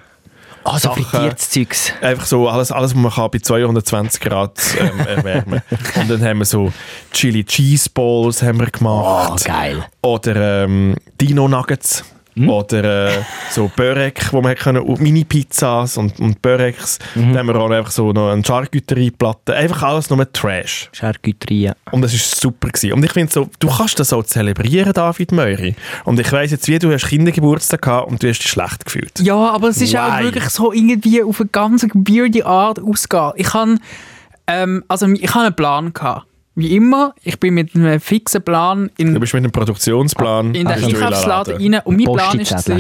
Speaker 3: Also
Speaker 1: Sachen-
Speaker 3: frittiertes Zeugs.
Speaker 1: einfach so alles, alles was man kann bei 220 Grad ähm, erwärmen Und dann haben wir so Chili Cheese Balls haben wir
Speaker 3: Oh,
Speaker 1: gemacht.
Speaker 3: geil.
Speaker 1: Oder ähm, Dino Nuggets.
Speaker 3: Hm?
Speaker 1: Oder äh, so Börek, wo man können, Mini-Pizzas und, und Böreks.
Speaker 3: Mhm.
Speaker 1: Dann haben wir auch einfach so noch eine Charcuterie-Platte. Einfach alles nur Trash.
Speaker 3: Charcuterie.
Speaker 1: Und das war super. Gewesen. Und ich finde so, du kannst das so zelebrieren, David Möri. Und ich weiss jetzt, wie du hast Kindergeburtstag gehabt und du hast dich schlecht gefühlt.
Speaker 2: Ja, aber es ist auch
Speaker 1: Why?
Speaker 2: wirklich so irgendwie auf eine ganz weirde Art ausgehen. Ich habe ähm, also ich habe einen Plan gehabt. Wie immer, ich bin mit einem fixen Plan
Speaker 1: Du
Speaker 2: in,
Speaker 1: bist mit einem Produktionsplan
Speaker 2: in den
Speaker 1: du
Speaker 2: Einkaufsladen
Speaker 1: in den
Speaker 2: rein und mein Plan ist
Speaker 3: Posti-Zettel. Hast du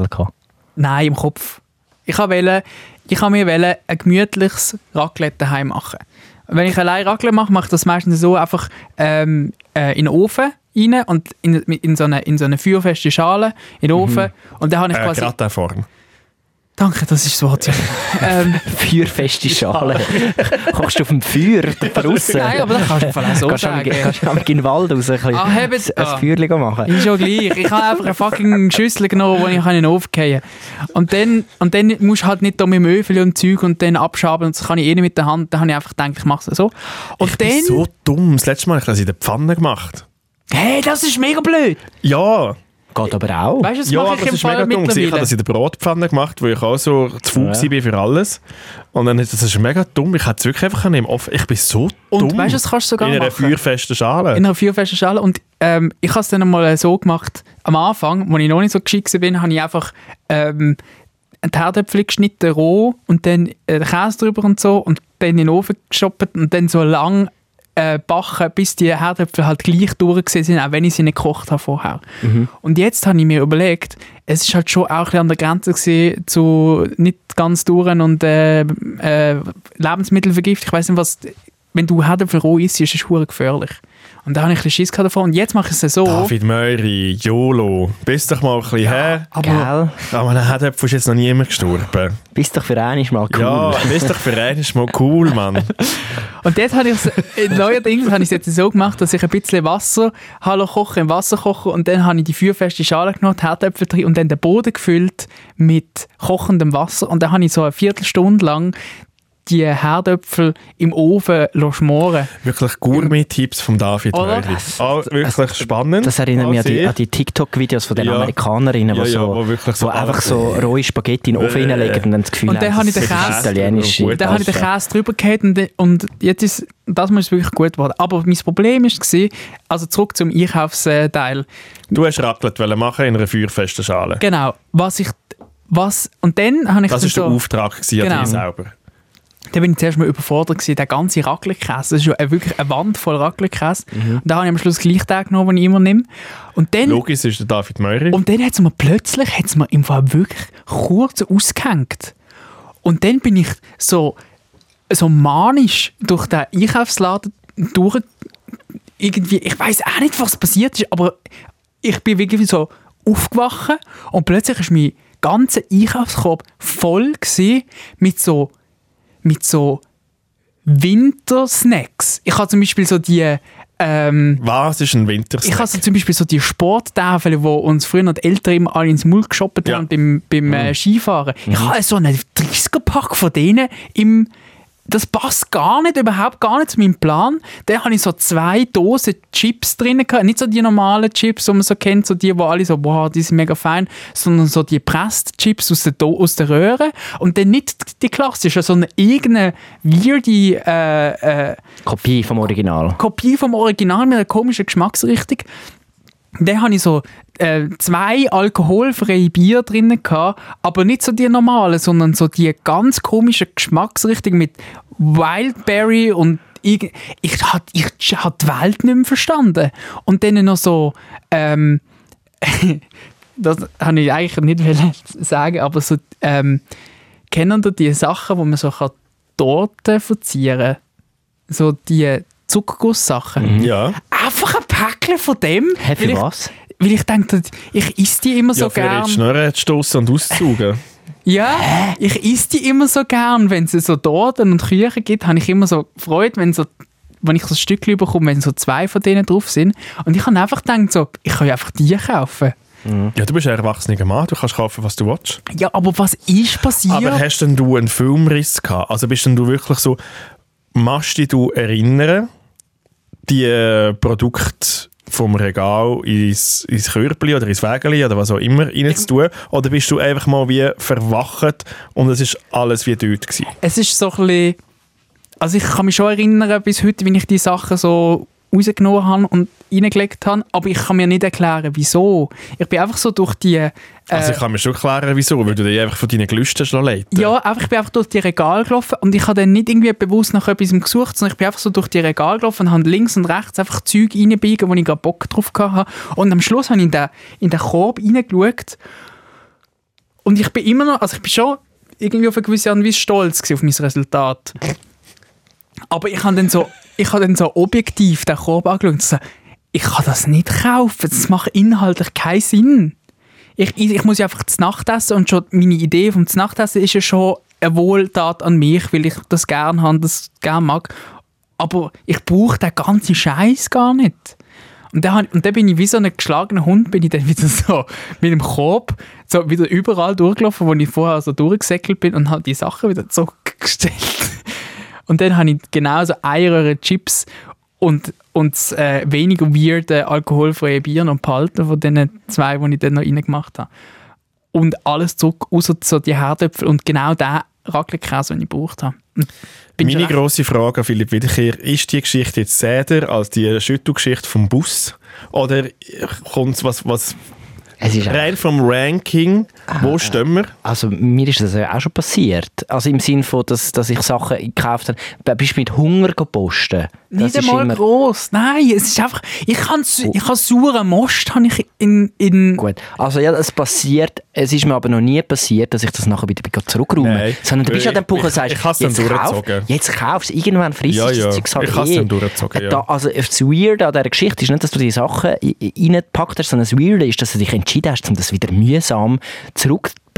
Speaker 3: einen gehabt?
Speaker 2: Nein, im Kopf. Ich habe wollte, ich habe mir ein gemütliches Raclette daheim machen. Wenn ich allein Raclette mache, mache ich das meistens so einfach ähm, äh, in den Ofen rein und in, in, so eine, in so eine feuerfeste Schale in den Ofen. Und dann habe ich
Speaker 1: Äh,
Speaker 2: quasi...
Speaker 1: Gratin-Form.
Speaker 2: Danke, das ist das Wort. ähm,
Speaker 3: Feuerfeste Schale. Kochst du auf dem Feuer draussen?
Speaker 2: nein, aber das kannst du auch so
Speaker 3: Kannst
Speaker 2: sagen.
Speaker 3: kannst du in den Wald raus ein,
Speaker 2: Ah,
Speaker 3: ein. Feuerchen machen?
Speaker 2: Ist schon gleich. Ich habe einfach eine fucking Schüssel genommen, die ich in den Ofen fallen kann. Und dann, und dann musst du halt nicht da mit dem Öl und Zeug und dann abschaben und das kann ich eh nicht mit der Hand. Dann habe ich einfach gedacht, ich mache es so. Und
Speaker 1: ich
Speaker 2: dann...
Speaker 1: bin so dumm. Das letzte Mal habe ich das in der Pfanne gemacht.
Speaker 2: Hey, das ist mega blöd!
Speaker 1: Ja.
Speaker 3: Geht aber auch.
Speaker 2: Weißt du, das
Speaker 1: Ja,
Speaker 2: mache
Speaker 1: aber
Speaker 2: ich
Speaker 1: es
Speaker 2: im
Speaker 1: ist mega
Speaker 2: Fall
Speaker 1: dumm. gewesen. Ich habe das in der Bratpfanne gemacht, wo ich auch so zu faul
Speaker 3: Ja.
Speaker 1: war für alles. Und dann ist das ist mega dumm. Ich hätte es wirklich einfach nehmen offen. Ich bin so
Speaker 2: Und
Speaker 1: dumm.
Speaker 2: weißt du, das kannst du sogar
Speaker 1: in einer feuerfesten Schale.
Speaker 2: in einer feuerfesten Schale. Und ähm, ich habe es dann mal so gemacht, am Anfang, als ich noch nicht so geschickt war, habe ich einfach ähm, die Herdöpfel geschnitten, roh und dann äh, den Käse drüber und so und dann in den Ofen gestoppt und dann so lang äh, backen, bis die Herdöpfel halt gleich durch sind, auch wenn ich sie nicht gekocht habe vorher. Und jetzt habe ich mir überlegt, es ist halt schon auch ein bisschen an der Grenze gewesen zu nicht ganz durch und äh, äh, Lebensmittelvergift. Ich weiß nicht was. Wenn du Herdöpfel roh isst, ist es gefährlich. Und da habe ich ein bisschen Schiss gehabt davon. Und jetzt mache ich es so.
Speaker 1: David Möri, YOLO. Bist doch mal ein bisschen her.
Speaker 2: aber
Speaker 3: Gell?
Speaker 1: Aber dann hat ist jetzt noch niemand gestorben.
Speaker 3: Bist doch für einmal mal cool.
Speaker 1: Ja, bist doch für einen mal cool, Mann.
Speaker 2: Und jetzt habe ich es, neuerdings habe ich es jetzt so gemacht, dass ich ein bisschen Wasser hallo koche, im Wasser koche und dann habe ich die feuerfeste Schale genommen, die Herdäpfel drin und dann den Boden gefüllt mit kochendem Wasser und dann habe ich so eine Viertelstunde lang die Herdöpfel im Ofen schmoren
Speaker 1: Wirklich Gourmet-Tipps von David
Speaker 2: Oder?
Speaker 1: Möri. Ah, wirklich spannend.
Speaker 3: Das erinnert mich an die, die TikTok-Videos von den
Speaker 1: Ja.
Speaker 3: Amerikanerinnen, die
Speaker 1: Ja, ja,
Speaker 3: so,
Speaker 1: wo wirklich so
Speaker 3: wo einfach so rohe Spaghetti in den Ofen
Speaker 1: Äh.
Speaker 3: reinlegen und dann das Gefühl
Speaker 2: Und dann
Speaker 3: haben,
Speaker 2: habe ich den
Speaker 3: das ist
Speaker 2: Käse-
Speaker 3: italienische
Speaker 1: Gut.
Speaker 2: Dann habe ich den. Käse drüber gehabt und, und jetzt ist das muss wirklich gut geworden. Aber mein Problem war, also zurück zum Einkaufsteil.
Speaker 1: Du hast Raclette machen in einer feuerfesten Schale.
Speaker 2: Genau, was ich, was, und dann habe ich
Speaker 1: Das
Speaker 2: dann
Speaker 1: war der
Speaker 2: so,
Speaker 1: Auftrag gewesen an
Speaker 2: Genau.
Speaker 1: dich selber.
Speaker 2: Dann bin ich zuerst mal überfordert gewesen, der ganze Raclette-Käse, das ist ja wirklich eine Wand voll Raclette-Käse. Und da habe ich am Schluss gleich den genommen, den ich immer nehme. Und dann,
Speaker 1: Logisch ist der David Möri.
Speaker 2: und dann hat es mir plötzlich, hat's mir im Fall wirklich kurz ausgehängt. Und dann bin ich so, so manisch durch den Einkaufsladen durch, irgendwie, ich weiß auch nicht, was passiert ist, aber ich bin wirklich so aufgewacht und plötzlich ist mein ganzer Einkaufskorb voll mit so, mit so Wintersnacks. Ich habe zum Beispiel so die, ähm,
Speaker 1: Was ist ein Wintersnack?
Speaker 2: ich habe so zum Beispiel so die Sporttafeln, die uns früher noch die Eltern immer alle ins Maul geshoppt
Speaker 1: Ja.
Speaker 2: haben beim, beim äh, Skifahren. Ich habe so einen 30er-Pack von denen im das passt gar nicht, überhaupt gar nicht zu meinem Plan. Dann habe ich so zwei Dosen Chips drin gehabt. Nicht so die normalen Chips, die man so kennt, so die, wo alle so, wow, die sind mega fein, sondern so die presst Chips aus der, Do aus der Röhre. Und dann nicht die klassischen, sondern irgendeine weirde äh, äh,
Speaker 3: Kopie vom Original.
Speaker 2: Kopie vom Original mit einer komischen Geschmacksrichtung. Dann hatte ich so äh, zwei alkoholfreie Bier drin, gehabt, aber nicht so die normalen, sondern so die ganz komische Geschmacksrichtung mit Wildberry und ich, ich habe ich hab die Welt nicht mehr verstanden. Und dann noch so, ähm, das habe ich eigentlich nicht wollen sagen, aber so, ähm, kennen ihr die Sachen, wo man so kann Torten verzieren kann? So die Zuckergusssachen.
Speaker 1: ja.
Speaker 2: Einfach ein Päckchen von dem.
Speaker 3: Hä, für
Speaker 2: weil ich,
Speaker 3: was?
Speaker 2: Weil ich denke, ich isse die immer so
Speaker 1: ja, für
Speaker 2: gern.
Speaker 1: die Schnurren zu stossen und auszugen.
Speaker 2: Ja, ich esse die immer so gern. Wenn es so Torten und Küchen gibt, habe ich immer so Freude, wenn, so, wenn ich so ein Stückchen bekomme, wenn so zwei von denen drauf sind. Und ich habe einfach gedacht, so, ich kann ja einfach die kaufen.
Speaker 1: Ja, du bist ein erwachsener Mann, du kannst kaufen, was du willst.
Speaker 2: Ja, aber was ist passiert?
Speaker 1: Aber hast denn du einen Filmriss gehabt? Also bist denn du wirklich so, machst dich du erinnern, die äh, Produkte vom Regal ins, ins Körbli oder ins Wägeli oder was auch immer reinzutun? Oder bist du einfach mal wie verwacht und es ist alles wie dort gewesen?
Speaker 2: es ist so ein bisschen, also ich kann mich schon erinnern bis heute, wie ich die Sachen so rausgenommen habe und reingelegt habe, aber ich kann mir nicht erklären, wieso. Ich bin einfach so durch die... Äh,
Speaker 1: Also ich kann mir schon klären, wieso, weil du dich einfach von deinen Gelüsten schon leiten.
Speaker 2: ja, einfach, ich bin einfach durch die Regale gelaufen und ich habe dann nicht irgendwie bewusst nach etwas gesucht, sondern ich bin einfach so durch die Regale gelaufen und habe links und rechts einfach Zeug reinbiegen, wo ich gerade Bock drauf hatte. Und am Schluss habe ich in den, in den Korb reingeschaut und ich bin immer noch, also ich bin schon irgendwie auf eine gewisse Art und Weise stolz auf mein Resultat. Aber ich habe dann so, ich habe dann so objektiv den Korb angeschaut und so, ich kann das nicht kaufen, das macht inhaltlich keinen Sinn. Ich, ich, ich muss ja einfach zu Nacht essen und schon meine Idee vom zu Nacht essen ist ja schon eine Wohltat an mich, weil ich das gerne habe, das gerne mag. Aber ich brauche den ganzen Scheiß gar nicht. Und dann, und dann bin ich wie so ein geschlagener Hund, bin ich dann wieder so mit dem Korb so wieder überall durchgelaufen, wo ich vorher so durchgesäckelt bin und habe die Sachen wieder zurückgestellt. Und dann habe ich genauso eine Röhre Chips und, und das äh, weniger weirde alkoholfreie Bier noch behalten von den zwei, die ich dann noch reingemacht habe. Und alles zurück, außer so die Herdöpfel und genau den Raclette-Käse, den ich gebraucht habe. Bin
Speaker 1: Meine grosse Frage an Philipp Wiederkehr, ist die Geschichte jetzt säder als die Schüttelgeschichte vom Bus? Oder kommt was, was
Speaker 3: Es ist
Speaker 1: rein vom Ranking, wo stehen wir?
Speaker 3: Also mir ist das ja auch schon passiert. Also im Sinne von, dass, dass ich Sachen gekauft habe. Du bist mit Hunger gepostet.
Speaker 2: Nicht einmal gross. Nein, es ist einfach. Ich kann, ich kann sauren Most habe ich in, in
Speaker 3: Gut. Also ja, es passiert. Es ist mir aber noch nie passiert, dass ich das nachher wieder zurückräume.
Speaker 1: Nein.
Speaker 3: Sondern du bist
Speaker 1: Ich-
Speaker 3: an dem Punkt, wo du
Speaker 1: ich-
Speaker 3: sagst,
Speaker 1: ich dann
Speaker 3: jetzt kauf,
Speaker 1: durchgezogen.
Speaker 3: jetzt kaufst du Irgendwann frisst
Speaker 1: Ja, ja.
Speaker 3: das Zeug halt
Speaker 1: Ich hab's
Speaker 3: eh.
Speaker 1: dann durchgezogen, ja.
Speaker 3: Da, also das Weirde an dieser Geschichte ist nicht, dass du die Sachen reingepackt hast, sondern das Weirde ist, dass du dich entschieden hast, um das wieder mühsam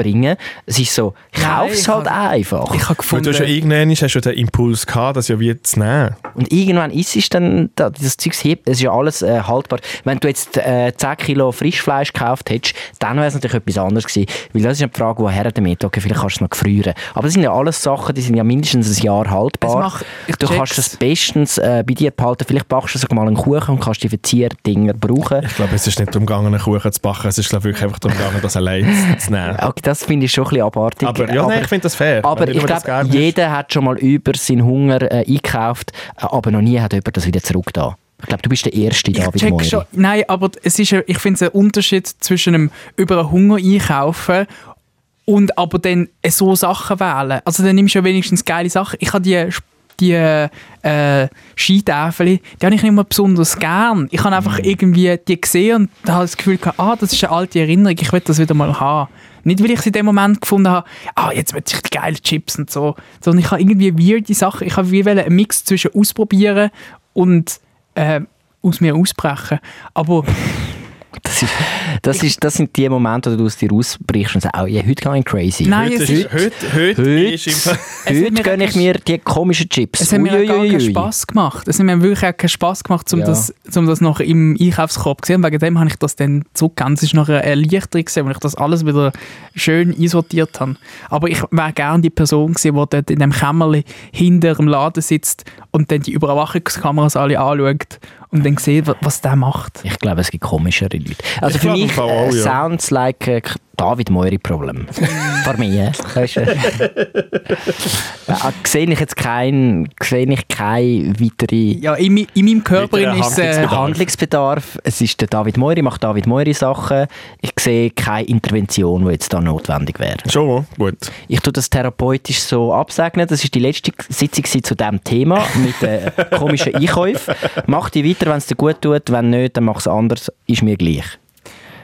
Speaker 3: zurückzubringen. Es ist so,
Speaker 2: Nein,
Speaker 3: kauf es halt
Speaker 2: hab-
Speaker 3: einfach.
Speaker 2: ich habe gefunden.
Speaker 1: du hast ja irgendwann hast du den Impuls gehabt, das ja wie zu nehmen.
Speaker 3: Und irgendwann ist es dann, da- das Zeug hebt, es ist ja alles äh, haltbar. Wenn du jetzt äh, 10 Kilo Frischfleisch gekauft hättest, dann wäre es natürlich etwas anderes gewesen. Weil das ist ja die Frage, woher damit? Okay, vielleicht kannst du es noch gefrieren. Aber das sind ja alles Sachen, die sind ja mindestens ein Jahr haltbar.
Speaker 2: Macht-
Speaker 3: du
Speaker 2: check's.
Speaker 3: kannst es bestens äh, bei dir behalten. Vielleicht backst du sogar mal einen Kuchen und kannst die Verzierdinger brauchen.
Speaker 1: Ich glaube, es ist nicht darum gegangen, einen Kuchen zu backen, es ist glaube ich, wirklich einfach darum gegangen, das allein zu nehmen.
Speaker 3: Okay, das finde ich schon ein bisschen abartig.
Speaker 1: Aber ja, nein, ich finde das fair.
Speaker 3: Aber ich glaube, jeder hat schon mal über seinen Hunger äh, eingekauft, äh, aber noch nie hat jemand das wieder zurück da. Ich glaube, du bist der Erste,
Speaker 2: Ich
Speaker 3: David
Speaker 2: check
Speaker 3: Moiri.
Speaker 2: schon. Nein, aber es ist, ich finde es ein Unterschied zwischen einem über einen Hunger einkaufen und aber dann so Sachen wählen. Also dann nimmst du ja wenigstens geile Sachen. Ich habe die die äh, Skitäfel, die habe ich nicht mehr besonders gern. Ich habe einfach irgendwie die gesehen und habe das Gefühl gehabt, ah, das ist eine alte Erinnerung, ich will das wieder mal haben. Nicht, weil ich sie in dem Moment gefunden habe, ah, jetzt will ich die geilen Chips und so, sondern ich habe irgendwie weirde Sachen, ich habe wie einen Mix zwischen ausprobieren und äh, aus mir ausbrechen. Aber
Speaker 3: Das, ist, das, ist, das sind die Momente, wo du aus dir rausbrichst und sagst, oh, ja, heute gehe ich crazy.
Speaker 2: Nein,
Speaker 1: Heute, ist, heute, heute,
Speaker 3: Heute-
Speaker 1: ist
Speaker 3: Heute gönne ich mir die komischen Chips.
Speaker 2: es hat mir gar keinen. Spass gemacht. Es hat mir wirklich auch keinen Spass gemacht, um,
Speaker 3: Ja.
Speaker 2: das, um das noch im Einkaufskorb zu sehen. Wegen dem habe ich das dann zurückgegeben. Es war noch eine Erleichterung, weil ich das alles wieder schön einsortiert habe. Aber ich wäre gerne die Person gewesen, die dort in dem Kämmerchen hinter dem Laden sitzt und dann die Überwachungskameras alle anschaut und dann wa- was der macht.
Speaker 3: Ich glaube, es gibt komischere Leute. Also
Speaker 1: Ich
Speaker 3: für mich
Speaker 1: auch,
Speaker 3: äh,
Speaker 1: ja.
Speaker 3: sounds like äh, David Moiri Problem. Für mich. äh, Weißt du? ja, sehe ich jetzt kein, sehe ich keine weitere
Speaker 2: Ja, in, in meinem Körper ist äh,
Speaker 1: Handlungsbedarf.
Speaker 3: Es ist der David Moiri, macht David Moiri Sachen. Ich sehe keine Intervention, die jetzt da notwendig wäre.
Speaker 1: Schon, gut.
Speaker 3: Ich tue das therapeutisch so absegnen. Das ist die letzte Sitzung zu diesem Thema mit äh, komischen Einkäufen. Mach die weiter, wenn es dir gut tut. Wenn nicht, dann mach es anders. Ist mir gleich.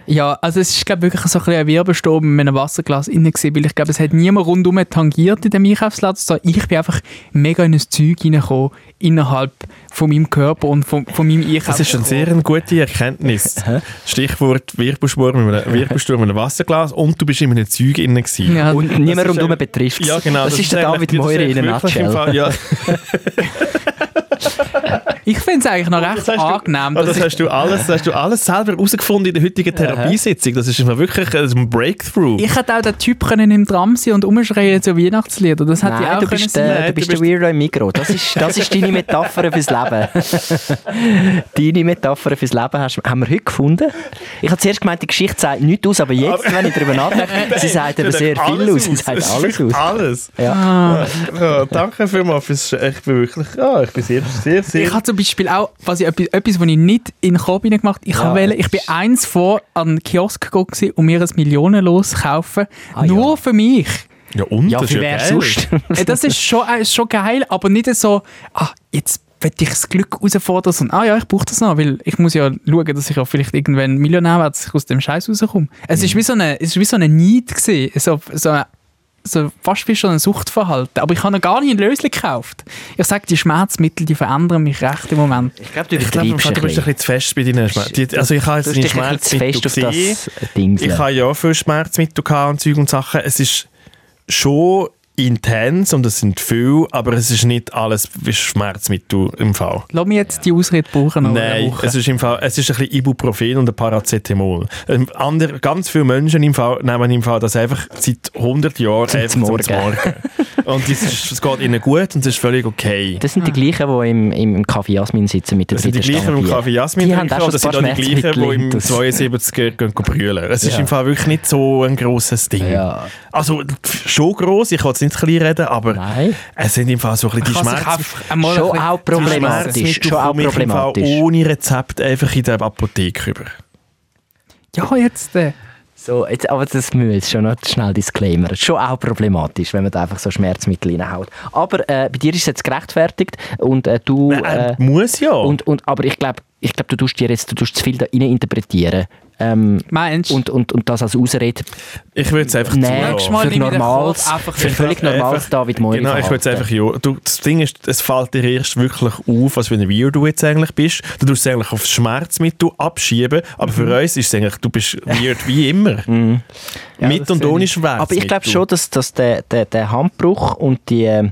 Speaker 2: Ja, also es ist glaube wirklich so ein, bisschen ein Wirbelsturm mit einem Wasserglas innen gewesen, weil ich glaube, es hat niemand rundum tangiert in dem Einkaufsladen, sondern ich bin einfach mega in ein Zeug reingekommen, innerhalb von meinem Körper und von, von meinem Einkaufskorb.
Speaker 1: Das ist eine sehr eine gute Erkenntnis. Stichwort Wirbelsturm mit einem, Wirbelsturm einem Wasserglas und du bist in einem Zeug innen gewesen.
Speaker 2: Ja,
Speaker 3: Und niemand rundum betrifft es.
Speaker 1: Ja, genau.
Speaker 3: Das, ist der David
Speaker 1: das
Speaker 3: Moiri in
Speaker 1: im
Speaker 3: nutshell.
Speaker 1: Fall- Ja.
Speaker 2: ich finde es eigentlich noch recht
Speaker 1: Das hast, du,
Speaker 2: angenehm.
Speaker 1: oh, das
Speaker 2: dass
Speaker 1: hast, du alles, das hast du alles selber herausgefunden in der heutigen Therapiesitzung. Das ist wirklich ein Breakthrough.
Speaker 2: ich, hätte auch der Typ können im Tram sein und umschreien zu Weihnachtslieder. Das hätte ich auch
Speaker 3: du
Speaker 2: können
Speaker 3: bist,
Speaker 2: sein.
Speaker 3: der, du bist
Speaker 1: du
Speaker 3: der Weirdo im Mikro. Das ist, das ist deine Metapher fürs Leben. deine Metapher fürs Leben hast, haben wir heute gefunden. Ich habe zuerst gemeint, die Geschichte sagt nichts aus, aber jetzt, wenn ich darüber nachdenke, sie sagt eben sehr viel aus. Sie sagt alles aus.
Speaker 1: Alles.
Speaker 3: Ja.
Speaker 2: Ah.
Speaker 1: Ja, danke vielmals. Fürs, ich bin wirklich, ja, ich bin sehr, sehr, sehr...
Speaker 2: Ich habe zum Beispiel auch was ich, etwas, was ich nicht in den Korb gemacht habe. Ich,
Speaker 3: Ja,
Speaker 2: wollen, ich bin eins vor an den Kiosk gegangen um mir ein Millionenlos zu kaufen.
Speaker 3: Ah,
Speaker 2: nur
Speaker 3: ja.
Speaker 2: für mich.
Speaker 1: ja, und?
Speaker 3: Ja,
Speaker 1: das ist geil.
Speaker 3: sonst?
Speaker 2: Äh, Das ist schon, äh, schon geil, aber nicht so, ah, jetzt will ich das Glück herausfordern, sondern, ah ja, ich brauche das noch, weil ich muss ja schauen, dass ich ja vielleicht irgendwann Millionär werde, dass ich aus dem Scheiß rauskomme. Es ist wie so eine, es ist wie so eine Need gewesen, so, so, eine- so fast wie schon ein Suchtverhalten. Aber ich habe noch gar nicht eine Lösung gekauft. Ich sage, die Schmerzmittel, die verändern mich recht im Moment.
Speaker 3: Ich glaube, du
Speaker 1: Ich
Speaker 3: übertreibst
Speaker 1: du
Speaker 3: ein
Speaker 1: bist ein
Speaker 3: bisschen.
Speaker 1: zu fest bei deinen Schmerzen. Also ich habe jetzt
Speaker 3: ein zu
Speaker 1: Schmerzmittel gesehen. Ich habe ja auch viel Schmerzmittel gehabt und Zeug und Sachen. Es ist schon intens und es sind viel, aber es ist nicht alles wie Schmerzmittel im Fall.
Speaker 2: Lass mich jetzt die Ausrede brauchen.
Speaker 1: Nein, es ist, im Fall, es ist ein bisschen Ibuprofen und ein Paracetamol. Ähm, andere, ganz viele Menschen im Fall, nehmen im Fall das einfach seit 100 Jahren
Speaker 3: Zum
Speaker 1: zum
Speaker 3: Morgen.
Speaker 1: Morgen. und es, ist, es geht ihnen gut und es ist völlig okay.
Speaker 3: Das sind die gleichen, die im, im Café Jasmin sitzen mit der
Speaker 1: Das sind die gleichen, die im Kaffee Jasmin
Speaker 3: Die haben
Speaker 1: trinken und das sind auch die gleichen, die im
Speaker 3: Schmerzmittel intus.
Speaker 1: 72er gehen, brüllen. Es ist
Speaker 3: Ja.
Speaker 1: im Fall wirklich nicht so ein grosses Ding.
Speaker 3: Ja.
Speaker 1: Also schon gross, ich kann nicht klein reden, aber
Speaker 3: Nein.
Speaker 1: es sind im Fall so ein bisschen die Schmerzen.
Speaker 3: Schon auch problematisch. Schon auch problematisch.
Speaker 1: ohne Rezept einfach in der Apotheke rüber.
Speaker 2: Ja, jetzt. Äh.
Speaker 3: So, jetzt, aber das müssen wir jetzt schon noch schnell Disclaimer. Schon auch problematisch, wenn man da einfach so Schmerzmittel reinhaut. Aber äh, bei dir ist es jetzt gerechtfertigt und äh, du...
Speaker 1: Äh,
Speaker 3: Äh,
Speaker 1: muss ja.
Speaker 3: und, und, aber ich glaube, ich glaub, du tust dir jetzt du tust zu viel da rein interpretieren. Ähm,
Speaker 2: Meinst du?
Speaker 3: und, und, und das als Ausrede
Speaker 1: ich würde es einfach
Speaker 3: nehmen.
Speaker 2: Mal
Speaker 3: für
Speaker 2: kurz einfach
Speaker 3: für völlig normales
Speaker 1: Einfach-
Speaker 3: David Moiri
Speaker 1: Genau, ich würde es einfach ja. Du, das Ding ist, es fällt dir erst wirklich auf, was für ein Weird du jetzt eigentlich bist. Du tust es eigentlich aufs Schmerzmittel abschieben, aber für uns ist es eigentlich, du bist weird wie immer.
Speaker 2: Ja,
Speaker 1: Mit und ohne. Schmerzmittel.
Speaker 3: Aber ich glaube schon, dass, dass der, der, der Handbruch und die, äh,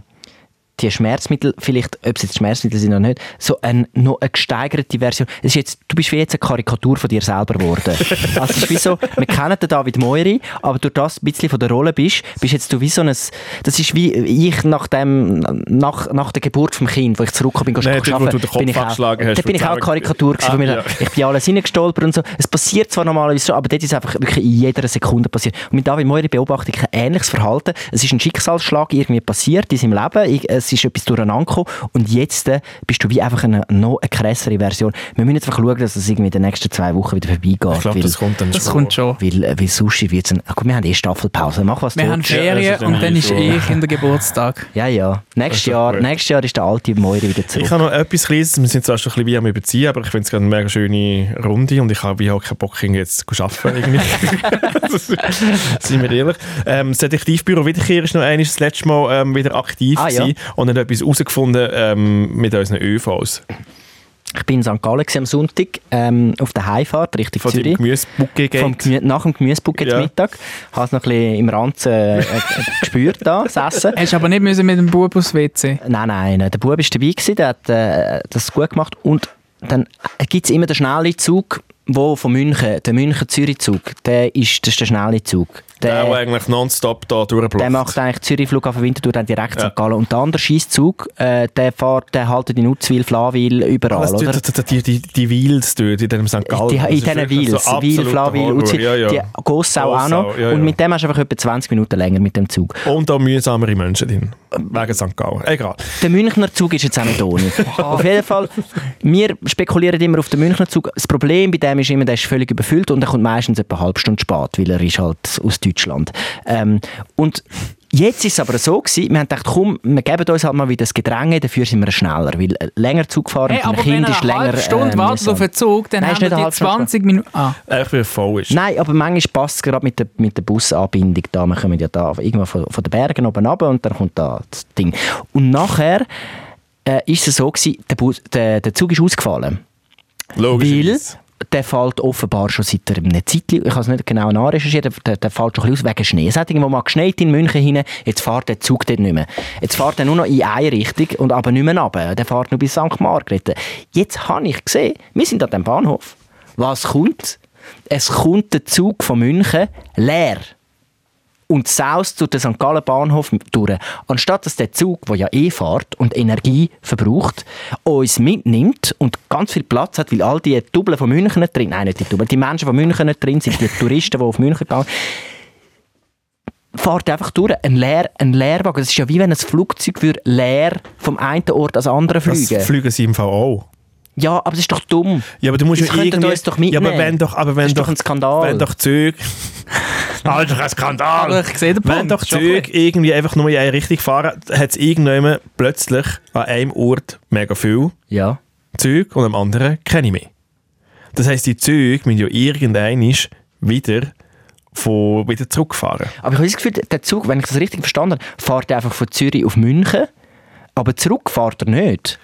Speaker 3: die Schmerzmittel, vielleicht, ob es jetzt Schmerzmittel sind oder nicht, so ein, noch eine gesteigerte Version. Es ist jetzt, du bist wie jetzt eine Karikatur von dir selber geworden. also es ist wie so, wir kennen den David Moiri, aber durch das ein bisschen von der Rolle bist, bist jetzt du wie so ein, das ist wie ich nach, dem, nach, nach der Geburt vom Kind, wo ich zurückgekommen bin,
Speaker 1: Nein,
Speaker 3: arbeiten,
Speaker 1: du den Kopf
Speaker 3: bin ich auch, da bin ich auch Karikatur
Speaker 1: Ah,
Speaker 3: von mir.
Speaker 1: ja.
Speaker 3: Ich bin alles reingestolpert und so. Es passiert zwar normalerweise so, aber dort ist einfach wirklich in jeder Sekunde passiert. Und mit David Moiri beobachte ich ein ähnliches Verhalten. Es ist ein Schicksalsschlag irgendwie passiert in seinem Leben. Ich, es ist etwas durcheinander gekommen. Und jetzt äh, bist du wie einfach eine noch eine krassere Version. Wir müssen jetzt einfach schauen, dass es irgendwie in den nächsten zwei Wochen wieder vorbeigeht.
Speaker 1: ich glaube, das kommt dann
Speaker 2: Das
Speaker 1: schon.
Speaker 2: kommt schon.
Speaker 3: weil, äh, weil Sushi wird es... Gut, wir haben eh Staffelpause. Mach was
Speaker 2: Wir
Speaker 3: du
Speaker 2: haben. Ferien
Speaker 1: ist
Speaker 2: und
Speaker 1: dann eh
Speaker 2: ist
Speaker 1: so.
Speaker 2: eh Kindergeburtstag.
Speaker 3: Ja, ja. Nächstes Jahr, nächstes Jahr ist der alte Moiri wieder
Speaker 1: Ich
Speaker 3: zurück.
Speaker 1: habe noch etwas Kleines, wir sind zwar schon ein bisschen wie am Überziehen, aber ich finde es gerade eine mega schöne Runde und ich habe wie auch keinen Bock, jetzt zu arbeiten. Irgendwie. Seien wir ehrlich. Ähm, das Detektivbüro Wiederkehr ist noch einmal das letzte Mal ähm, wieder aktiv
Speaker 3: Ah, ja.
Speaker 1: Und hat etwas herausgefunden ähm, mit unseren ÖVs.
Speaker 3: Ich bin in St. Gallen am Sonntag ähm, auf der Heimfahrt Richtung
Speaker 1: Von
Speaker 3: Zürich. Vom Gemü nach dem Gemüsebucket
Speaker 1: Ja.
Speaker 3: Mittag. Habe es noch ein bisschen im Ranzen äh, äh, gespürt, da, das Essen.
Speaker 2: Hast du aber nicht müssen mit dem Bub aufs WC.
Speaker 3: Nein, nein, der Bub war dabei, gewesen, der hat äh, das gut gemacht. Und dann gibt es immer den schnellen Zug, wo von München, der München-Zürich-Zug, der ist, das ist der schnelle Zug.
Speaker 1: Der, der eigentlich nonstop da durchblockt.
Speaker 3: Der macht eigentlich Zürich Flughafen Winterthur dann direkt
Speaker 1: Ja.
Speaker 3: St. Gallen. Und der andere Scheisszug, äh, der fährt, der haltet in Utzwil, Flawil, überall,
Speaker 1: Alles
Speaker 3: oder?
Speaker 1: die, die, die Wheels dort in diesem St. Gallen.
Speaker 3: Die,
Speaker 1: das
Speaker 3: in diesen Wheels,
Speaker 1: so
Speaker 3: Wil,
Speaker 1: absoluter
Speaker 3: Flawil. Utzwil,
Speaker 1: Ja, ja.
Speaker 3: die Gossau auch noch.
Speaker 1: Gossau, ja,
Speaker 3: Und mit dem hast du einfach etwa 20 Minuten länger mit dem Zug.
Speaker 1: Und auch mühsamere Menschen drin. Wegen St. Gallen. Egal.
Speaker 3: Der Münchner Zug ist jetzt auch nicht ohne. auf jeden Fall, wir spekulieren immer auf den Münchner Zug. Das Problem bei dem ist immer, der ist völlig überfüllt und er kommt meistens etwa eine halbe Stunde spät, weil er ist halt aus Deutschland. Ähm, und jetzt ist es aber so gewesen, wir haben gedacht, komm, wir geben uns halt mal wieder das Gedränge, dafür sind wir schneller, weil äh, länger Zug fahren
Speaker 2: Hey,
Speaker 3: mit einem
Speaker 2: aber wenn
Speaker 3: Kind ist
Speaker 2: eine
Speaker 3: länger
Speaker 2: halbe Stunde
Speaker 3: äh,
Speaker 2: wartet auf den Zug, dann
Speaker 3: Nein, ist
Speaker 2: haben
Speaker 3: nicht
Speaker 2: wir
Speaker 3: eine
Speaker 2: die
Speaker 3: halbe Stunde.
Speaker 2: 20 Minuten... Ah.
Speaker 1: Einfach weil er voll ist.
Speaker 3: Nein, aber manchmal passt es gerade mit der, mit der Busanbindung da. Wir kommen ja da irgendwo von, von den Bergen oben runter und dann kommt da das Ding. Und nachher äh, ist es so gewesen, der, Bus, der, der Zug ist ausgefallen. Weil
Speaker 1: Logisch.
Speaker 3: Der fällt offenbar schon seit einer Zeit, ich habe es nicht genau nachrecherchiert, der, der fällt schon ein bisschen aus wegen Schnee. Es hat irgendwo mal geschneit in München hinein, jetzt fährt der Zug dort nicht mehr. Jetzt fährt er nur noch in eine Richtung und aber nicht mehr runter. Der fährt nur bis St. Margrethe. Jetzt habe ich gesehen, wir sind an dem Bahnhof. Was kommt? Es kommt der Zug von München leer und saust durch den St. Gallen Bahnhof durch. Anstatt dass der Zug, der ja eh fährt und Energie verbraucht, uns mitnimmt und ganz viel Platz hat, weil all die Double von München nicht drin, nein, nicht die Double, die Menschen von München nicht drin sind, die Touristen, die auf München gehen, fährt einfach durch, ein, leer, ein Leerwagen. Das ist ja wie wenn ein Flugzeug leer vom einen Ort ans andere fliegen.
Speaker 1: Das fliegen sie im Fall auch.
Speaker 3: Ja, aber das ist doch dumm.
Speaker 1: Ja, aber du musst
Speaker 3: Das
Speaker 1: ja irgendwie...
Speaker 3: uns doch
Speaker 1: ja, aber
Speaker 3: mitnehmen.
Speaker 1: wenn doch... Aber wenn
Speaker 3: Das ist
Speaker 1: doch,
Speaker 3: doch ein Skandal.
Speaker 1: Wenn doch Züge... Alter, ein Skandal!
Speaker 2: Aber ich sehe den
Speaker 1: Wenn
Speaker 2: Punkt,
Speaker 1: doch
Speaker 2: schon
Speaker 1: Züge irgendwie einfach nur in eine Richtung fahren, hat es irgendjemand plötzlich an einem Ort mega viel
Speaker 3: Ja.
Speaker 1: Züge und am anderen keine mehr. Das heisst, die Züge müssen ja irgendwann wieder, von, wieder zurückfahren.
Speaker 3: Aber ich habe das Gefühl, der Zug, wenn ich das richtig verstanden habe, fährt er einfach von Zürich auf München, aber zurück fährt er nicht.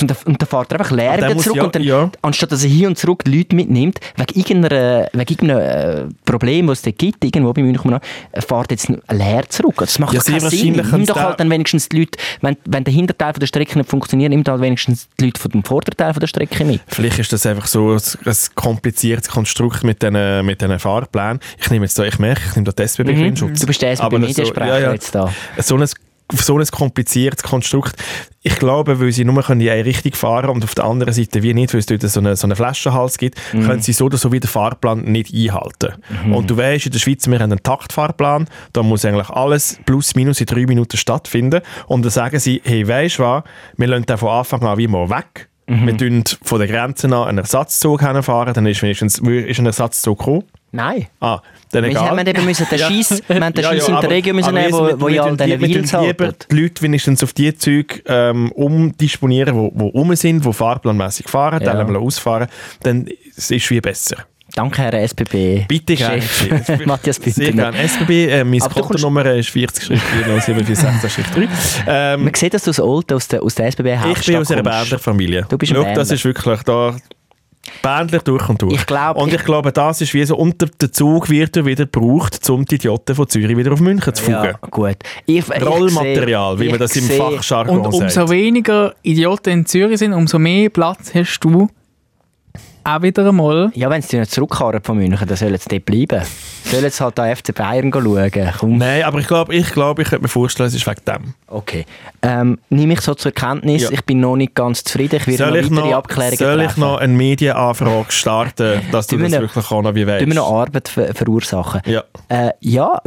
Speaker 3: Und dann, und dann fährt er einfach leer wieder zurück.
Speaker 1: ja-
Speaker 3: und dann,
Speaker 1: ja.
Speaker 3: Anstatt dass er hin und zurück die Leute mitnimmt, wegen irgendeiner, wegen irgendeinem äh, Problem, das es dort gibt, irgendwo bei München, umeinander, äh, fährt jetzt leer zurück. Das macht
Speaker 1: Ja,
Speaker 3: doch keinen Sinn. Nimm doch halt dann wenigstens die Leute, wenn, wenn der Hinterteil von der Strecke nicht funktioniert, nimm halt wenigstens die Leute von dem Vorderteil von der Strecke mit.
Speaker 1: Vielleicht ist das einfach so ein, ein kompliziertes Konstrukt mit diesen mit Fahrplänen. Ich nehme jetzt da, ich merke, ich nehme da die SBB
Speaker 3: Mhm. Du bist der
Speaker 1: so-
Speaker 3: SBB-Mediensprecher
Speaker 1: ja, ja.
Speaker 3: jetzt da.
Speaker 1: so ein, so ein kompliziertes Konstrukt. Ich glaube, weil sie nur können in eine Richtung fahren und auf der anderen Seite wie nicht, weil es dort so einen so eine Flaschenhals gibt,
Speaker 3: Mhm.
Speaker 1: können sie so oder so wie den Fahrplan nicht einhalten. Und du weißt, in der Schweiz, wir haben einen Taktfahrplan, da muss eigentlich alles plus minus in drei Minuten stattfinden. Und dann sagen sie, hey, weisst du was, wir lassen den von Anfang an wie mal weg.
Speaker 3: Mhm.
Speaker 1: Wir tun von der Grenze an einen Ersatzzug hinfahren, dann ist wenigstens ist ein Ersatzzug gekommen.
Speaker 3: Nein.
Speaker 1: Ah, dann
Speaker 3: Wir
Speaker 1: egal.
Speaker 3: haben eben müssen den
Speaker 1: Ja.
Speaker 3: Scheiss, wir den
Speaker 1: Ja, ja,
Speaker 3: Scheiss in der
Speaker 1: aber-
Speaker 3: Regio müssen nehmen,
Speaker 1: wir-
Speaker 3: wo,
Speaker 1: wir-
Speaker 3: wo
Speaker 1: wir
Speaker 3: ja all diesen
Speaker 1: die- wir
Speaker 3: Wheels halten.
Speaker 1: die Leute wenigstens auf die Züge ähm, umdisponieren, die wo, wo rum sind, die fahrplanmäßig fahren,
Speaker 3: Ja.
Speaker 1: dann ausfahren, dann es ist viel besser.
Speaker 3: Danke, Herr SBB.
Speaker 1: Bitte gerne.
Speaker 3: Chef Matthias
Speaker 1: Sehr
Speaker 3: Bündner.
Speaker 1: gerne. SBB, äh,
Speaker 3: Aber kommst-
Speaker 1: Kontonummer ist 40 0746 ähm,
Speaker 3: Man sieht, dass du aus Olten, aus der, aus der SBB
Speaker 1: Ich
Speaker 3: Hauptstadt
Speaker 1: bin aus einer
Speaker 3: kommst.
Speaker 1: Bändlerfamilie.
Speaker 3: Du bist ein
Speaker 1: Schau, das ist wirklich da... Bändler durch und durch.
Speaker 3: Ich glaub,
Speaker 1: und ich,
Speaker 3: ich-
Speaker 1: glaube, das ist wie so, und der, Zug wird ja wieder gebraucht, um die Idioten von Zürich wieder auf München zu fugen.
Speaker 3: Ja, gut. Ich, ich
Speaker 1: Rollmaterial,
Speaker 3: sehe-
Speaker 1: wie man
Speaker 3: ich
Speaker 1: das im Fachjargon
Speaker 2: Und
Speaker 1: sagt.
Speaker 2: umso weniger Idioten in Zürich sind, umso mehr Platz hast du auch wieder einmal.
Speaker 3: Ja, wenn sie nicht zurückfahren von München, dann sollen sie dort bleiben. Sollen jetzt halt da FC Bayern schauen. Komm.
Speaker 1: Nein, aber ich glaube, ich, glaub, ich könnte mir vorstellen, es ist wegen dem.
Speaker 3: Okay. Ähm, nehme ich so zur Kenntnis.
Speaker 1: Ja.
Speaker 3: Ich bin noch nicht ganz zufrieden. Ich werde
Speaker 1: Soll
Speaker 3: noch
Speaker 1: ich
Speaker 3: weitere
Speaker 1: noch,
Speaker 3: Abklärungen
Speaker 1: soll ich
Speaker 3: treffen.
Speaker 1: noch eine Medienanfrage starten, dass du das
Speaker 3: noch-
Speaker 1: wirklich auch noch wie weißt?
Speaker 3: Wir noch Arbeit ver verursachen?
Speaker 1: Ja.
Speaker 3: Äh, ja,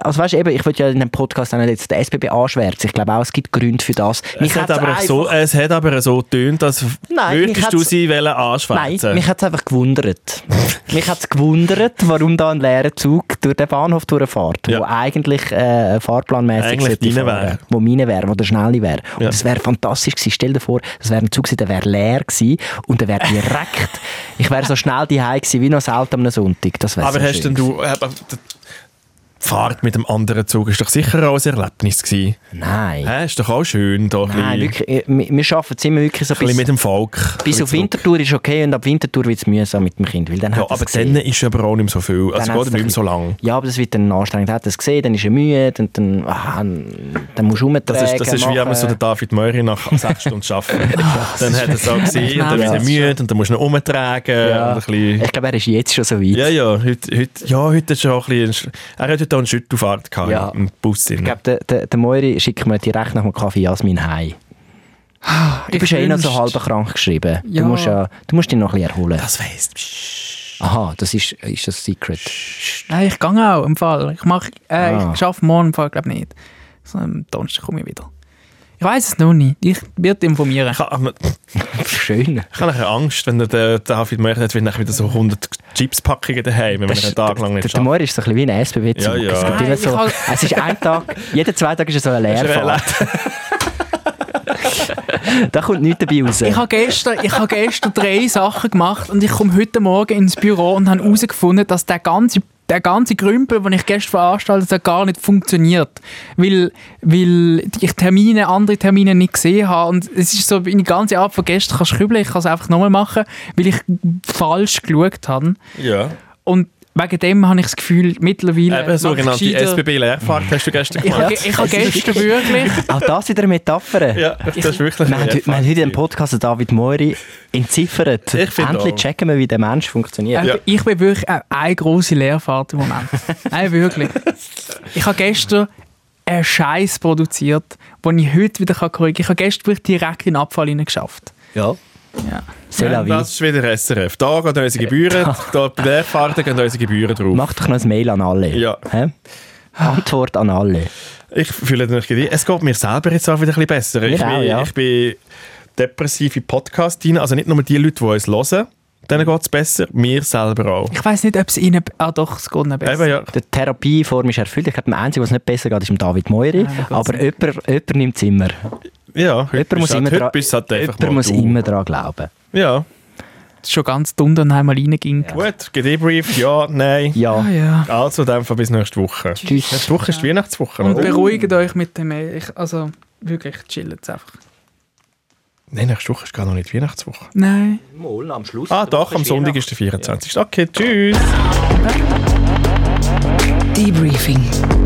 Speaker 3: also weißt du, eben, ich würde ja in dem Podcast auch nicht jetzt den SBB anschwärzen. Ich glaube auch, es gibt Gründe für das.
Speaker 1: Es hat, aber so, es hat aber so getönt, dass
Speaker 3: Nein,
Speaker 1: würdest du sie wollen
Speaker 3: Nein,
Speaker 1: anschwärzen.
Speaker 3: mich hat es einfach gewundert. mich hat es gewundert, warum da ein leerer Zug durch den Bahnhof durchfährt,
Speaker 1: Ja.
Speaker 3: wo eigentlich äh, fahrplanmäßig
Speaker 1: Eigentlich
Speaker 3: fahren,
Speaker 1: wäre.
Speaker 3: wo meine wäre, wo der schnelle wäre. Und
Speaker 1: Ja.
Speaker 3: das wäre fantastisch gewesen. Stell dir vor, das wäre ein Zug gewesen, der wäre leer gewesen und der wäre direkt, ich wäre so schnell daheim gewesen, wie noch selten am Sonntag. Das wäre
Speaker 1: aber
Speaker 3: so
Speaker 1: hast denn du... Fahrt mit dem anderen Zug ist doch sicher auch ein Erlebnis gewesen.
Speaker 3: Nein.
Speaker 1: Hä, ist doch auch schön, da ein
Speaker 3: Nein, wirklich, äh, wir, wir schaffen es immer wirklich so
Speaker 1: ein bisschen
Speaker 3: bis,
Speaker 1: mit dem Volk.
Speaker 3: bis auf. Winterthur ist okay und ab Winterthur wird es mühsam mit dem Kind, weil dann
Speaker 1: Ja, aber dann ist aber auch nicht mehr so viel. Also
Speaker 3: Dann
Speaker 1: geht
Speaker 3: hat's
Speaker 1: nicht mehr so lang.
Speaker 3: Ja, aber das wird dann anstrengend. Er hat es gesehen, dann ist er müde und dann, ah, dann musst du umtragen,
Speaker 1: Das ist, das ist wie wenn man so den David Möri nach sechs Stunden arbeiten. dann hat er es auch gesehen und dann wird er müde und dann musst du ihn umtragen.
Speaker 3: Ja. Ich glaube, er ist jetzt schon so weit.
Speaker 1: ja, ja, heute, heute, ja, heute ist er auch ein bisschen, er hat heute auch eine Schüttelfahrt gehabt
Speaker 3: Ja.
Speaker 1: im Bus.
Speaker 3: Ich glaube, der, der, der Moiri schickt mir direkt nach dem Kaffee Jasmin heim. Du
Speaker 2: Ich
Speaker 3: bist ja eh noch so halb krank geschrieben.
Speaker 2: Ja.
Speaker 3: Du, musst ja, du musst dich noch ein bisschen erholen.
Speaker 1: das weiss
Speaker 3: Aha, das ist, ist das Secret.
Speaker 2: Nein, ich gehe auch im Fall. Ich, mach, äh,
Speaker 3: Ah.
Speaker 2: ich schaffe morgen im Fall, glaube nicht. So, am Donnerstag komme ich wieder. Ich weiß es noch nicht. Ich werde informieren.
Speaker 1: Ich habe
Speaker 3: Schön.
Speaker 1: ich habe Angst, wenn der, David hat, wenn nachher wieder so 100 Chipspackungen daheim, wenn man einen Tag lang
Speaker 3: der,
Speaker 1: nicht
Speaker 3: der
Speaker 1: schafft.
Speaker 3: Moiri ist so ein bisschen wie ein SBB-Zug.
Speaker 1: Ja, ja.
Speaker 3: Es,
Speaker 2: Nein,
Speaker 3: so, es ist ein Tag, jeden zwei Tage ist er so eine
Speaker 1: er
Speaker 3: Leerfahrt. Da kommt nichts dabei raus.
Speaker 2: Ich habe gestern, ich habe gestern drei Sachen gemacht und ich komme heute Morgen ins Büro und habe herausgefunden, dass der ganze, der ganze Grümpel, den ich gestern veranstaltet habe, gar nicht funktioniert. Weil, weil ich Termine, andere Termine nicht gesehen habe. Und es ist so, meine ganze Art von gestern kannst du kübeln, ich kann es einfach nochmal machen, weil ich falsch geschaut habe.
Speaker 1: Ja.
Speaker 2: Und wegen dem habe ich das Gefühl, mittlerweile...
Speaker 1: Eben,
Speaker 2: ich
Speaker 1: sogenannte SBB-Leerfahrt hast du gestern
Speaker 2: Ich habe,
Speaker 1: gemacht.
Speaker 2: ge- ich habe gestern wirklich...
Speaker 3: Auch das wieder eine Metapher.
Speaker 1: Ja, das ist wirklich
Speaker 3: Wir haben,
Speaker 1: eine
Speaker 3: heute- wir haben heute im Podcast David Moiri entziffert.
Speaker 1: Ich finde
Speaker 3: Endlich
Speaker 1: auch.
Speaker 3: checken wir, wie der Mensch funktioniert.
Speaker 1: Ja.
Speaker 2: Ich bin wirklich eine, eine grosse Leerfahrt im Moment. Nein, wirklich. Ich habe gestern einen Scheiß produziert, den ich heute wieder korrigieren kann. Ich habe gestern wirklich direkt in den Abfall geschafft.
Speaker 3: Ja.
Speaker 2: Ja.
Speaker 1: Ja, das ist wieder SRF. Da gehen unsere Gebühren, da bei der Fahrt gehen unsere Gebühren drauf.
Speaker 3: Mach doch noch ein Mail an alle.
Speaker 1: Ja.
Speaker 3: Hä? Antwort an alle.
Speaker 1: Ich fühle mich Es geht mir selber jetzt auch wieder ein bisschen besser. Ich,
Speaker 3: Mir auch,
Speaker 1: bin,
Speaker 3: ja.
Speaker 1: ich bin depressiv in Podcast rein. Also nicht nur die Leute, die uns hören, denen geht es besser, mir selber auch.
Speaker 2: Ich weiß nicht, ob es ihnen... Ah doch, es geht ihnen besser.
Speaker 1: Eben, ja.
Speaker 3: Die Therapieform ist erfüllt. Ich glaube, der Einzige, was nicht besser geht, ist David Moiri.
Speaker 2: Ja,
Speaker 3: Aber jemand, jemand nimmt es immer.
Speaker 1: Ja, heute
Speaker 3: Jemand muss, immer,
Speaker 1: halt, bist halt einfach
Speaker 3: jemand
Speaker 1: mal
Speaker 3: muss
Speaker 1: du.
Speaker 3: immer daran glauben.
Speaker 1: Ja,
Speaker 2: Es ist schon ganz dumm, dann einmal reinging.
Speaker 1: gut. Gedebrieft, ja, nein.
Speaker 3: Ja.
Speaker 2: Ah ja.
Speaker 1: Also, dann bis nächste Woche.
Speaker 3: Tschüss.
Speaker 1: Nächste Woche ist die Weihnachtswoche.
Speaker 2: Und
Speaker 1: oder?
Speaker 2: beruhigt euch mit dem... Ich, also, wirklich, chillt einfach.
Speaker 1: Nein, nächste Woche ist gar noch nicht Weihnachtswoche.
Speaker 2: Nein.
Speaker 3: Mal am Schluss.
Speaker 1: Ah, doch, am
Speaker 3: ist
Speaker 1: Sonntag ist der 24. Okay, tschüss.
Speaker 4: Debriefing.